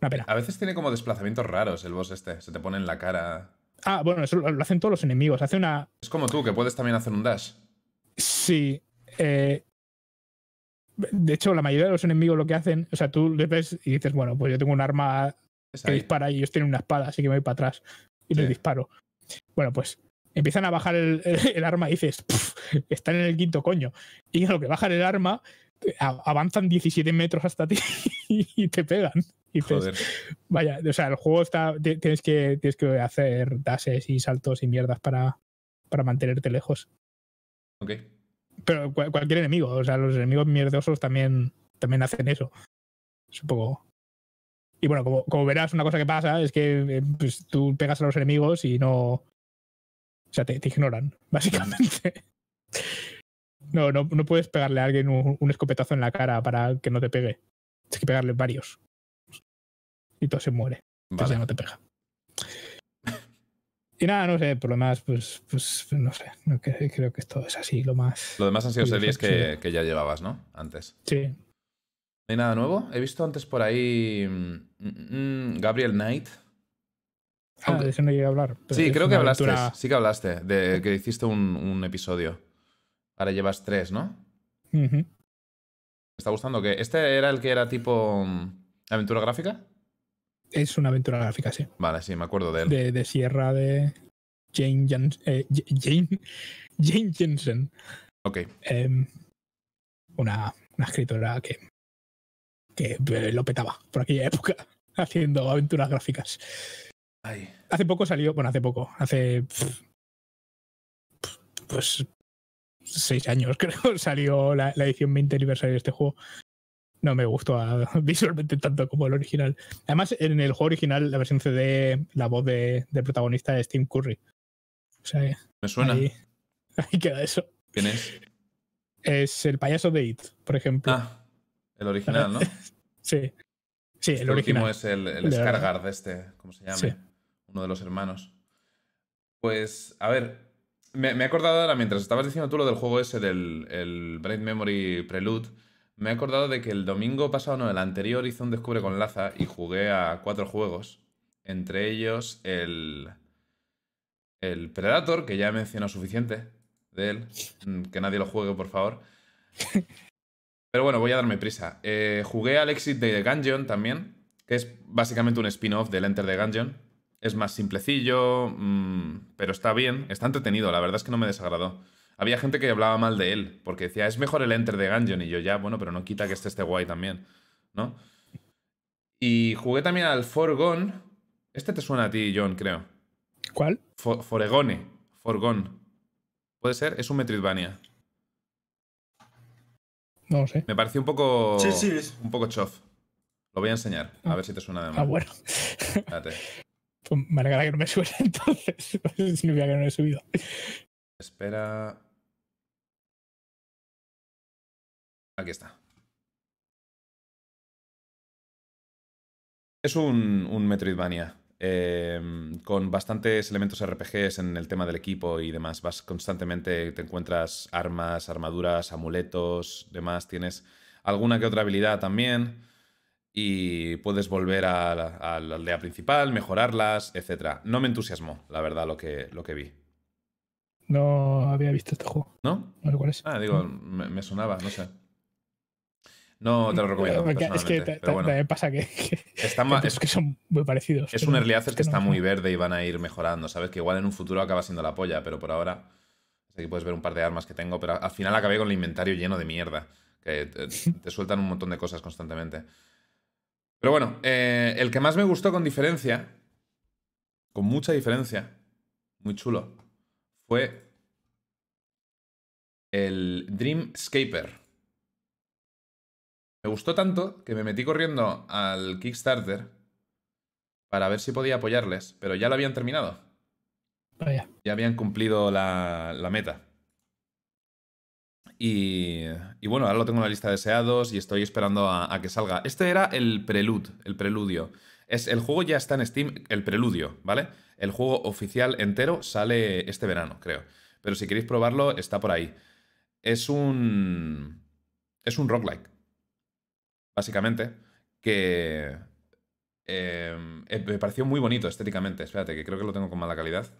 Una pena. A veces tiene como desplazamientos raros el boss este. Se te pone en la cara. Ah, bueno, eso lo hacen todos los enemigos. Hace una. Es como tú, que puedes también hacer un dash. Sí. eh, de hecho, la mayoría de los enemigos lo que hacen, o sea, tú les ves y dices, bueno, pues yo tengo un arma que dispara y ellos tienen una espada, así que me voy para atrás y les Sí. disparo. Bueno, pues empiezan a bajar el, el arma y dices, "Puf, están en el quinto coño. Y a lo que bajan el arma, avanzan 17 metros hasta ti y te pegan. Y Joder. vaya, o sea, el juego está. ti- Tienes que, tienes que hacer dashes y saltos y mierdas para, para mantenerte lejos. Ok. Pero cual- cualquier enemigo, o sea, los enemigos mierdosos también, también hacen eso. Es un poco. Y bueno, como, como verás, una cosa que pasa es que eh, pues, tú pegas a los enemigos y no. O sea, te, te ignoran, básicamente. No, no, no puedes pegarle a alguien un, un escopetazo en la cara para que no te pegue. Tienes que pegarle varios. Y todo se muere. Entonces ya Vale. no te pega. Y nada, no sé, por lo demás, pues, pues no sé. creo que esto es así, lo más. Lo demás han sido series que, que ya llevabas, ¿no? Antes. Sí. ¿No hay nada nuevo? He visto antes por ahí. mm, mm, Gabriel Knight. Ah, Aunque- de eso no llegué a hablar. Sí, creo que hablaste. aventura- Sí que hablaste. De que hiciste un, un episodio. Ahora llevas tres, ¿no? ¿Me está gustando? que ¿Este era el que era tipo mm, aventura gráfica? Es una aventura gráfica, sí. Vale, sí, me acuerdo de él. De, de Sierra de Jane, Jans- eh, Jane, Jane Jensen. Ok. Em, una, una escritora que, que eh, lo petaba por aquella época haciendo aventuras gráficas. Ay. Hace poco salió, bueno, hace poco, hace pues seis años creo, salió la, la edición 20 aniversario de este juego. No me gustó visualmente tanto como el original. Además, en el juego original, la versión CD, la voz de, de protagonista es Tim Curry. O sea, Me suena. ahí, ahí queda eso. ¿Quién es? Es el payaso de It, por ejemplo. Ah, el original, ¿no? Sí. Sí, Este el último original. es el, el De- Skargard este, ¿cómo se llama? Sí. Uno de los hermanos. Pues, a ver, me, me he acordado ahora, mientras estabas diciendo tú lo del juego ese del el Brain Memory Prelude, me he acordado de que el domingo pasado, no, el anterior hice un Descubre con Laza y jugué a cuatro juegos. Entre ellos el, el Predator, que ya he mencionado suficiente de él. Mm, Que nadie lo juegue, por favor. Pero bueno, voy a darme prisa. Eh, jugué al Exit de The Gungeon también, que es básicamente un spin-off del Enter the Gungeon. Es más simplecillo, mm, pero está bien, está entretenido, la verdad es que no me desagradó. Había gente que hablaba mal de él, porque decía, es mejor el Enter the Gungeon, y yo ya, bueno, pero no quita que este esté guay también, ¿no? Y jugué también al Forgone. Este te suena a ti, John, creo. ¿Cuál? Fo- Foregone. Forgone. ¿Puede ser? Es un Metroidvania. No lo sé. Me pareció un poco. Sí, sí, es- Un poco chof. Lo voy a enseñar, a Ah. ver si te suena de Ah, mal. bueno. Espérate. Pues me alegra que no me suene entonces. Significa que no lo he subido. Espera. Aquí está. Es un, un Metroidvania. eh, con bastantes elementos RPGs en el tema del equipo y demás. Vas constantemente, te encuentras armas, armaduras, amuletos, demás. Tienes alguna que otra habilidad también. y puedes volver a la, a la aldea principal, mejorarlas, etc. No me entusiasmó, la verdad, lo que, lo que vi. No había visto este juego. ¿No? No sé cuál es. Ah, digo, me, me sonaba, no sé. No te lo recomiendo. Porque es que pero bueno. también pasa que, que- Está es, que son muy parecidos. es un early access que no- está muy verde y van a ir mejorando, ¿sabes? Que igual en un futuro acaba siendo la polla, pero por ahora. Aquí puedes ver un par de armas que tengo, pero al final acabé con el inventario lleno de mierda. Que te, te sueltan un montón de cosas constantemente. Pero bueno, eh, el que más me gustó con diferencia, con mucha diferencia, muy chulo, fue el Dreamscaper. Me gustó tanto que me metí corriendo al Kickstarter para ver si podía apoyarles, pero ya lo habían terminado. Vaya. Ya habían cumplido la, la meta. Y, y bueno, ahora lo tengo en la lista de deseados y estoy esperando a, a que salga. Este era el prelude, el preludio. Es, el juego ya está en Steam, el preludio, ¿vale? El juego oficial entero sale este verano, creo. Pero si queréis probarlo, está por ahí. Es un. Es un roguelike. Básicamente. Que. eh, eh, me pareció muy bonito estéticamente. Espérate, que creo que lo tengo con mala calidad.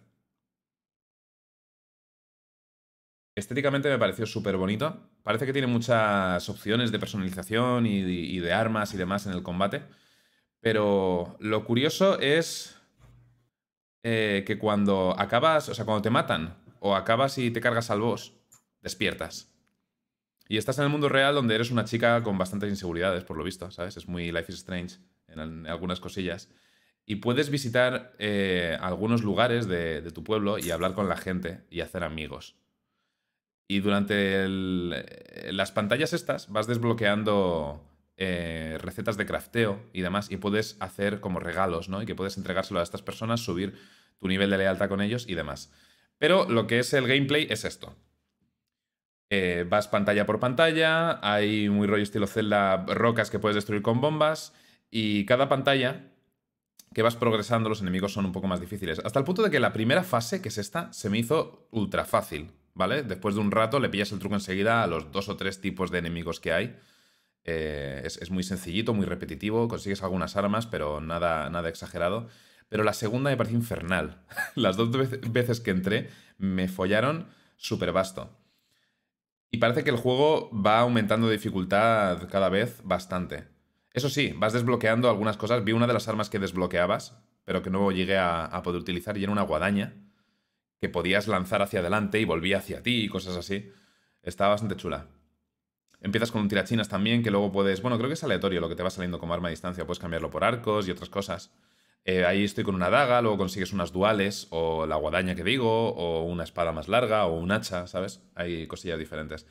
Estéticamente me pareció súper bonito. Parece que tiene muchas opciones de personalización y, y de armas y demás en el combate. Pero lo curioso es eh, que cuando acabas, o sea, cuando te matan o acabas y te cargas al boss, despiertas. Y estás en el mundo real donde eres una chica con bastantes inseguridades, por lo visto, ¿sabes? Es muy Life is Strange en, algunas cosillas. Y puedes visitar eh, algunos lugares de, tu pueblo y hablar con la gente y hacer amigos. Y durante eh, las pantallas estas vas desbloqueando eh, recetas de crafteo y demás y puedes hacer como regalos, ¿no? Y que puedes entregárselo a estas personas, subir tu nivel de lealtad con ellos y demás. Pero lo que es el gameplay es esto. Eh, vas pantalla por pantalla, hay muy rollo estilo Zelda, rocas que puedes destruir con bombas y cada pantalla que vas progresando los enemigos son un poco más difíciles. Hasta el punto de que la primera fase, que es esta, se me hizo ultra fácil, ¿vale? Después de un rato le pillas el truco enseguida a los dos o tres tipos de enemigos que hay. Eh, es, es muy sencillito, muy repetitivo, consigues algunas armas, pero nada, nada exagerado. Pero la segunda me pareció infernal. Las dos vece- veces que entré me follaron súper vasto. Y parece que el juego va aumentando de dificultad cada vez bastante. Eso sí, vas desbloqueando algunas cosas. Vi una de las armas que desbloqueabas, pero que no llegué a, a poder utilizar, y era una guadaña que podías lanzar hacia adelante y volvía hacia ti y cosas así. Estaba bastante chula. Empiezas con un tirachinas también, que luego puedes. Bueno, creo que es aleatorio lo que te va saliendo como arma a distancia. Puedes cambiarlo por arcos y otras cosas. Eh, ahí estoy con una daga, luego consigues unas duales, o la guadaña que digo, o una espada más larga, o un hacha, ¿sabes? Hay cosillas diferentes.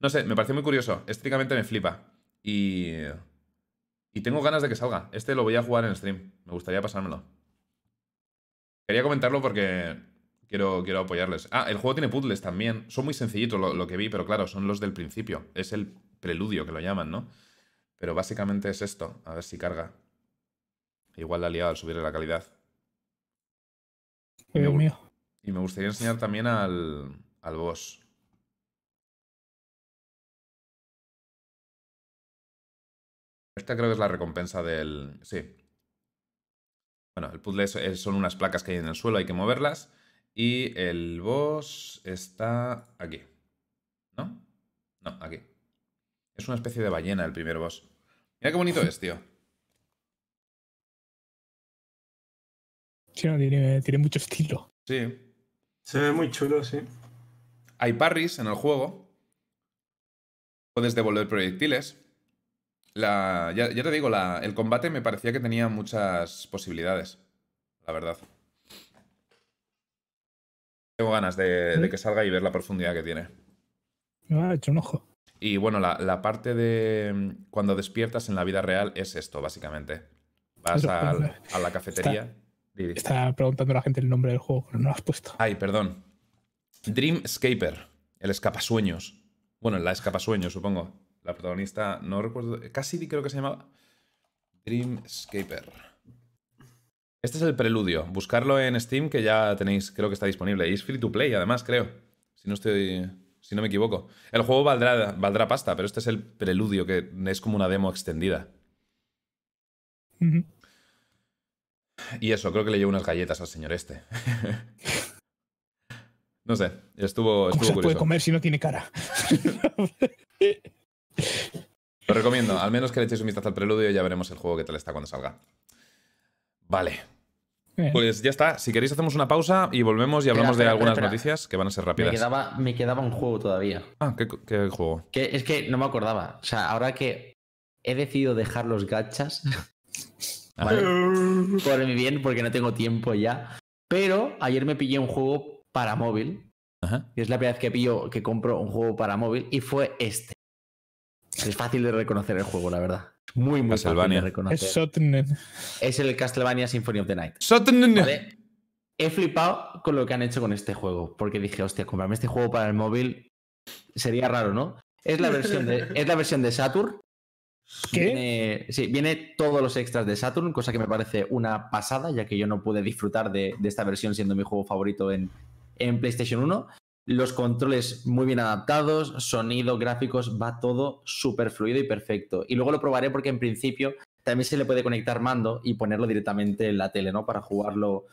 No sé, me pareció muy curioso. Estéticamente me flipa. Y. Y tengo ganas de que salga. Este lo voy a jugar en stream. Me gustaría pasármelo. Quería comentarlo porque quiero, quiero apoyarles. Ah, el juego tiene puzzles también. Son muy sencillitos lo, lo que vi, pero claro, son los del principio. Es el preludio que lo llaman, ¿no? Pero básicamente es esto. A ver si carga. Igual la he liado al subir la calidad. Dios Me- mío. Y me gustaría enseñar también al, al boss. Esta creo que es la recompensa del... Sí. Bueno, el puzzle es- son unas placas que hay en el suelo, hay que moverlas. Y el boss está aquí. ¿No? No, aquí. Es una especie de ballena el primer boss. Mira qué bonito es, tío. Sí, no, tiene, tiene mucho estilo. Sí. Se ve muy chulo, sí. Hay parries en el juego. Puedes devolver proyectiles. La, ya, ya te digo, la- el combate me parecía que tenía muchas posibilidades. La verdad. Tengo ganas de, de que salga y ver la profundidad que tiene. Me ha hecho un ojo. Y bueno, la, la parte de mm, cuando despiertas en la vida real es esto, básicamente. Vas al- joder. a la cafetería. Está preguntando a la gente el nombre del juego, pero no lo has puesto. Ay, perdón. Dreamscaper, el escapasueños. Bueno, la escapasueños, supongo. La protagonista, no recuerdo, casi di- creo que se llamaba Dreamscaper. Este es el preludio. Buscarlo en Steam, que ya tenéis, creo que está disponible. Y es free to play, además, creo. Si no estoy. Si no me equivoco. El juego valdrá, valdrá pasta, pero este es el preludio, que es como una demo extendida. Y eso, creo que le llevo unas galletas al señor este. no sé, estuvo, ¿Cómo estuvo se puede comer si no tiene cara? Lo recomiendo, al menos que le echéis un vistazo al preludio y ya veremos el juego que tal está cuando salga. Vale, pues ya está. Si queréis hacemos una pausa y volvemos y hablamos espera, de algunas espera. noticias que van a ser Me rápidas. quedaba, me quedaba un juego todavía. Ah, ¿qué, qué juego? Que es que no me acordaba. O sea, ahora que he decidido dejar los gachas, ¿vale? por mi bien, porque no tengo tiempo ya. Pero ayer me pillé un juego para móvil. Ajá. Y es la primera vez que pillo, que compro un juego para móvil. Y fue este. Es fácil de reconocer el juego, la verdad. Muy, muy fácil Castlevania. de reconocer. es Sotnen. Es el Castlevania Symphony of the Night. He flipado con lo que han hecho con este juego, porque dije, hostia, comprarme este juego para el móvil sería raro, ¿no? Es la versión de, es la versión de Saturn. ¿Qué? Sí, viene todos los extras de Saturn, cosa que me parece una pasada, ya que yo no pude disfrutar de, esta versión siendo mi juego favorito en, en PlayStation 1. Los controles muy bien adaptados, sonido, gráficos, va todo súper fluido y perfecto. Y luego lo probaré porque en principio también se le puede conectar mando y ponerlo directamente en la tele, ¿no? Para jugarlo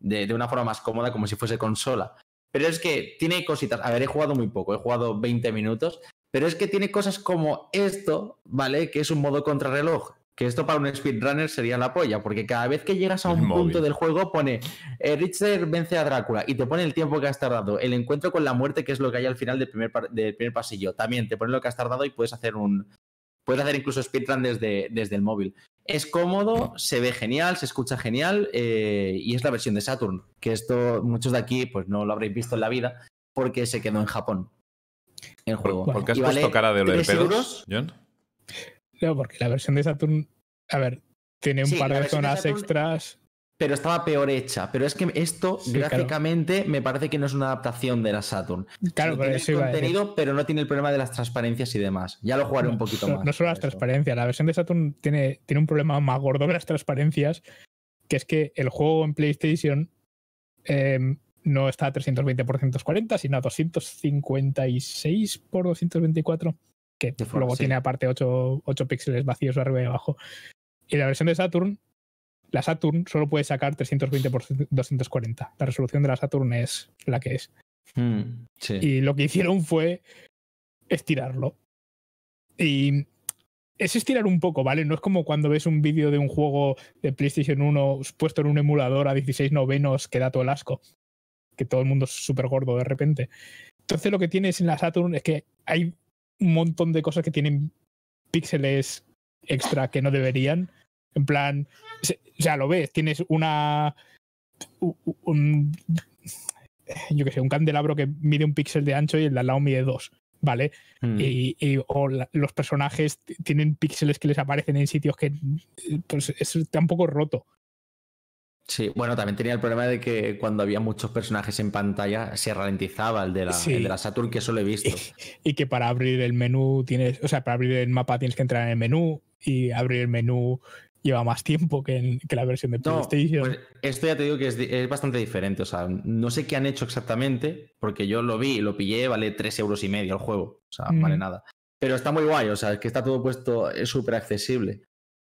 de, de una forma más cómoda, como si fuese consola. Pero es que tiene cositas. A ver, he jugado muy poco, he jugado 20 minutos, pero es que tiene cosas como esto, ¿vale? Que es un modo contrarreloj. Que esto para un speedrunner sería la polla, porque cada vez que llegas a un móvil. punto del juego pone eh, Richter vence a Drácula y te pone el tiempo que has tardado, el encuentro con la muerte, que es lo que hay al final del primer, del primer pasillo. También te pone lo que has tardado y puedes hacer un. Puedes hacer incluso speedrun desde, desde el móvil. Es cómodo, se ve genial, se escucha genial eh, y es la versión de Saturn, que esto muchos de aquí pues no lo habréis visto en la vida porque se quedó en Japón. El juego. ¿Por qué has puesto vale cara de oler 3 pedos, euros. John? No, porque la versión de Saturn, a ver, tiene un Sí, par la de versión de zonas Saturn- extras. pero estaba peor hecha. Pero es que esto Sí, claro. gráficamente me parece que no es una adaptación de la Saturn. Claro, pero tiene eso el contenido, pero no tiene el problema de las transparencias y demás. Ya lo jugaré un poquito no, más. No solo las eso. transparencias, la versión de Saturn tiene, tiene un problema más gordo que las transparencias, que es que el juego en PlayStation em, no está a 320 por 140, sino a 256 por 224, que luego sí. tiene aparte 8, píxeles vacíos arriba y abajo. Y la versión de Saturn, la Saturn solo puede sacar 320 por 240. La resolución de la Saturn es la que es. Mm, sí. Y lo que hicieron fue estirarlo. Y es estirar un poco, ¿vale? No es como cuando ves un vídeo de un juego de PlayStation 1 puesto en un emulador a 16 novenos que da todo el asco. Que todo el mundo es súper gordo de repente. Entonces lo que tienes en la Saturn es que hay un montón de cosas que tienen píxeles extra que no deberían. En plan, o sea, lo ves, tienes una... un, yo qué sé, un candelabro que mide un píxel de ancho y el de al lado mide dos, ¿vale? Mm. Y, y- o la- los personajes tienen píxeles que les aparecen en sitios que pues es está un poco roto. Sí, bueno, también tenía el problema de que cuando había muchos personajes en pantalla se ralentizaba el de la, Sí. el de la Saturn, que eso lo he visto. Y que para abrir el menú tienes, o sea, para abrir el mapa tienes que entrar en el menú y abrir el menú lleva más tiempo que, en- que la versión de No, PlayStation. pues esto ya te digo que es, es bastante diferente. O sea, no sé qué han hecho exactamente, porque yo lo vi, lo pillé, vale 3 euros y medio el juego. O sea, Mm. vale nada. Pero está muy guay, o sea, es que está todo puesto, es súper accesible.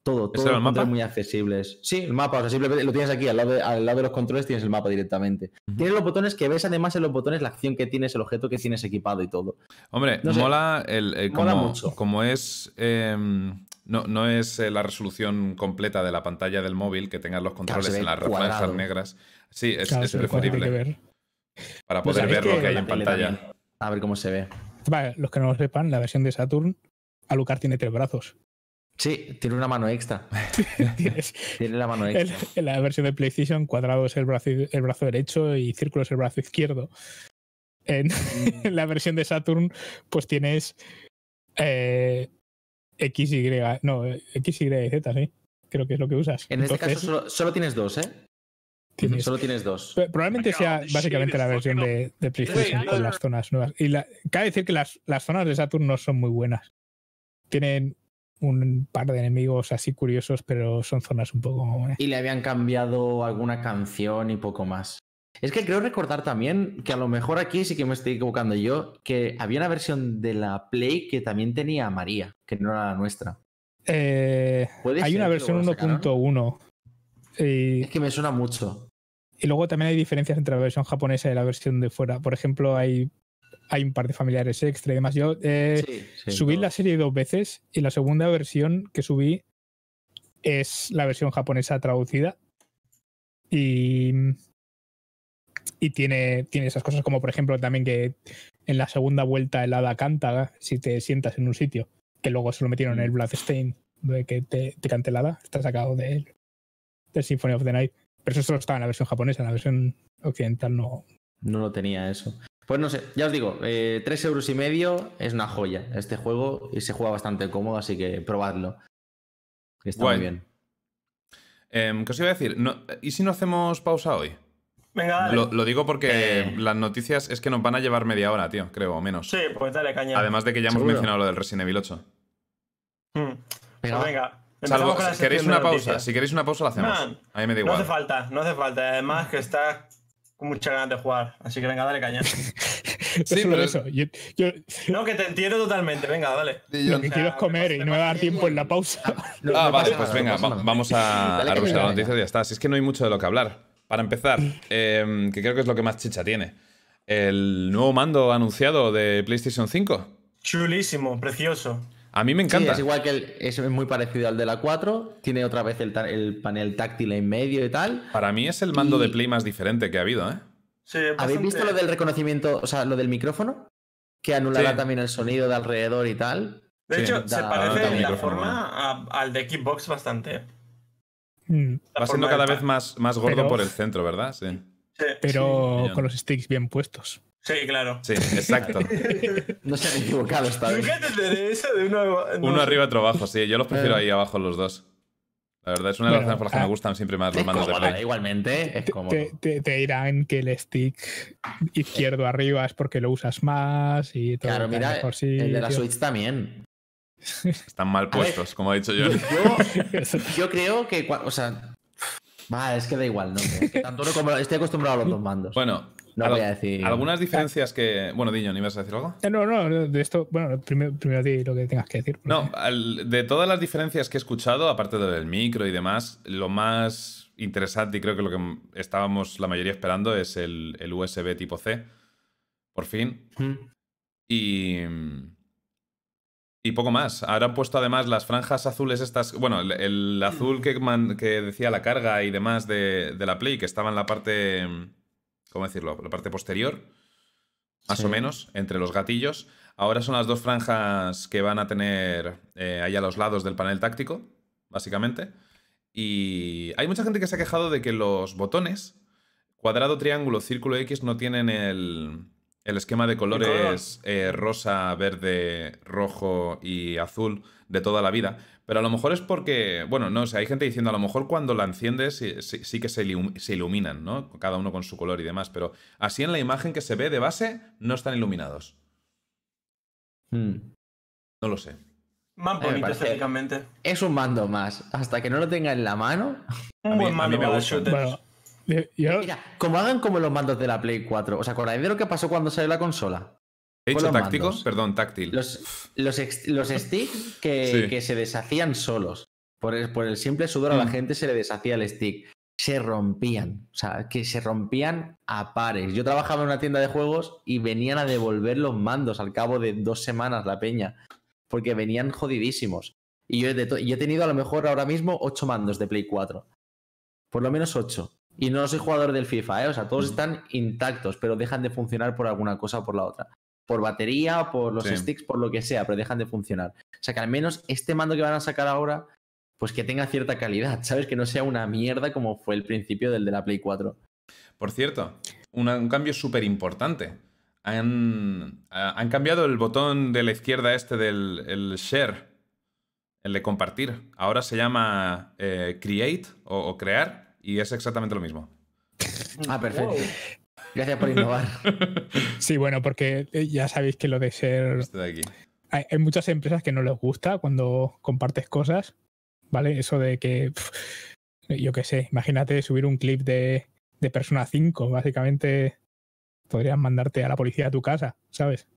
Todo, ¿Ese todo mapa? controles muy accesibles. Sí, el mapa, o sea, simplemente lo tienes aquí, al lado, de, al lado de los controles tienes el mapa directamente. Tienes los botones que ves además en los botones la acción que tienes, el objeto que tienes equipado y todo. Hombre, No sé, mola el eh, mola como, mucho. como es em, no, no es eh, la resolución completa de la pantalla del móvil que tengas los controles en las franjas cuadrado. negras. Sí, es, Claro, es preferible ver. para poder sé, ver lo que hay en pantalla. también. A ver cómo se ve. Vale, los que no lo sepan, la versión de Saturn, Alucard tiene tres brazos. Sí, tiene una mano extra. Tienes Tiene la mano extra. en la versión de PlayStation, cuadrado es el brazo, el brazo derecho y círculo es el brazo izquierdo. En, en la versión de Saturn, pues tienes eh, X, Y, no, X, Y, Z, sí. Creo que es lo que usas. En este caso solo, solo tienes dos, ¿eh? tienes- Solo tienes dos. Probablemente sea básicamente la versión de, de PlayStation con las zonas nuevas. Y la, cabe decir que las, las zonas de Saturn no son muy buenas. Tienen un par de enemigos así curiosos, pero son zonas un poco. Y le habían cambiado alguna canción y poco más. Es que creo recordar también que a lo mejor aquí sí que me estoy equivocando yo, que había una versión de la Play que también tenía a María, que no era la nuestra. Eh, hay una versión luego sacaron. 1.1. Y, Es que me suena mucho. y luego también hay diferencias entre la versión japonesa y la versión de fuera. Por ejemplo, hay, hay un par de familiares extra y demás. Yo eh, Sí, sí, subí la serie dos veces y la segunda versión que subí es la versión japonesa traducida. Y, y tiene, tiene esas cosas como, por ejemplo, también que en la segunda vuelta el hada canta si te sientas en un sitio, que luego se lo metieron en el Bloodstain, de que te, te cante el hada, está sacado de, del Symphony of the Night. Pero eso solo estaba en la versión japonesa, en la versión occidental no. No lo tenía eso. Pues no sé, ya os digo, eh, 3 euros y medio es una joya este juego y se juega bastante cómodo, así que probadlo. Está Guay. muy bien. Em, ¿Qué os iba a decir? No- ¿Y si no hacemos pausa hoy? Venga, dale. Lo, lo digo porque Eh. las noticias es que nos van a llevar media hora, tío, creo, o menos. Sí, pues dale, caña. Además de que ya hemos ¿Seguro? mencionado lo del Resident Evil 8. Hmm. Venga, Pues venga. Salvo, con la si queréis una pausa, si queréis una pausa la hacemos. Man, a mí me da No igual. hace falta, no hace falta. Además que está muchas ganas de jugar. Así que venga, dale caña. Es Sí, solo pero- eso. Yo, yo No, que te entiendo totalmente. Venga, dale. lo que sea, quiero es comer y no me va a dar tiempo en la pausa. No, Ah, no vale, pues nada, venga, no va- vamos a, a venga, la noticia y ya está. Si es que no hay mucho de lo que hablar. Para empezar, em, que creo que es lo que más chicha tiene. El nuevo mando anunciado de PlayStation 5. Chulísimo, precioso. A mí me Sí, encanta. es igual que el, es muy parecido al de la 4. Tiene otra vez el, panel táctil en medio y tal. Para mí es el mando Y- de Play más diferente que ha habido, ¿eh? Sí, ¿Habéis bastante- visto lo del reconocimiento, o sea, lo del micrófono? Que anulará Sí. también el sonido de alrededor y tal. De Sí, hecho, da- se parece en la forma a- al de Xbox bastante. Mm, Va siendo cada vez más, más gordo Pero- por el centro, ¿verdad? Sí. Sí, Pero con los sticks bien puestos. Sí, claro. Sí, exacto. No se han equivocado esta vez. Nunca entenderé eso de uno. no Uno arriba, otro abajo, sí. Yo los prefiero Eh. ahí abajo los dos. La verdad es una de las razones por las que ah, me gustan siempre más los mandos de Play. igualmente, es Te, cómodo. te- te- te dirán que el stick izquierdo arriba es porque lo usas más y todo. Claro, mira, mejor el de la. Switch también. Están mal ver, puestos, como ha dicho yo. Yo, yo creo que, o sea, va, es que da igual, ¿no? Es que tanto uno como estoy acostumbrado a los dos mandos. Bueno, No al- voy a decir- algunas diferencias que. Bueno, Diño, ¿no ibas a decir algo? Eh, No, no, de esto, bueno, primero, primero di lo que tengas que decir. porque- No, al- de todas las diferencias que he escuchado, aparte del micro y demás, lo más interesante y creo que lo que estábamos la mayoría esperando es el, el USB tipo C. Por fin. Mm. Y. Y poco más. Ahora han puesto además las franjas azules estas. Bueno, el, el azul que, man- que decía la carga y demás de, de la Play, que estaba en la parte. ¿Cómo decirlo? La parte posterior. Más Sí. o menos, entre los gatillos. Ahora son las dos franjas que van a tener eh, ahí a los lados del panel táctico, básicamente. Y hay mucha gente que se ha quejado de que los botones, cuadrado, triángulo, círculo X, no tienen el, el esquema de colores eh, rosa, verde, rojo y azul de toda la vida. Pero a lo mejor es porque, bueno, no sé, hay gente diciendo a lo mejor cuando la enciendes sí, sí- sí que se, ilum- se iluminan, ¿no? Cada uno con su color y demás. Pero así en la imagen que se ve de base no están iluminados. Mm. No lo sé. Más bonito estéticamente. Es un mando más. Hasta que no lo tenga en la mano. Un buen mando me para gusta. shooters. Bueno, yo- Mira, como hagan como los mandos de la Play 4. ¿Os acordáis de lo que pasó cuando salió la consola? ¿He dicho táctico? mandos. Perdón, táctil. Los, los, los sticks que, Sí. que se deshacían solos. Por el, por el simple sudor a la Mm. gente se le deshacía el stick. Se rompían. O sea, que se rompían a pares. Yo trabajaba en una tienda de juegos y venían a devolver los mandos al cabo de dos semanas la peña. Porque venían jodidísimos. Y yo, de yo he tenido a lo mejor ahora mismo ocho mandos de Play 4. Por lo menos ocho. Y no soy jugador del FIFA, ¿eh? O sea, todos Ujú. están intactos, pero dejan de funcionar por alguna cosa o por la otra. Por batería, por los Sí. sticks, por lo que sea, pero dejan de funcionar. O sea, que al menos este mando que van a sacar ahora, pues que tenga cierta calidad, ¿sabes? Que no sea una mierda como fue el principio del de la Play 4. Por cierto, una- un cambio súper importante. Han, cambiado el botón de la izquierda este del el share, el de compartir. Ahora se llama eh, create o, o crear y es exactamente lo mismo. Ah, perfecto. Wow. Gracias por innovar. sí, bueno, porque eh, ya sabéis que lo de ser. Este de aquí. Hay, hay muchas empresas que no les gusta cuando compartes cosas, ¿vale? Eso de que. yo qué sé, imagínate subir un clip de, de Persona 5, básicamente podrían mandarte a la policía a tu casa, ¿sabes?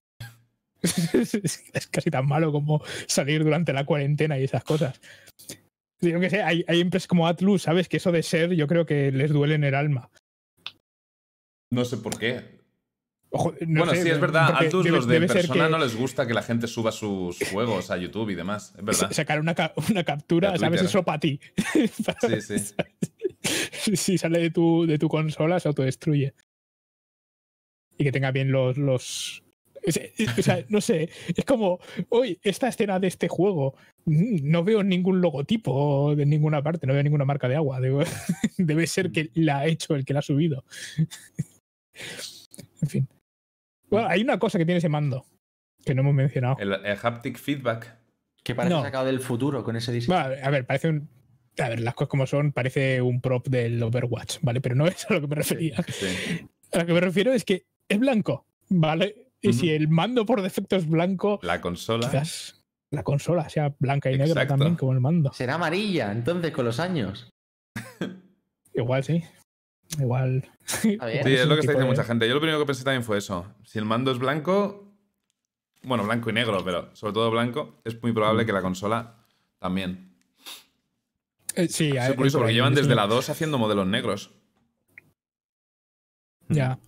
es casi tan malo como salir durante la cuarentena y esas cosas. Yo que sé, hay, hay empresas como Atlus, ¿sabes? Que eso de ser, yo creo que les duele en el alma. No sé por qué. Ojo, no bueno, sé, sí, es verdad. porque Altus, debe- los de persona que no les gusta que la gente suba sus juegos a YouTube y demás. Es verdad. Sacar una, ca- una captura, A ¿sabes? Eso para ti. Sí, sí. si sale de tu, de tu consola, se autodestruye. Y que tenga bien los. los... es- es- O sea, no sé, es como, hoy, esta escena de este juego, mm, no veo ningún logotipo de ninguna parte, no veo ninguna marca de agua. Debe, debe ser que la ha hecho el que la ha subido. En fin. Bueno, hay una cosa que tiene ese mando que no hemos mencionado. El, el haptic feedback. Que parece No. sacado del futuro con ese diseño. Bueno, a ver, parece un. A ver, las cosas como son, parece un prop del Overwatch, ¿vale? Pero no es a lo que me refería. Sí. A lo que me refiero es que es blanco, ¿vale? Y si el mando por defecto es blanco, La consola. quizás la consola sea blanca y negra también, como el mando. Será amarilla, entonces, con los años. Igual sí. Igual. Sí, es lo que está diciendo de- mucha gente. Yo lo primero que pensé también fue eso. Si el mando es blanco, bueno, blanco y negro, pero sobre todo blanco, es muy probable que la consola también. Eh, Sí, Es curioso porque llevan desde la 2 haciendo modelos negros. Ya,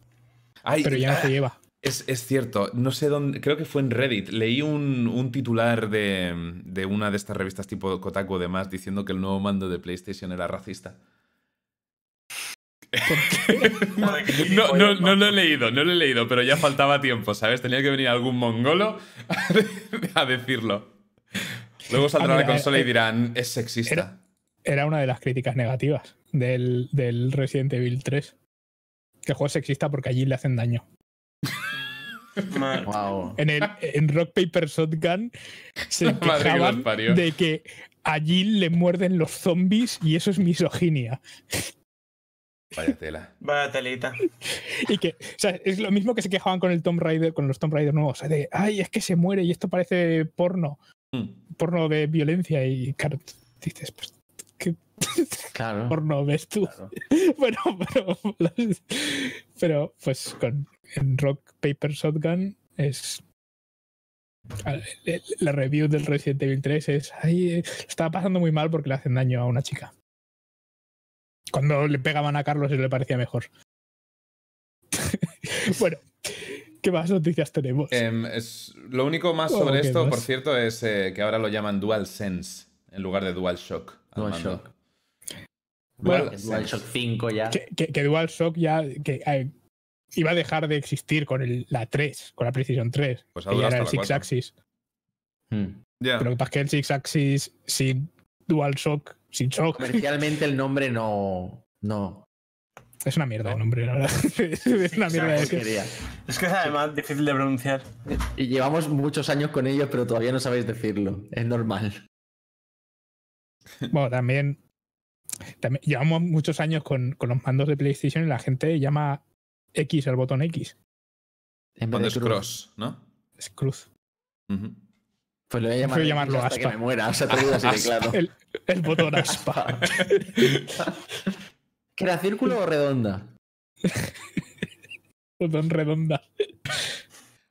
Ay, pero ya no ah, se lleva. Es, es cierto, no sé dónde, creo que fue en Reddit. Leí un, un titular de, de una de estas revistas tipo Kotaku o demás diciendo que el nuevo mando de PlayStation era racista. No, no, ¿eh? no lo he leído, no lo he leído, pero ya faltaba tiempo, ¿sabes? Tenía que venir algún mongolo a decirlo. Luego saldrá Ah, la mira, consola y eh, dirán, es sexista. era- Era una de las críticas negativas del, del Resident Evil 3. Que el juego es sexista porque allí le hacen daño. Wow. En, el, en Rock Paper Shotgun se que quejaban de que allí le muerden los zombies y eso es misoginia. Vaya tela. Vaya telita. Y que, o sea, es lo mismo que se quejaban con el Tomb Raider, con los Tomb Raider nuevos. o sea, de, ay, es que se muere y esto parece porno, Mm. porno de violencia. Y claro, dices, pues, ¿qué Claro. porno ves tú? claro. bueno, pero, pero pues con en Rock Paper Shotgun es la review del Resident Evil 3 es ay, eh, estaba pasando muy mal porque le hacen daño a una chica. Cuando le pegaban a Carlos eso le parecía mejor. bueno, ¿qué más noticias tenemos? Em, es, lo único más Oh, sobre ¿qué esto, más? por cierto, es eh, que ahora lo llaman Dual Sense en lugar de Dual Shock. al mando. DualShock. Bueno, Dual DualShock Sense. 5 ya. que, que, que DualShock ya que, eh, iba a dejar de existir con el, la 3, con la PlayStation 3, Pues que ya era el hasta la 6 cuatro. Axis. Hmm. Pero lo que pasa es que el Six Axis sin DualShock, sin shock, Comercialmente el nombre no. No. es una mierda el nombre, la verdad. es una mierda de Porquería. Es que es además difícil de pronunciar. Y llevamos muchos años con ellos, pero todavía no sabéis decirlo. Es normal. Bueno, también, también llevamos muchos años con, con los mandos de PlayStation y la gente llama X al botón X. En vez Cuando de es cruz. cross, ¿no? Es cruz. Ujú. Pues lo voy a llamar Prefiero X llamarlo hasta que me muera. O sea, te digo así de claro. El, el botón aspa. ¿Que era círculo o redonda? botón redonda.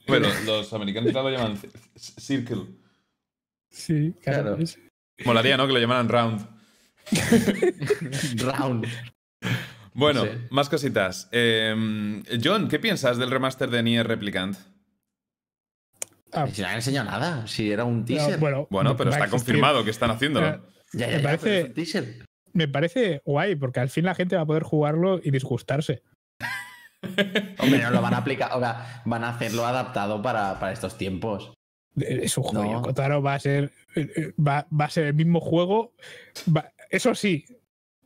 Bueno, los americanos lo llaman Circle. Sí, claro. Claro. Molaría, ¿no? Que lo llamaran Round. Round. Bueno, más cositas. Em, John, ¿qué piensas del remaster de Nier Replicant? Ah, Si no han enseñado nada. Si era un teaser. bueno, Bueno, pero está existir. confirmado que están haciéndolo. Ah, ya, me parece- pero es un teaser. Me parece guay, porque al fin la gente va a poder jugarlo y disgustarse. Hombre, no lo van a aplicar. O sea, van a hacerlo adaptado para, para estos tiempos. Es un juego. No. Kotaro va a ser. eh, eh, Va, va a ser el mismo juego. Va- eso sí,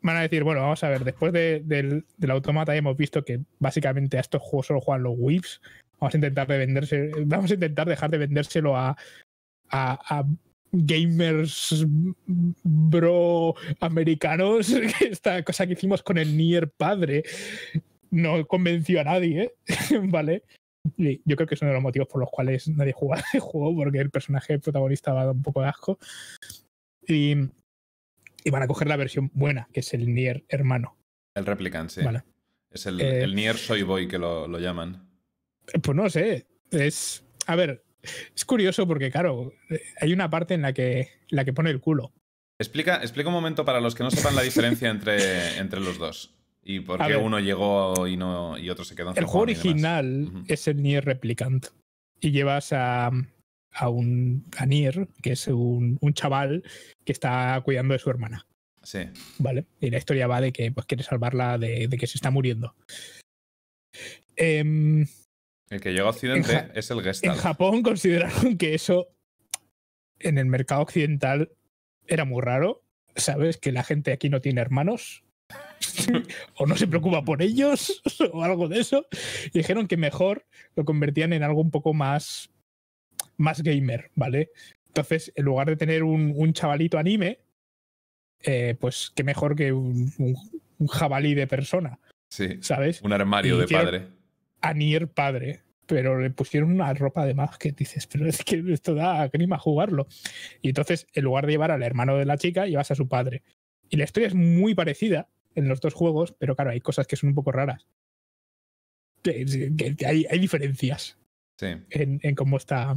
van a decir, bueno, vamos a ver, después de- del, del automata ya hemos visto que básicamente a estos juegos solo juegan los whips. Vamos a intentar de venderse. Vamos a intentar dejar de vendérselo a, a, a gamers bro americanos. Esta cosa que hicimos con el Nier padre no convenció a nadie, ¿eh? ¿vale? Y yo creo que es uno de los motivos por los cuales nadie juega el juego, porque el personaje protagonista va a dar un poco de asco. Y, y van a coger la versión buena, que es el Nier hermano. El Replicant, sí. Vale. Es el, Eh, el Nier Soy Boy que lo, lo llaman. Pues no sé. Es. A ver, es curioso porque, claro, hay una parte en la que, la que pone el culo. Explica, explica un momento para los que no sepan la diferencia entre, entre los dos. Y por qué uno llegó y, no, y otro se quedó en El juego original es el Nier Replicant. Y llevas a, a un a Nier, que es un, un chaval que está cuidando de su hermana. Sí. ¿Vale? Y la historia va de que pues, quiere salvarla de, de que se está muriendo. Em, El que llegó a Occidente En es el en Gestalt. Japón consideraron que eso en el mercado occidental era muy raro. ¿Sabes? Que la gente aquí no tiene hermanos. o no se preocupa por ellos o algo de eso. Y dijeron que mejor lo convertían en algo un poco más, más gamer, ¿vale? Entonces, en lugar de tener un, un chavalito anime, eh, pues qué mejor que un, un- un jabalí de persona, Sí. ¿sabes? Un armario Y de padre. A Nier padre, pero le pusieron una ropa de más que dices, pero es que esto da grima jugarlo. Y entonces, en lugar de llevar al hermano de la chica, llevas a su padre. Y la historia es muy parecida en los dos juegos, pero claro, hay cosas que son un poco raras. Que- que hay, hay diferencias Sí. en, en cómo está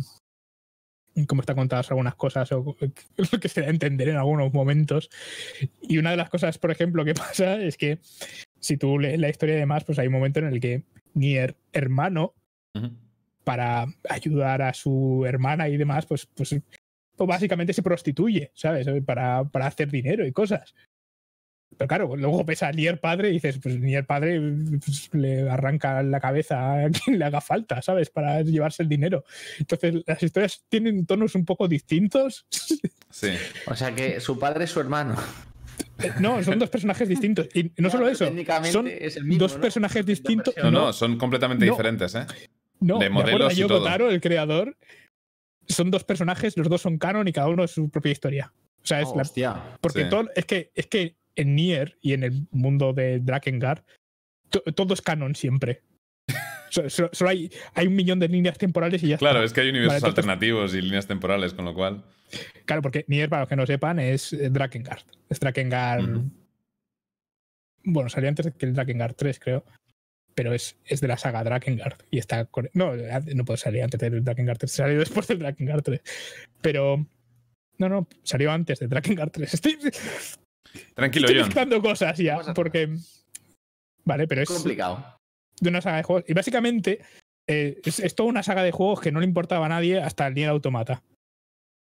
en cómo está contadas algunas cosas o lo que se da a entender en algunos momentos. Y una de las cosas, por ejemplo, que pasa es que si tú lees la historia y demás, pues hay un momento en el que Nier, hermano, para ayudar a su hermana y demás, pues, pues, pues básicamente se prostituye, ¿sabes? Para, para hacer dinero y cosas. Pero claro, luego ves a Nier padre y dices, pues Nier padre pues, le arranca la cabeza a quien le haga falta, ¿sabes? Para llevarse el dinero. Entonces, las historias tienen tonos un poco distintos. Sí. O sea que su padre es su hermano. No, son dos personajes distintos. Y no Ya, solo eso, técnicamente son es el mismo, dos ¿no? personajes distintos. No, No, son completamente No. diferentes, ¿eh? No, de de acuerdo a modelos y Yoko todo. Taro, el creador, son dos personajes, los dos son canon y cada uno es su propia historia. O sea, es Oh, la- hostia. porque Sí. todo, es que es que en Nier y en el mundo de Drakengard to- todo es canon siempre. So- so- Solo hay, hay un millón de líneas temporales y ya Claro, está. es que hay universos Vale, entonces- alternativos y líneas temporales, con lo cual. Claro, porque Nier, para los que no sepan, es eh, Drakengard. Es Drakengard. Ujú. Bueno, salió antes que el Drakengard 3, creo. Pero es, es de la saga Drakengard. Y está. con- No, no puede salir antes del Drakengard 3. Salió después del Drakengard 3. Pero. No, no, salió antes del Drakengard 3. Estoy, Tranquilo, estoy John. mezclando cosas ya. Porque. Vale, pero es Complicado. De una saga de juegos. Y básicamente eh, es, es toda una saga de juegos que no le importaba a nadie hasta el Nier Automata.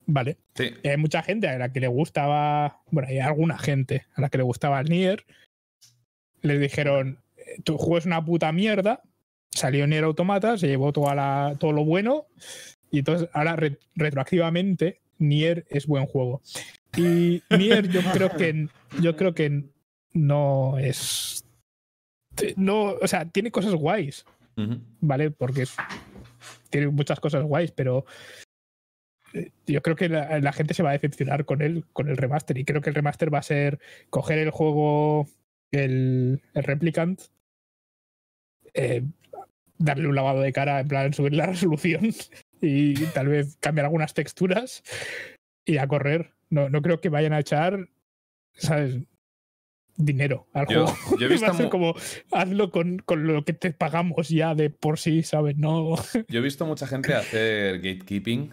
Vale. Sí. Y hay mucha gente a la que le gustaba, bueno, hay alguna gente a la que le gustaba el Nier. Les dijeron, "Eh, tu juego es una puta mierda. Salió Nier Automata, se llevó toda la, todo lo bueno. Y entonces ahora re- retroactivamente Nier es buen juego. Y Nier yo creo que yo creo que no es no, o sea, tiene cosas guays. ¿vale? Porque es- tiene muchas cosas guays, pero eh, yo creo que la, la gente se va a decepcionar con él, con el remaster. Y creo que el remaster va a ser coger el juego, el, el Replicant, eh, darle un lavado de cara, en plan subir la resolución y tal vez cambiar algunas texturas y a correr. No, no creo que vayan a echar, ¿sabes? Dinero al Yo, juego. yo he Va visto a ser mu- como hazlo con, con lo que te pagamos ya de por sí, ¿sabes? No. Yo he visto mucha gente hacer gatekeeping,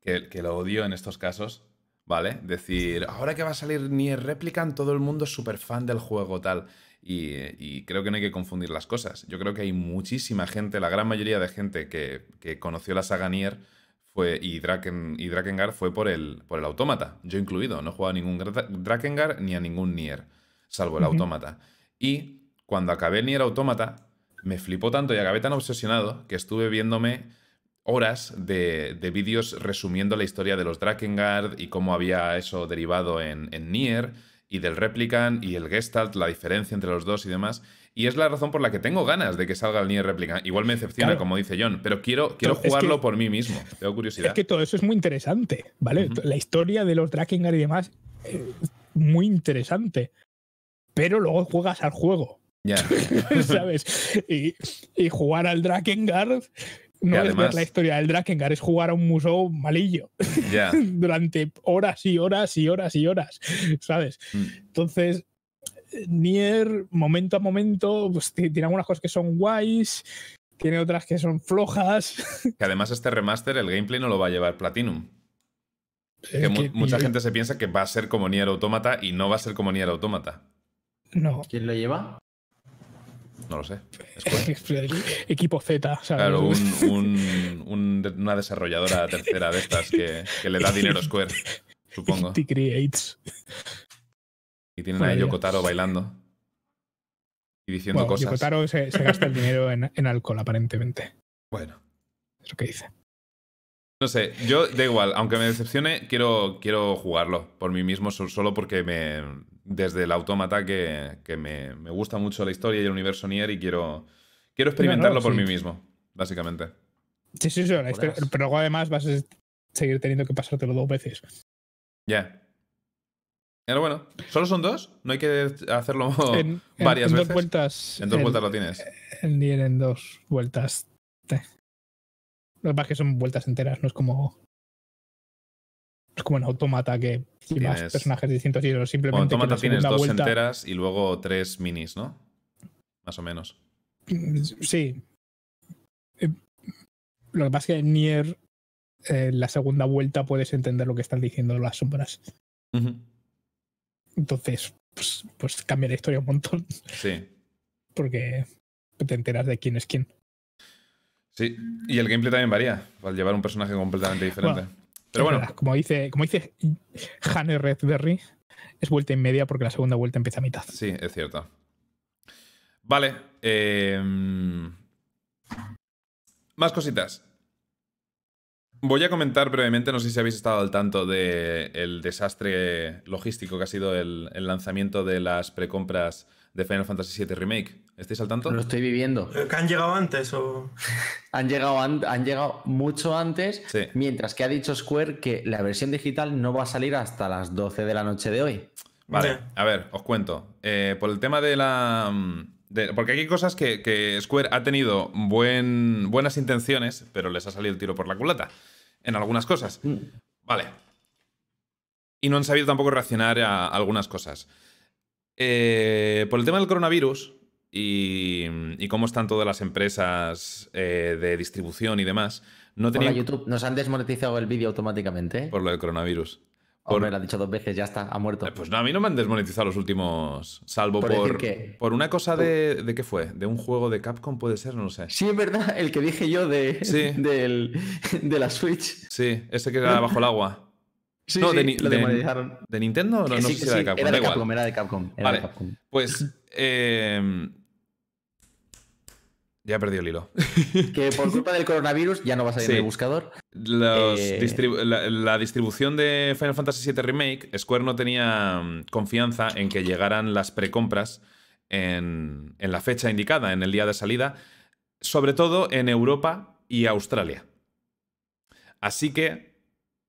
que, que lo odio en estos casos, ¿vale? Decir, ahora que va a salir Nier Replicant, todo el mundo es súper fan del juego, tal. Y, y creo que no hay que confundir las cosas. Yo creo que hay muchísima gente, la gran mayoría de gente que, que conoció la saga Nier fue, y, Draken, y Drakengard fue por el, por el autómata, yo incluido. No he jugado a ningún Drakengard ni a ningún Nier, salvo el autómata. Y cuando acabé el Nier Automata, me flipó tanto y acabé tan obsesionado que estuve viéndome horas de, de vídeos resumiendo la historia de los Drakengard y cómo había eso derivado en, en Nier y del Replicant y el Gestalt, la diferencia entre los dos y demás. Y es la razón por la que tengo ganas de que salga el Nier Replicant. Igual me decepciona, Claro. como dice John, pero quiero, quiero es jugarlo que- por mí mismo. Tengo curiosidad. Es que todo eso es muy interesante, ¿vale? La historia de los Drakengard y demás eh, muy interesante. Pero luego juegas al juego, Ya. ¿sabes? Y, y jugar al Drakengard no es ver la historia del Drakengard, es jugar a un museo malillo ya. durante horas y horas y horas y horas, ¿sabes? Mm. Entonces, Nier, momento a momento, pues ti- tiene algunas cosas que son guays, tiene otras que son flojas. Que además este remaster, el gameplay no lo va a llevar Platinum. Que, que- mucha gente se piensa que va a ser como Nier Automata y no va a ser como Nier Automata. No. ¿Quién lo lleva? No lo sé. Equipo Z, ¿sabes? Claro, un- un- un- una desarrolladora tercera de estas que, que le da dinero a Square, supongo. T Creates. Y tienen a Vaya. Yoko Taro bailando. Y diciendo Bueno, cosas. Yokotaro se, se gasta el dinero en, en alcohol, aparentemente. Bueno. Es lo que dice. No sé, yo da igual, aunque me decepcione, quiero, quiero jugarlo por mí mismo, so- solo porque me. Desde el autómata que, que me, me gusta mucho la historia y el universo Nier y quiero, quiero experimentarlo por sí. mí mismo, básicamente. Sí, sí, sí. la historia- Jodas. pero luego además vas a seguir teniendo que pasártelo dos veces. Ya. Pero bueno, ¿solo son dos? ¿No hay que hacerlo en, en- varias en veces? dos vueltas. en dos el- vueltas lo tienes. El Nier en dos vueltas. Lo que pasa es que son vueltas enteras, no es como. Es como en Automata que Tienes- personajes distintos y Bueno, simplemente. en que Automata tienes dos vuelta- enteras y luego tres minis, ¿no? Más o menos. Mm, Sí. Eh, Lo que pasa es que en Nier, eh, la segunda vuelta puedes entender lo que están diciendo las sombras. Entonces, pues, pues cambia la historia un montón. Sí. Porque te enteras de quién es quién. Sí. Y el gameplay también varía, al llevar un personaje completamente diferente. Bueno, Pero bueno, verdad, como dice, como dice Hanne Redberry, es vuelta y media porque la segunda vuelta empieza a mitad. Sí, es cierto. Vale. eh, Más cositas. Voy a comentar brevemente, no sé si habéis estado al tanto del desastre logístico que ha sido el, el lanzamiento de las precompras de Final Fantasy VII Remake. ¿Estáis al tanto? Lo estoy viviendo. ¿Que han llegado antes o...? Han llegado, an- han llegado mucho antes, Sí. mientras que ha dicho Square que la versión digital no va a salir hasta las 12 de la noche de hoy. Vale, a ver, os cuento. Eh, por el tema de la. mm, de- porque aquí hay cosas que, que Square ha tenido buen, buenas intenciones, pero les ha salido el tiro por la culata. En algunas cosas. Mm. Vale. Y no han sabido tampoco reaccionar a algunas cosas. Eh, por el tema del coronavirus y, y cómo están todas las empresas eh, de distribución y demás, no Hola tenían. YouTube, nos han desmonetizado el vídeo automáticamente. ¿eh? Por lo del coronavirus. por- Hombre, lo ha dicho dos veces, ya está, ha muerto. Eh, Pues no, a mí no me han desmonetizado los últimos. Salvo Por por. que- Por una cosa de. ¿De qué fue? ¿De un juego de Capcom puede ser? No lo sé. Sí, es verdad, el que dije yo de, Sí. del- de la Switch. Sí, ese que era bajo el agua. Sí, No, sí, de lo de-. ¿De Nintendo? No, no sé si era de Capcom. era de. Capcom, era de Capcom. era Vale. de Capcom. Pues. eh, Ya he perdido el hilo. Que por culpa del coronavirus ya no va a salir Sí. en el buscador. Los Eh. distribu- la, la distribución de Final Fantasy VII Remake, Square no tenía mm, confianza en que llegaran las precompras en, en la fecha indicada, en el día de salida, sobre todo en Europa y Australia. Así que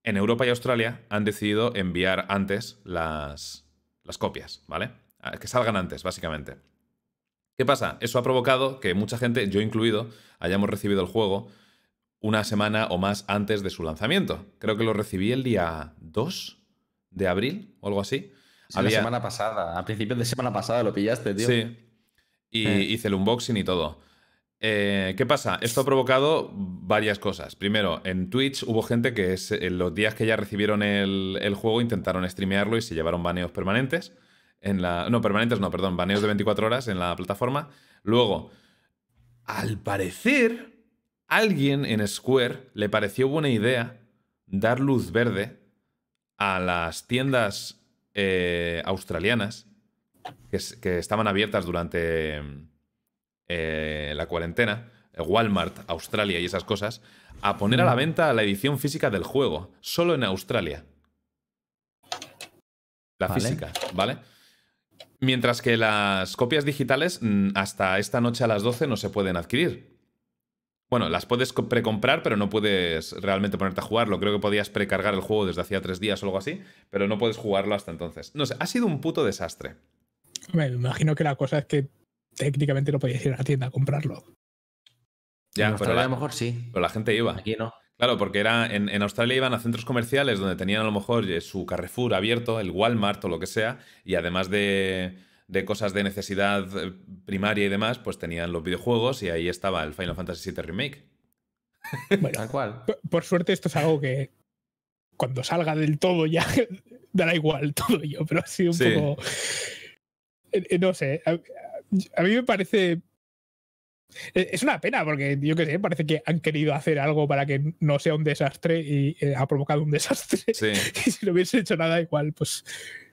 en Europa y Australia han decidido enviar antes las, las copias, ¿vale? Que salgan antes, básicamente. ¿Qué pasa? Eso ha provocado que mucha gente, yo incluido, hayamos recibido el juego una semana o más antes de su lanzamiento. Creo que lo recibí el día 2 de abril o algo así. Sí, La semana pasada, a principios de semana pasada lo pillaste, tío. Sí. Y Eh. hice el unboxing y todo. Eh, ¿Qué pasa? Esto ha provocado varias cosas. Primero, en Twitch hubo gente que es- en los días que ya recibieron el, el juego intentaron streamearlo y se llevaron baneos permanentes. En la, no, permanentes no, perdón, baneos de 24 horas en la plataforma. Luego, al parecer, alguien en Square le pareció buena idea dar luz verde a las tiendas eh, australianas que, es- que estaban abiertas durante eh, la cuarentena, eh, Walmart, Australia y esas cosas, a poner a la venta la edición física del juego, solo en Australia. La Vale. física, ¿vale? Mientras que las copias digitales mm, hasta esta noche a las 12 no se pueden adquirir. Bueno, las puedes co- precomprar, pero no puedes realmente ponerte a jugarlo. Creo que podías precargar el juego desde hacía tres días o algo así, pero no puedes jugarlo hasta entonces. No sé, ha sido un puto desastre. Me imagino que la cosa es que técnicamente no podías ir a la tienda a comprarlo. Ya, pero a lo mejor sí. pero la gente iba. Aquí no. Claro, porque era en, en Australia iban a centros comerciales donde tenían a lo mejor eh, su Carrefour abierto, el Walmart o lo que sea, y además de, de cosas de necesidad eh, primaria y demás, pues tenían los videojuegos y ahí estaba el Final Fantasy VII Remake. Bueno, Tal cual. por- por suerte esto es algo que cuando salga del todo ya dará igual todo yo, pero ha sido un Sí. poco... eh, No sé, a, a mí me parece... eh, Es una pena porque yo qué sé, parece que han querido hacer algo para que no sea un desastre y eh, ha provocado un desastre. Sí. Y si no hubiese hecho nada igual, pues,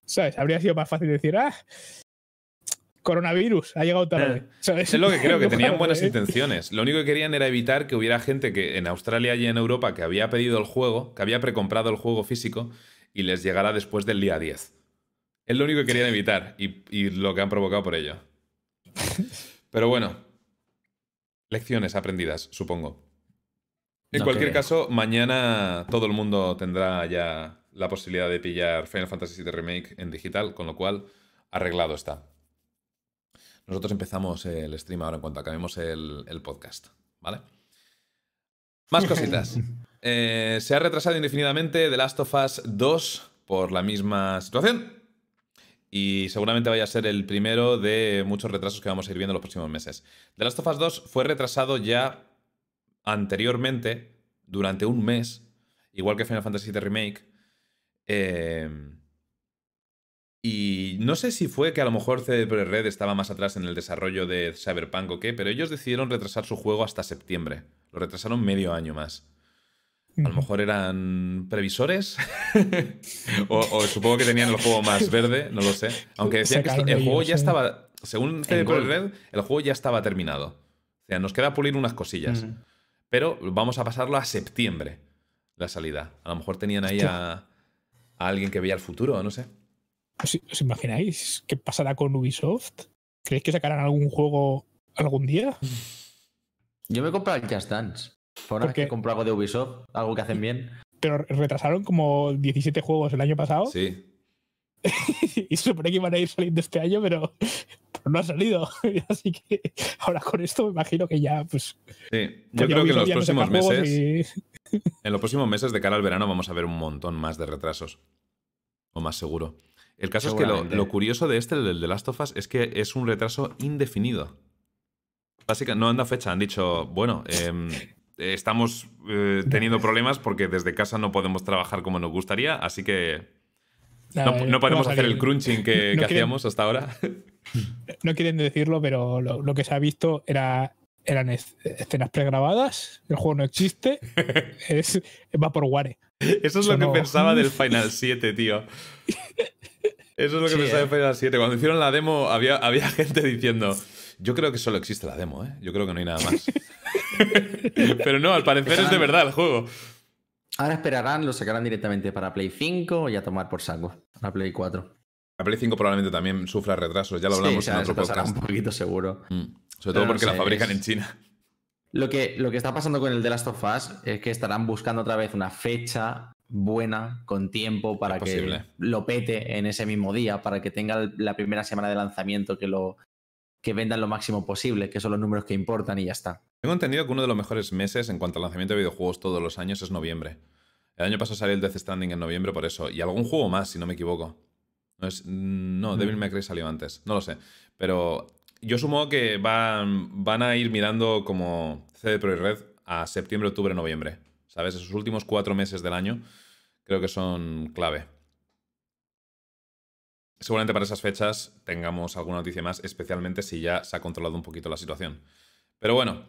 ¿sabes? Habría sido más fácil decir, ah, coronavirus, ha llegado tarde. ¿sabes? Es lo que creo, que En tenían buenas intenciones. Lo único que querían era evitar que hubiera gente que en Australia y en Europa que había pedido el juego, que había precomprado el juego físico y les llegara después del día 10. Es lo único que querían evitar y, y lo que han provocado por ello. Pero bueno, lecciones aprendidas, supongo. En No cualquier caso, mañana todo el mundo tendrá ya la posibilidad de pillar Final Fantasy VII Remake en digital, con lo cual arreglado está. Nosotros empezamos el stream ahora en cuanto acabemos el, el podcast, ¿vale? Más cositas. Eh, se ha retrasado indefinidamente The Last of Us 2 por la misma situación. Y seguramente vaya a ser el primero de muchos retrasos que vamos a ir viendo en los próximos meses. The Last of Us 2 fue retrasado ya anteriormente, durante un mes, igual que Final Fantasy VII Remake. Eh, y no sé si fue que a lo mejor CD Red estaba más atrás en el desarrollo de Cyberpunk o qué, pero ellos decidieron retrasar su juego hasta septiembre. Lo retrasaron medio año más. A lo mejor eran previsores. o, o supongo que tenían el juego más verde, no lo sé. Aunque decían que el juego ya sí. estaba. Según CD Projekt. Red, el juego ya estaba terminado. O sea, nos queda pulir unas cosillas. Pero vamos a pasarlo a septiembre, la salida. A lo mejor tenían ahí a, a alguien que veía el futuro, no sé. ¿Os, os imagináis qué pasará con Ubisoft? ¿Creéis que sacarán algún juego algún día? Yo me he comprado el Just Dance. Por una vez Porque- que compro algo de Ubisoft, algo que hacen bien. Pero retrasaron como 17 juegos el año pasado Sí. y se supone que iban a ir saliendo este año, pero, pero no ha salido. Así que ahora con esto me imagino que ya, pues. Sí. Yo ya creo que en los no próximos meses. y- En los próximos meses, de cara al verano, vamos a ver un montón más de retrasos. O más seguro. El caso es que lo, curioso de este, el del The Last of Us, es que es un retraso indefinido. Básicamente, no anda fecha. Han dicho, bueno, em, estamos eh, teniendo problemas porque desde casa no podemos trabajar como nos gustaría, así que no, podemos hacer el crunching que, No que quieren- hacíamos hasta ahora. No quieren decirlo, pero lo, lo que se ha visto era, eran es- escenas pregrabadas. El juego no existe. es, va por Ware. Eso es Eso lo que pensaba del Final 7, tío. Eso es lo que Sí, pensaba eh. del Final 7. Cuando hicieron la demo, había, había gente diciendo: Yo creo que solo existe la demo, ¿eh? Yo creo que no hay nada más. Pero no, al parecer es de verdad el juego. Ahora esperarán, lo sacarán directamente para Play 5 y a tomar por saco. Para Play 4. La Play 5 probablemente también sufra retrasos, ya lo Sí, hablamos o sea, en otro podcast. un poquito seguro. Mm. Sobre Pero todo no porque la fabrican es- en China. Lo que, lo que está pasando con el The Last of Us es que estarán buscando otra vez una fecha buena, con tiempo, para Es que posible. lo pete en ese mismo día, para que tenga la primera semana de lanzamiento que lo que vendan lo máximo posible, que son los números que importan y ya está. Tengo entendido que uno de los mejores meses en cuanto al lanzamiento de videojuegos todos los años es noviembre. El año pasado salió el Death Stranding en noviembre por eso. Y algún juego más, si no me equivoco. No, es, no Devil Mm. May Cry salió antes. No lo sé. Pero yo supongo que van, van a ir mirando como CD Projekt Red a septiembre, octubre, noviembre. ¿Sabes? Esos últimos cuatro meses del año creo que son clave. Seguramente para esas fechas tengamos alguna noticia más, especialmente si ya se ha controlado un poquito la situación. Pero bueno,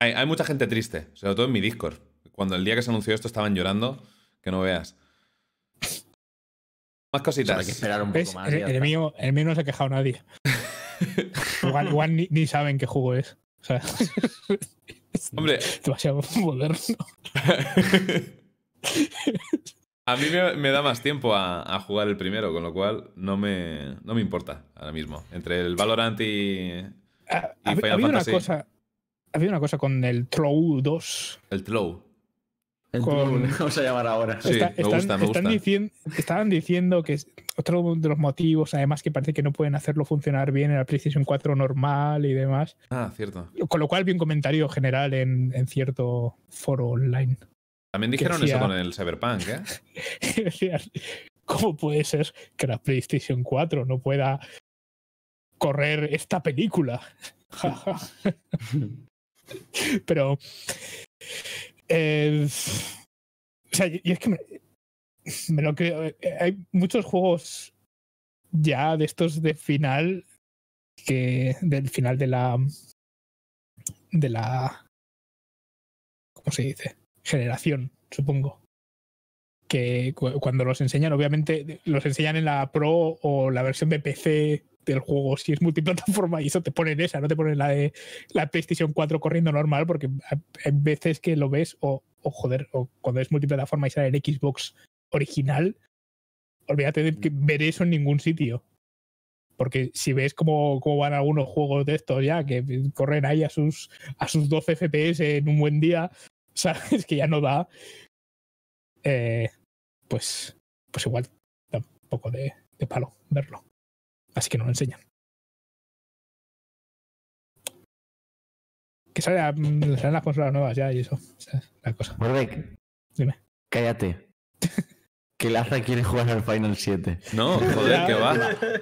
hay, hay mucha gente triste, sobre todo en mi Discord. Cuando el día que se anunció esto estaban llorando, que no veas. Más O sea, cositas. hay que esperar un poco más. El, ya el mío, el mío no se ha quejado nadie. igual igual ni, ni saben qué juego es. O sea, es Hombre, demasiado moderno. A mí me, me da más tiempo a, a jugar el primero, con lo cual no me, no me importa ahora mismo. Entre el Valorant y Ha, Y ha- ha Final habido una cosa. Ha habido una cosa con el Troll 2. el Tlow. El con- vamos a llamar ahora. Sí, me gusta, me están gusta. dicien- estaban diciendo que es otro de los motivos, además, que parece que no pueden hacerlo funcionar bien en la PlayStation 4 normal y demás. Ah, cierto. Con lo cual vi un comentario general en, en cierto foro online. También dijeron decía- eso con el Cyberpunk, ¿eh? Decían, ¿cómo puede ser que la PlayStation 4 no pueda correr esta película? Pero. eh, o sea, y es que me, me lo creo. eh, Hay muchos juegos ya de estos de final que. del final de la. de la. ¿Cómo se dice? Generación, supongo. Que cu- cuando los enseñan, obviamente, los enseñan en la Pro o la versión de PC del juego si es multiplataforma y eso te ponen esa, no te ponen la de la PlayStation 4 corriendo normal porque hay hay veces que lo ves o, o joder, o cuando es multiplataforma y sale en Xbox original, olvídate de que ver eso en ningún sitio. Porque si ves cómo, cómo van algunos juegos de estos ya, que corren ahí a sus, a sus 12 FPS en un buen día, sabes que ya no da, eh, pues, pues igual da un poco de, de palo verlo. Así que no lo enseñan. Que sale a- mm, salen las consolas nuevas ya y eso. esa es la cosa. Mordek, Dime. cállate. que Laza quiere jugar al Final 7. No, joder, que va.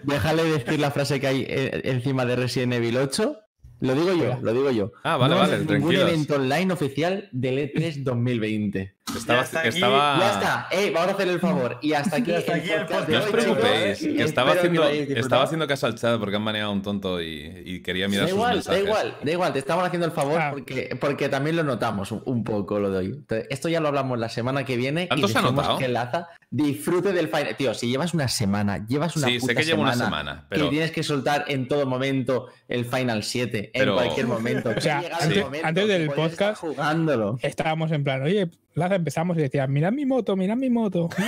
Déjale decir la frase que hay eh, encima de Resident Evil 8. Lo digo yo, lo digo yo. Ah, vale, no vale, haber ningún tranquilos. evento online oficial del E E3 2020. Estaba, Ya está que aquí, estaba... Ya está, vamos a hacerle el favor. Y hasta aquí, aquí el podcast de No os chicos. preocupéis, que estaba haciendo, estaba haciendo caso al chat porque han baneado a un tonto y, y quería mirar Da sus igual, da igual, da igual, te estamos haciendo el favor Ah. porque, porque también lo notamos un, un poco lo de hoy. Entonces, esto ya lo hablamos la semana que viene. ¿Tanto y se ha notado? que Laza disfrute del final. Tío, si llevas una semana, llevas una Sí, sé que llevo una semana pero- que tienes que soltar en todo momento el Final 7, Pero- en cualquier momento. O sea, antes- momento antes del podcast- jugándolo. Estábamos en plan, oye, Laza, empezamos y decía, mirad mi moto, mirad mi moto.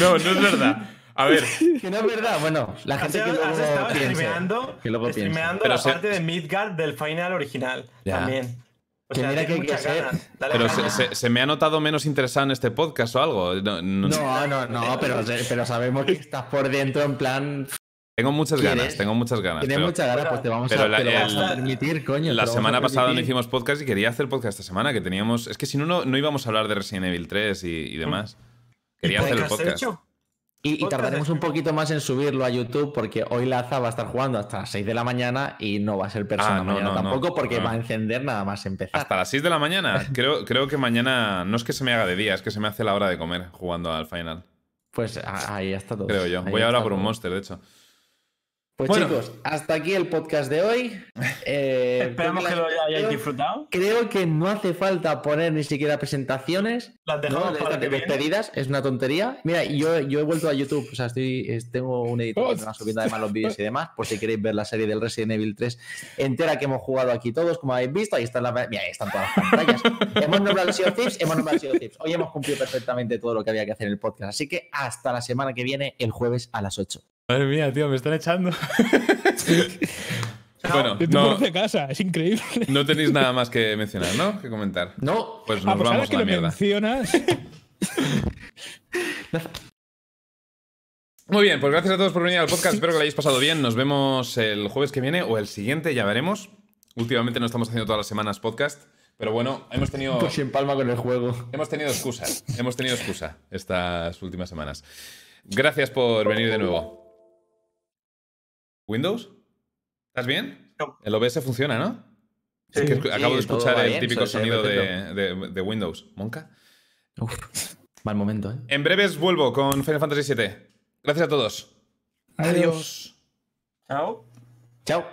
No, no es verdad. A ver, Que no es verdad. Bueno, la gente que Has luego estado piense. streameando, que luego streameando Pero la se- parte de Midgard del final original Ya. también. O Que sea, mira que hay que. Dale pero caña. se, se- se me ha notado menos interesado en este podcast o algo. No, no- No, no, no, pero, pero sabemos que estás por dentro en plan. Tengo muchas ¿Quieres? ganas, tengo muchas ganas. Tienes muchas ganas, pues te vamos, pero a, la- te lo vamos el- a permitir, coño. la semana pasada no hicimos podcast y quería hacer podcast esta semana, que teníamos... Es que si no, no, no íbamos a hablar de Resident Evil 3 y, y demás. Quería hacer el ¿Podcast hecho? Y, y tardaremos un poquito más en subirlo a YouTube porque hoy Laza va a estar jugando hasta las 6 de la mañana y no va a ser persona Ah, no, mañana no, no. tampoco porque Ah. va a encender nada más empezar. Hasta las 6 de la mañana. Creo, creo que mañana no es que se me haga de día, es que se me hace la hora de comer jugando al final. Pues a- ahí está todo. Creo yo. Ahí Voy ahora por un monster, de hecho. Pues Bueno. chicos, hasta aquí el podcast de hoy. Eh, Esperamos que lo hayáis disfrutado. Creo que no hace falta poner ni siquiera presentaciones. Las ¿no? dejamos De para estas que despedidas, es una tontería. Mira, yo, yo he vuelto a YouTube, o sea, estoy, es- tengo un editor que me va subiendo además los vídeos y demás, por si queréis ver la serie del Resident Evil 3 entera que hemos jugado aquí todos, como habéis visto, ahí están las mira, ahí están todas las pantallas. hemos nombrado el Sea of Thieves, hemos nombrado el Sea of Thieves. Hoy hemos cumplido perfectamente todo lo que había que hacer en el podcast, así que hasta la semana que viene, el jueves a las 8. Madre mía, tío, me están echando. bueno, De tu no, propia casa, es increíble. no tenéis nada más que mencionar, ¿no? Que comentar. No, Pues Ah, nos pues ahora vamos que a la lo mierda. mencionas, Muy bien, pues gracias a todos por venir al podcast. Espero que lo hayáis pasado bien. Nos vemos el jueves que viene o el siguiente, ya veremos. Últimamente no estamos haciendo todas las semanas podcast, pero bueno, hemos tenido, pues en palma con el juego. hemos tenido excusa. Hemos tenido excusa estas últimas semanas. Gracias por venir de nuevo. ¿Windows? ¿Estás bien? No. El OBS funciona, ¿no? Sí. Es que acabo de escuchar el bien, típico sonido de, perfecto. de- de Windows. ¿Monca? Uf, mal momento, ¿eh? En breves vuelvo con Final Fantasy VII. Gracias a todos. Adiós. Chao. Chao.